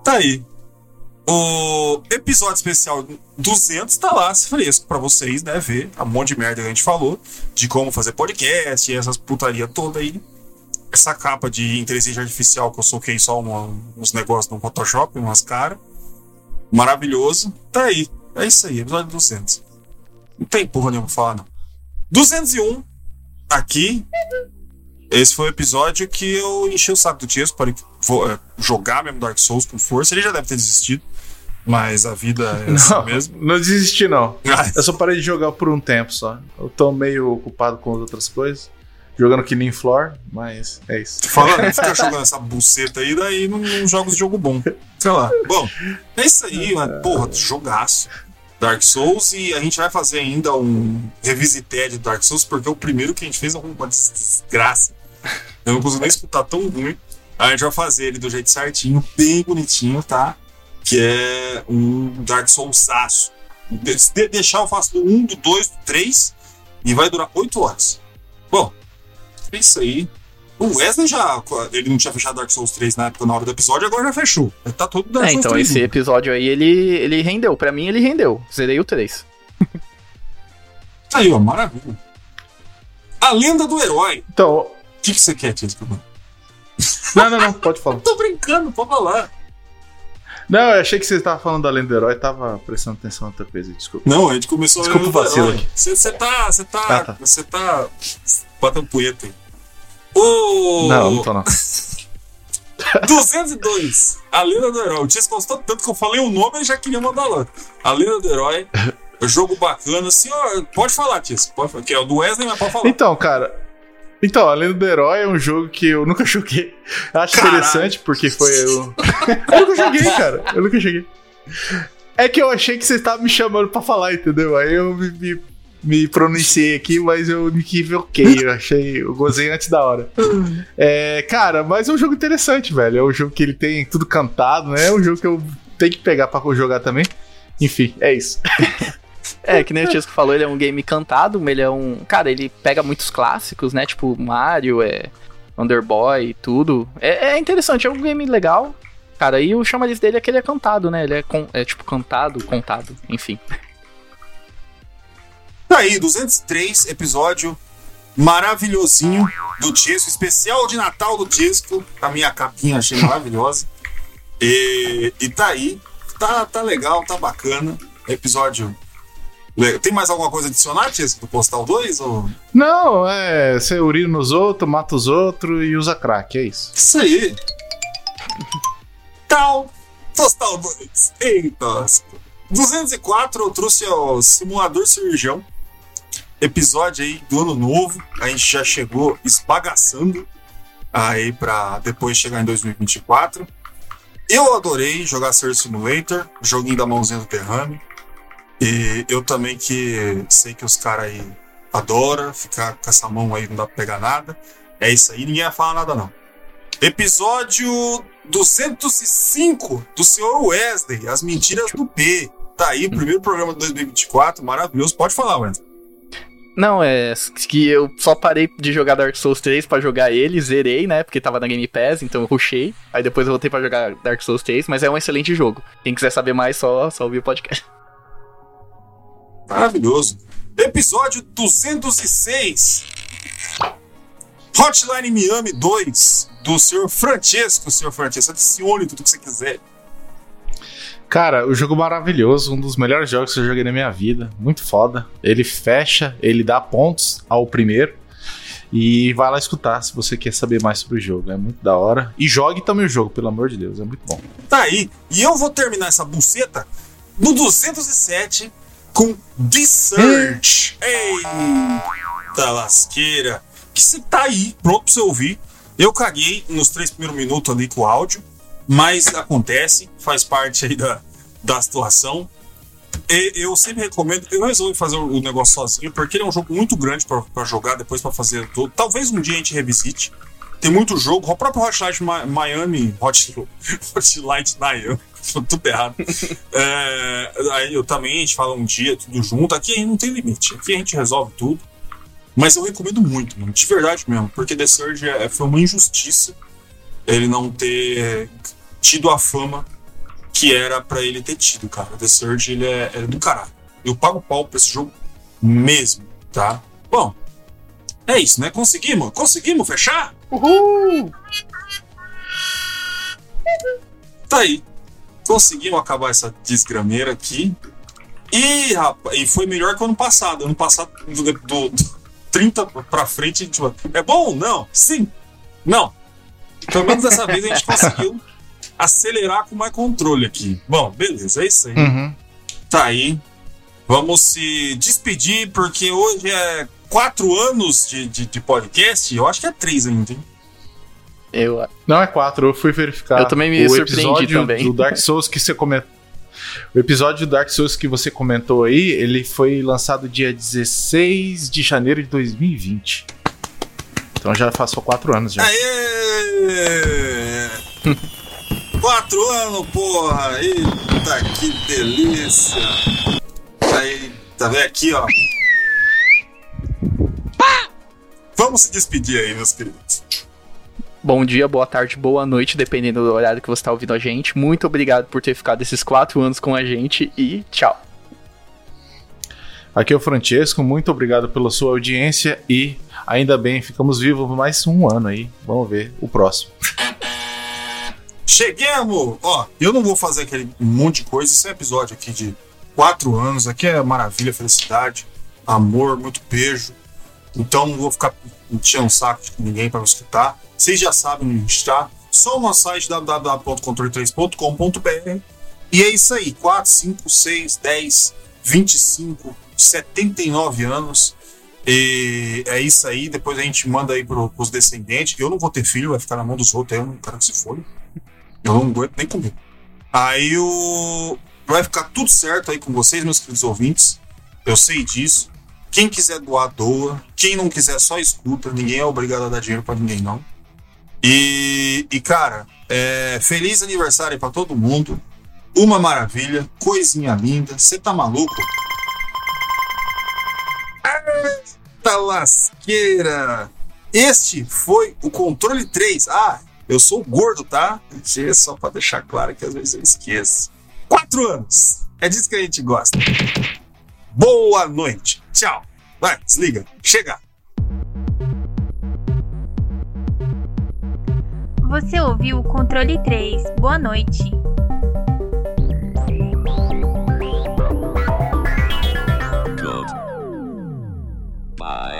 Tá aí. O episódio especial 200 tá lá, fresco pra vocês, né? Ver a monte de merda que a gente falou, de como fazer podcast e essas putaria toda aí. Essa capa de inteligência artificial que eu soquei só uma- uns negócios no Photoshop, umas caras. Maravilhoso. Tá aí. É isso aí, episódio 200. Não tem porra nenhuma pra falar, não. 201, aqui. Esse foi o episódio que eu enchi o saco do Tiesco para é, jogar mesmo Dark Souls com força. Ele já deve ter desistido, mas a vida é assim Não, mesmo. não desisti, não. Eu só parei de jogar por um tempo só. Eu tô meio ocupado com outras coisas. Jogando Killing Floor, mas é isso. Falando, fica jogando essa buceta aí, daí não, não joga os jogo bom. Sei lá. Bom, é isso aí, mano. Porra, jogaço. Dark Souls e a gente vai fazer ainda um revisité de Dark Souls, porque o primeiro que a gente fez é uma des- desgraça. Eu não consigo nem escutar tão ruim. A gente vai fazer ele do jeito certinho, bem bonitinho, tá? Que é um Dark Souls aço. De- deixar, eu faço do 1, do 2, do 3 e vai durar 8 horas. Bom, é isso aí. O Wesley já. Ele não tinha fechado Dark Souls 3 na época, na hora do episódio, agora já fechou. Tá todo Dark É, Souls então 3 esse episódio aí, ele, ele rendeu. Pra mim, ele rendeu. Zerei o 3. Aí, ó, maravilha. A lenda do herói. Então, O que, que você quer, Tia? Não, não, não, pode falar. Tô brincando, pode falar. Não, eu achei que você tava falando da lenda do herói, tava prestando atenção em outra coisa, desculpa. Não, a gente começou Desculpa a o vacilo aqui. Você você tá. Você tá. Ah, tá. Você tá. Batendo punheta aí. O. Não, não tô não. 202. A Lenda do Herói. O Tia gostou tanto que eu falei o nome e já queria mandar lá. A Lenda do Herói. Jogo bacana. Senhor, pode falar, Tia. Pode falar. Que é o do Wesley, mas pode falar. Então, cara. Então, a Lenda do Herói é um jogo que eu nunca joguei. Eu acho Caralho. interessante porque foi o. eu nunca joguei, cara. Eu nunca joguei. É que eu achei que você tava me chamando pra falar, entendeu? Aí eu me, me, me pronunciei aqui, mas eu me equivoquei. Eu achei. Eu gozei antes da hora. É, cara, mas é um jogo interessante, velho. É um jogo que ele tem tudo cantado, né? É um jogo que eu tenho que pegar pra jogar também. Enfim, é isso. É, que nem o Tisco falou, ele é um game cantado, ele é um. Cara, ele pega muitos clássicos, né? Tipo Mario, é. Underboy e tudo. É, é interessante, é um game legal. Cara, e o chamariz dele é que ele é cantado, né? Ele é, é tipo cantado, contado, enfim. Tá aí, 203 episódio maravilhosinho do Tisco, especial de Natal do Tisco. A minha capinha achei maravilhosa. E, e tá aí, tá, tá legal, tá bacana. Episódio. Tem mais alguma coisa adicionar, Tisco, do Postal 2? Ou... Não, é. Você urina nos outros, mata os outros e usa crack, é isso. Isso aí. Tal. Postal 2. Eita. 204 eu trouxe o Simulador Cirurgião. Episódio aí do ano novo. A gente já chegou esbagaçando aí pra depois chegar em 2024. Eu adorei jogar Surgeon Simulator, joguinho da mãozinha do derrame. E eu também que sei que os caras aí adoram ficar com essa mão aí, não dá pra pegar nada. É isso aí, ninguém vai falar nada não. Episódio 205 do Sr. Wesley, As Mentiras do P. Tá aí, primeiro programa de 2024, maravilhoso. Pode falar, Wesley. Não, é que eu só parei de jogar Dark Souls 3 pra jogar ele, zerei, né? Porque tava na Game Pass, então eu rushei. Aí depois eu voltei pra jogar Dark Souls 3, mas é um excelente jogo. Quem quiser saber mais, só, só ouvir o podcast. Maravilhoso. Episódio 206. Hotline Miami 2, do senhor Francesco, senhor Francesco. Adicione tudo que você quiser. Cara, o jogo maravilhoso, um dos melhores jogos que eu joguei na minha vida. Muito foda. Ele fecha, ele dá pontos ao primeiro. E vai lá escutar se você quer saber mais sobre o jogo. É muito da hora. E jogue também o jogo, pelo amor de Deus. É muito bom. Tá aí. E eu vou terminar essa buceta no 207 com The Surge. Eita lasqueira. Que você tá aí, pronto pra você ouvir. Eu caguei nos três primeiros minutos ali com o áudio. Mas acontece, faz parte aí da, da situação. E eu sempre recomendo. Eu resolvi fazer o negócio sozinho, porque ele é um jogo muito grande para jogar, depois para fazer tudo. Talvez um dia a gente revisite. Tem muito jogo. O próprio Hotline Miami. Hot, Hotline Miami. tudo errado. é, aí eu também, a gente fala um dia, tudo junto. Aqui não tem limite. Aqui a gente resolve tudo. Mas eu recomendo muito, mano, de verdade mesmo. Porque The Surge é, foi uma injustiça ele não ter tido a fama que era para ele ter tido, cara. The Surge, ele é, é do caralho. Eu pago pau pra esse jogo mesmo, tá? Bom, é isso, né? Conseguimos? Conseguimos fechar? Uhul! Tá aí. Conseguimos acabar essa desgrameira aqui. E, rapaz, e foi melhor que o ano passado. Ano passado, do, do, do 30 pra frente, tipo, é bom? Não. Sim. Não. Pelo menos dessa vez a gente conseguiu acelerar com mais controle aqui. Bom, beleza, é isso aí. Uhum. Tá aí. Vamos se despedir, porque hoje é quatro anos de, de, de podcast. Eu acho que é três ainda, hein? Eu, Não é quatro, eu fui verificar. Eu também me o surpreendi episódio também. do Dark Souls que você comentou. O episódio do Dark Souls que você comentou aí, ele foi lançado dia 16 de janeiro de 2020. Então já passou quatro anos já. Aê! Quatro anos, porra! Eita, que delícia! Aí, tá vendo aqui, ó. Vamos se despedir aí, meus queridos. Bom dia, boa tarde, boa noite, dependendo do horário que você está ouvindo a gente. Muito obrigado por ter ficado esses quatro anos com a gente e tchau. Aqui é o Francesco, muito obrigado pela sua audiência e ainda bem, ficamos vivos mais um ano aí. Vamos ver o próximo. Cheguemos! Ó, eu não vou fazer aquele monte de coisa. Esse é um episódio aqui de quatro anos. Aqui é maravilha, felicidade, amor, muito beijo. Então não vou ficar enchendo um saco de ninguém para escutar. Vocês já sabem onde está. Só o nosso site www.controle3.com.br. E é isso aí. 4, 5, 6, 10, 25, 79 anos. E é isso aí. Depois a gente manda aí pro, pros descendentes. Eu não vou ter filho, vai ficar na mão dos outros. Eu não quero que se for. Eu não aguento nem comigo. Aí o. Vai ficar tudo certo aí com vocês, meus queridos ouvintes. Eu sei disso. Quem quiser doar, doa. Quem não quiser, só escuta. Ninguém é obrigado a dar dinheiro pra ninguém, não. E, e cara, é, feliz aniversário pra todo mundo. Uma maravilha, coisinha linda. Você tá maluco? Eita lasqueira! Este foi o controle 3. Ah, eu sou gordo, tá? Gente, Só pra deixar claro que às vezes eu esqueço. Quatro anos! É disso que a gente gosta. Boa noite. Tchau. Vai, desliga. Chega. Você ouviu o controle 3. Boa noite. Goodbye.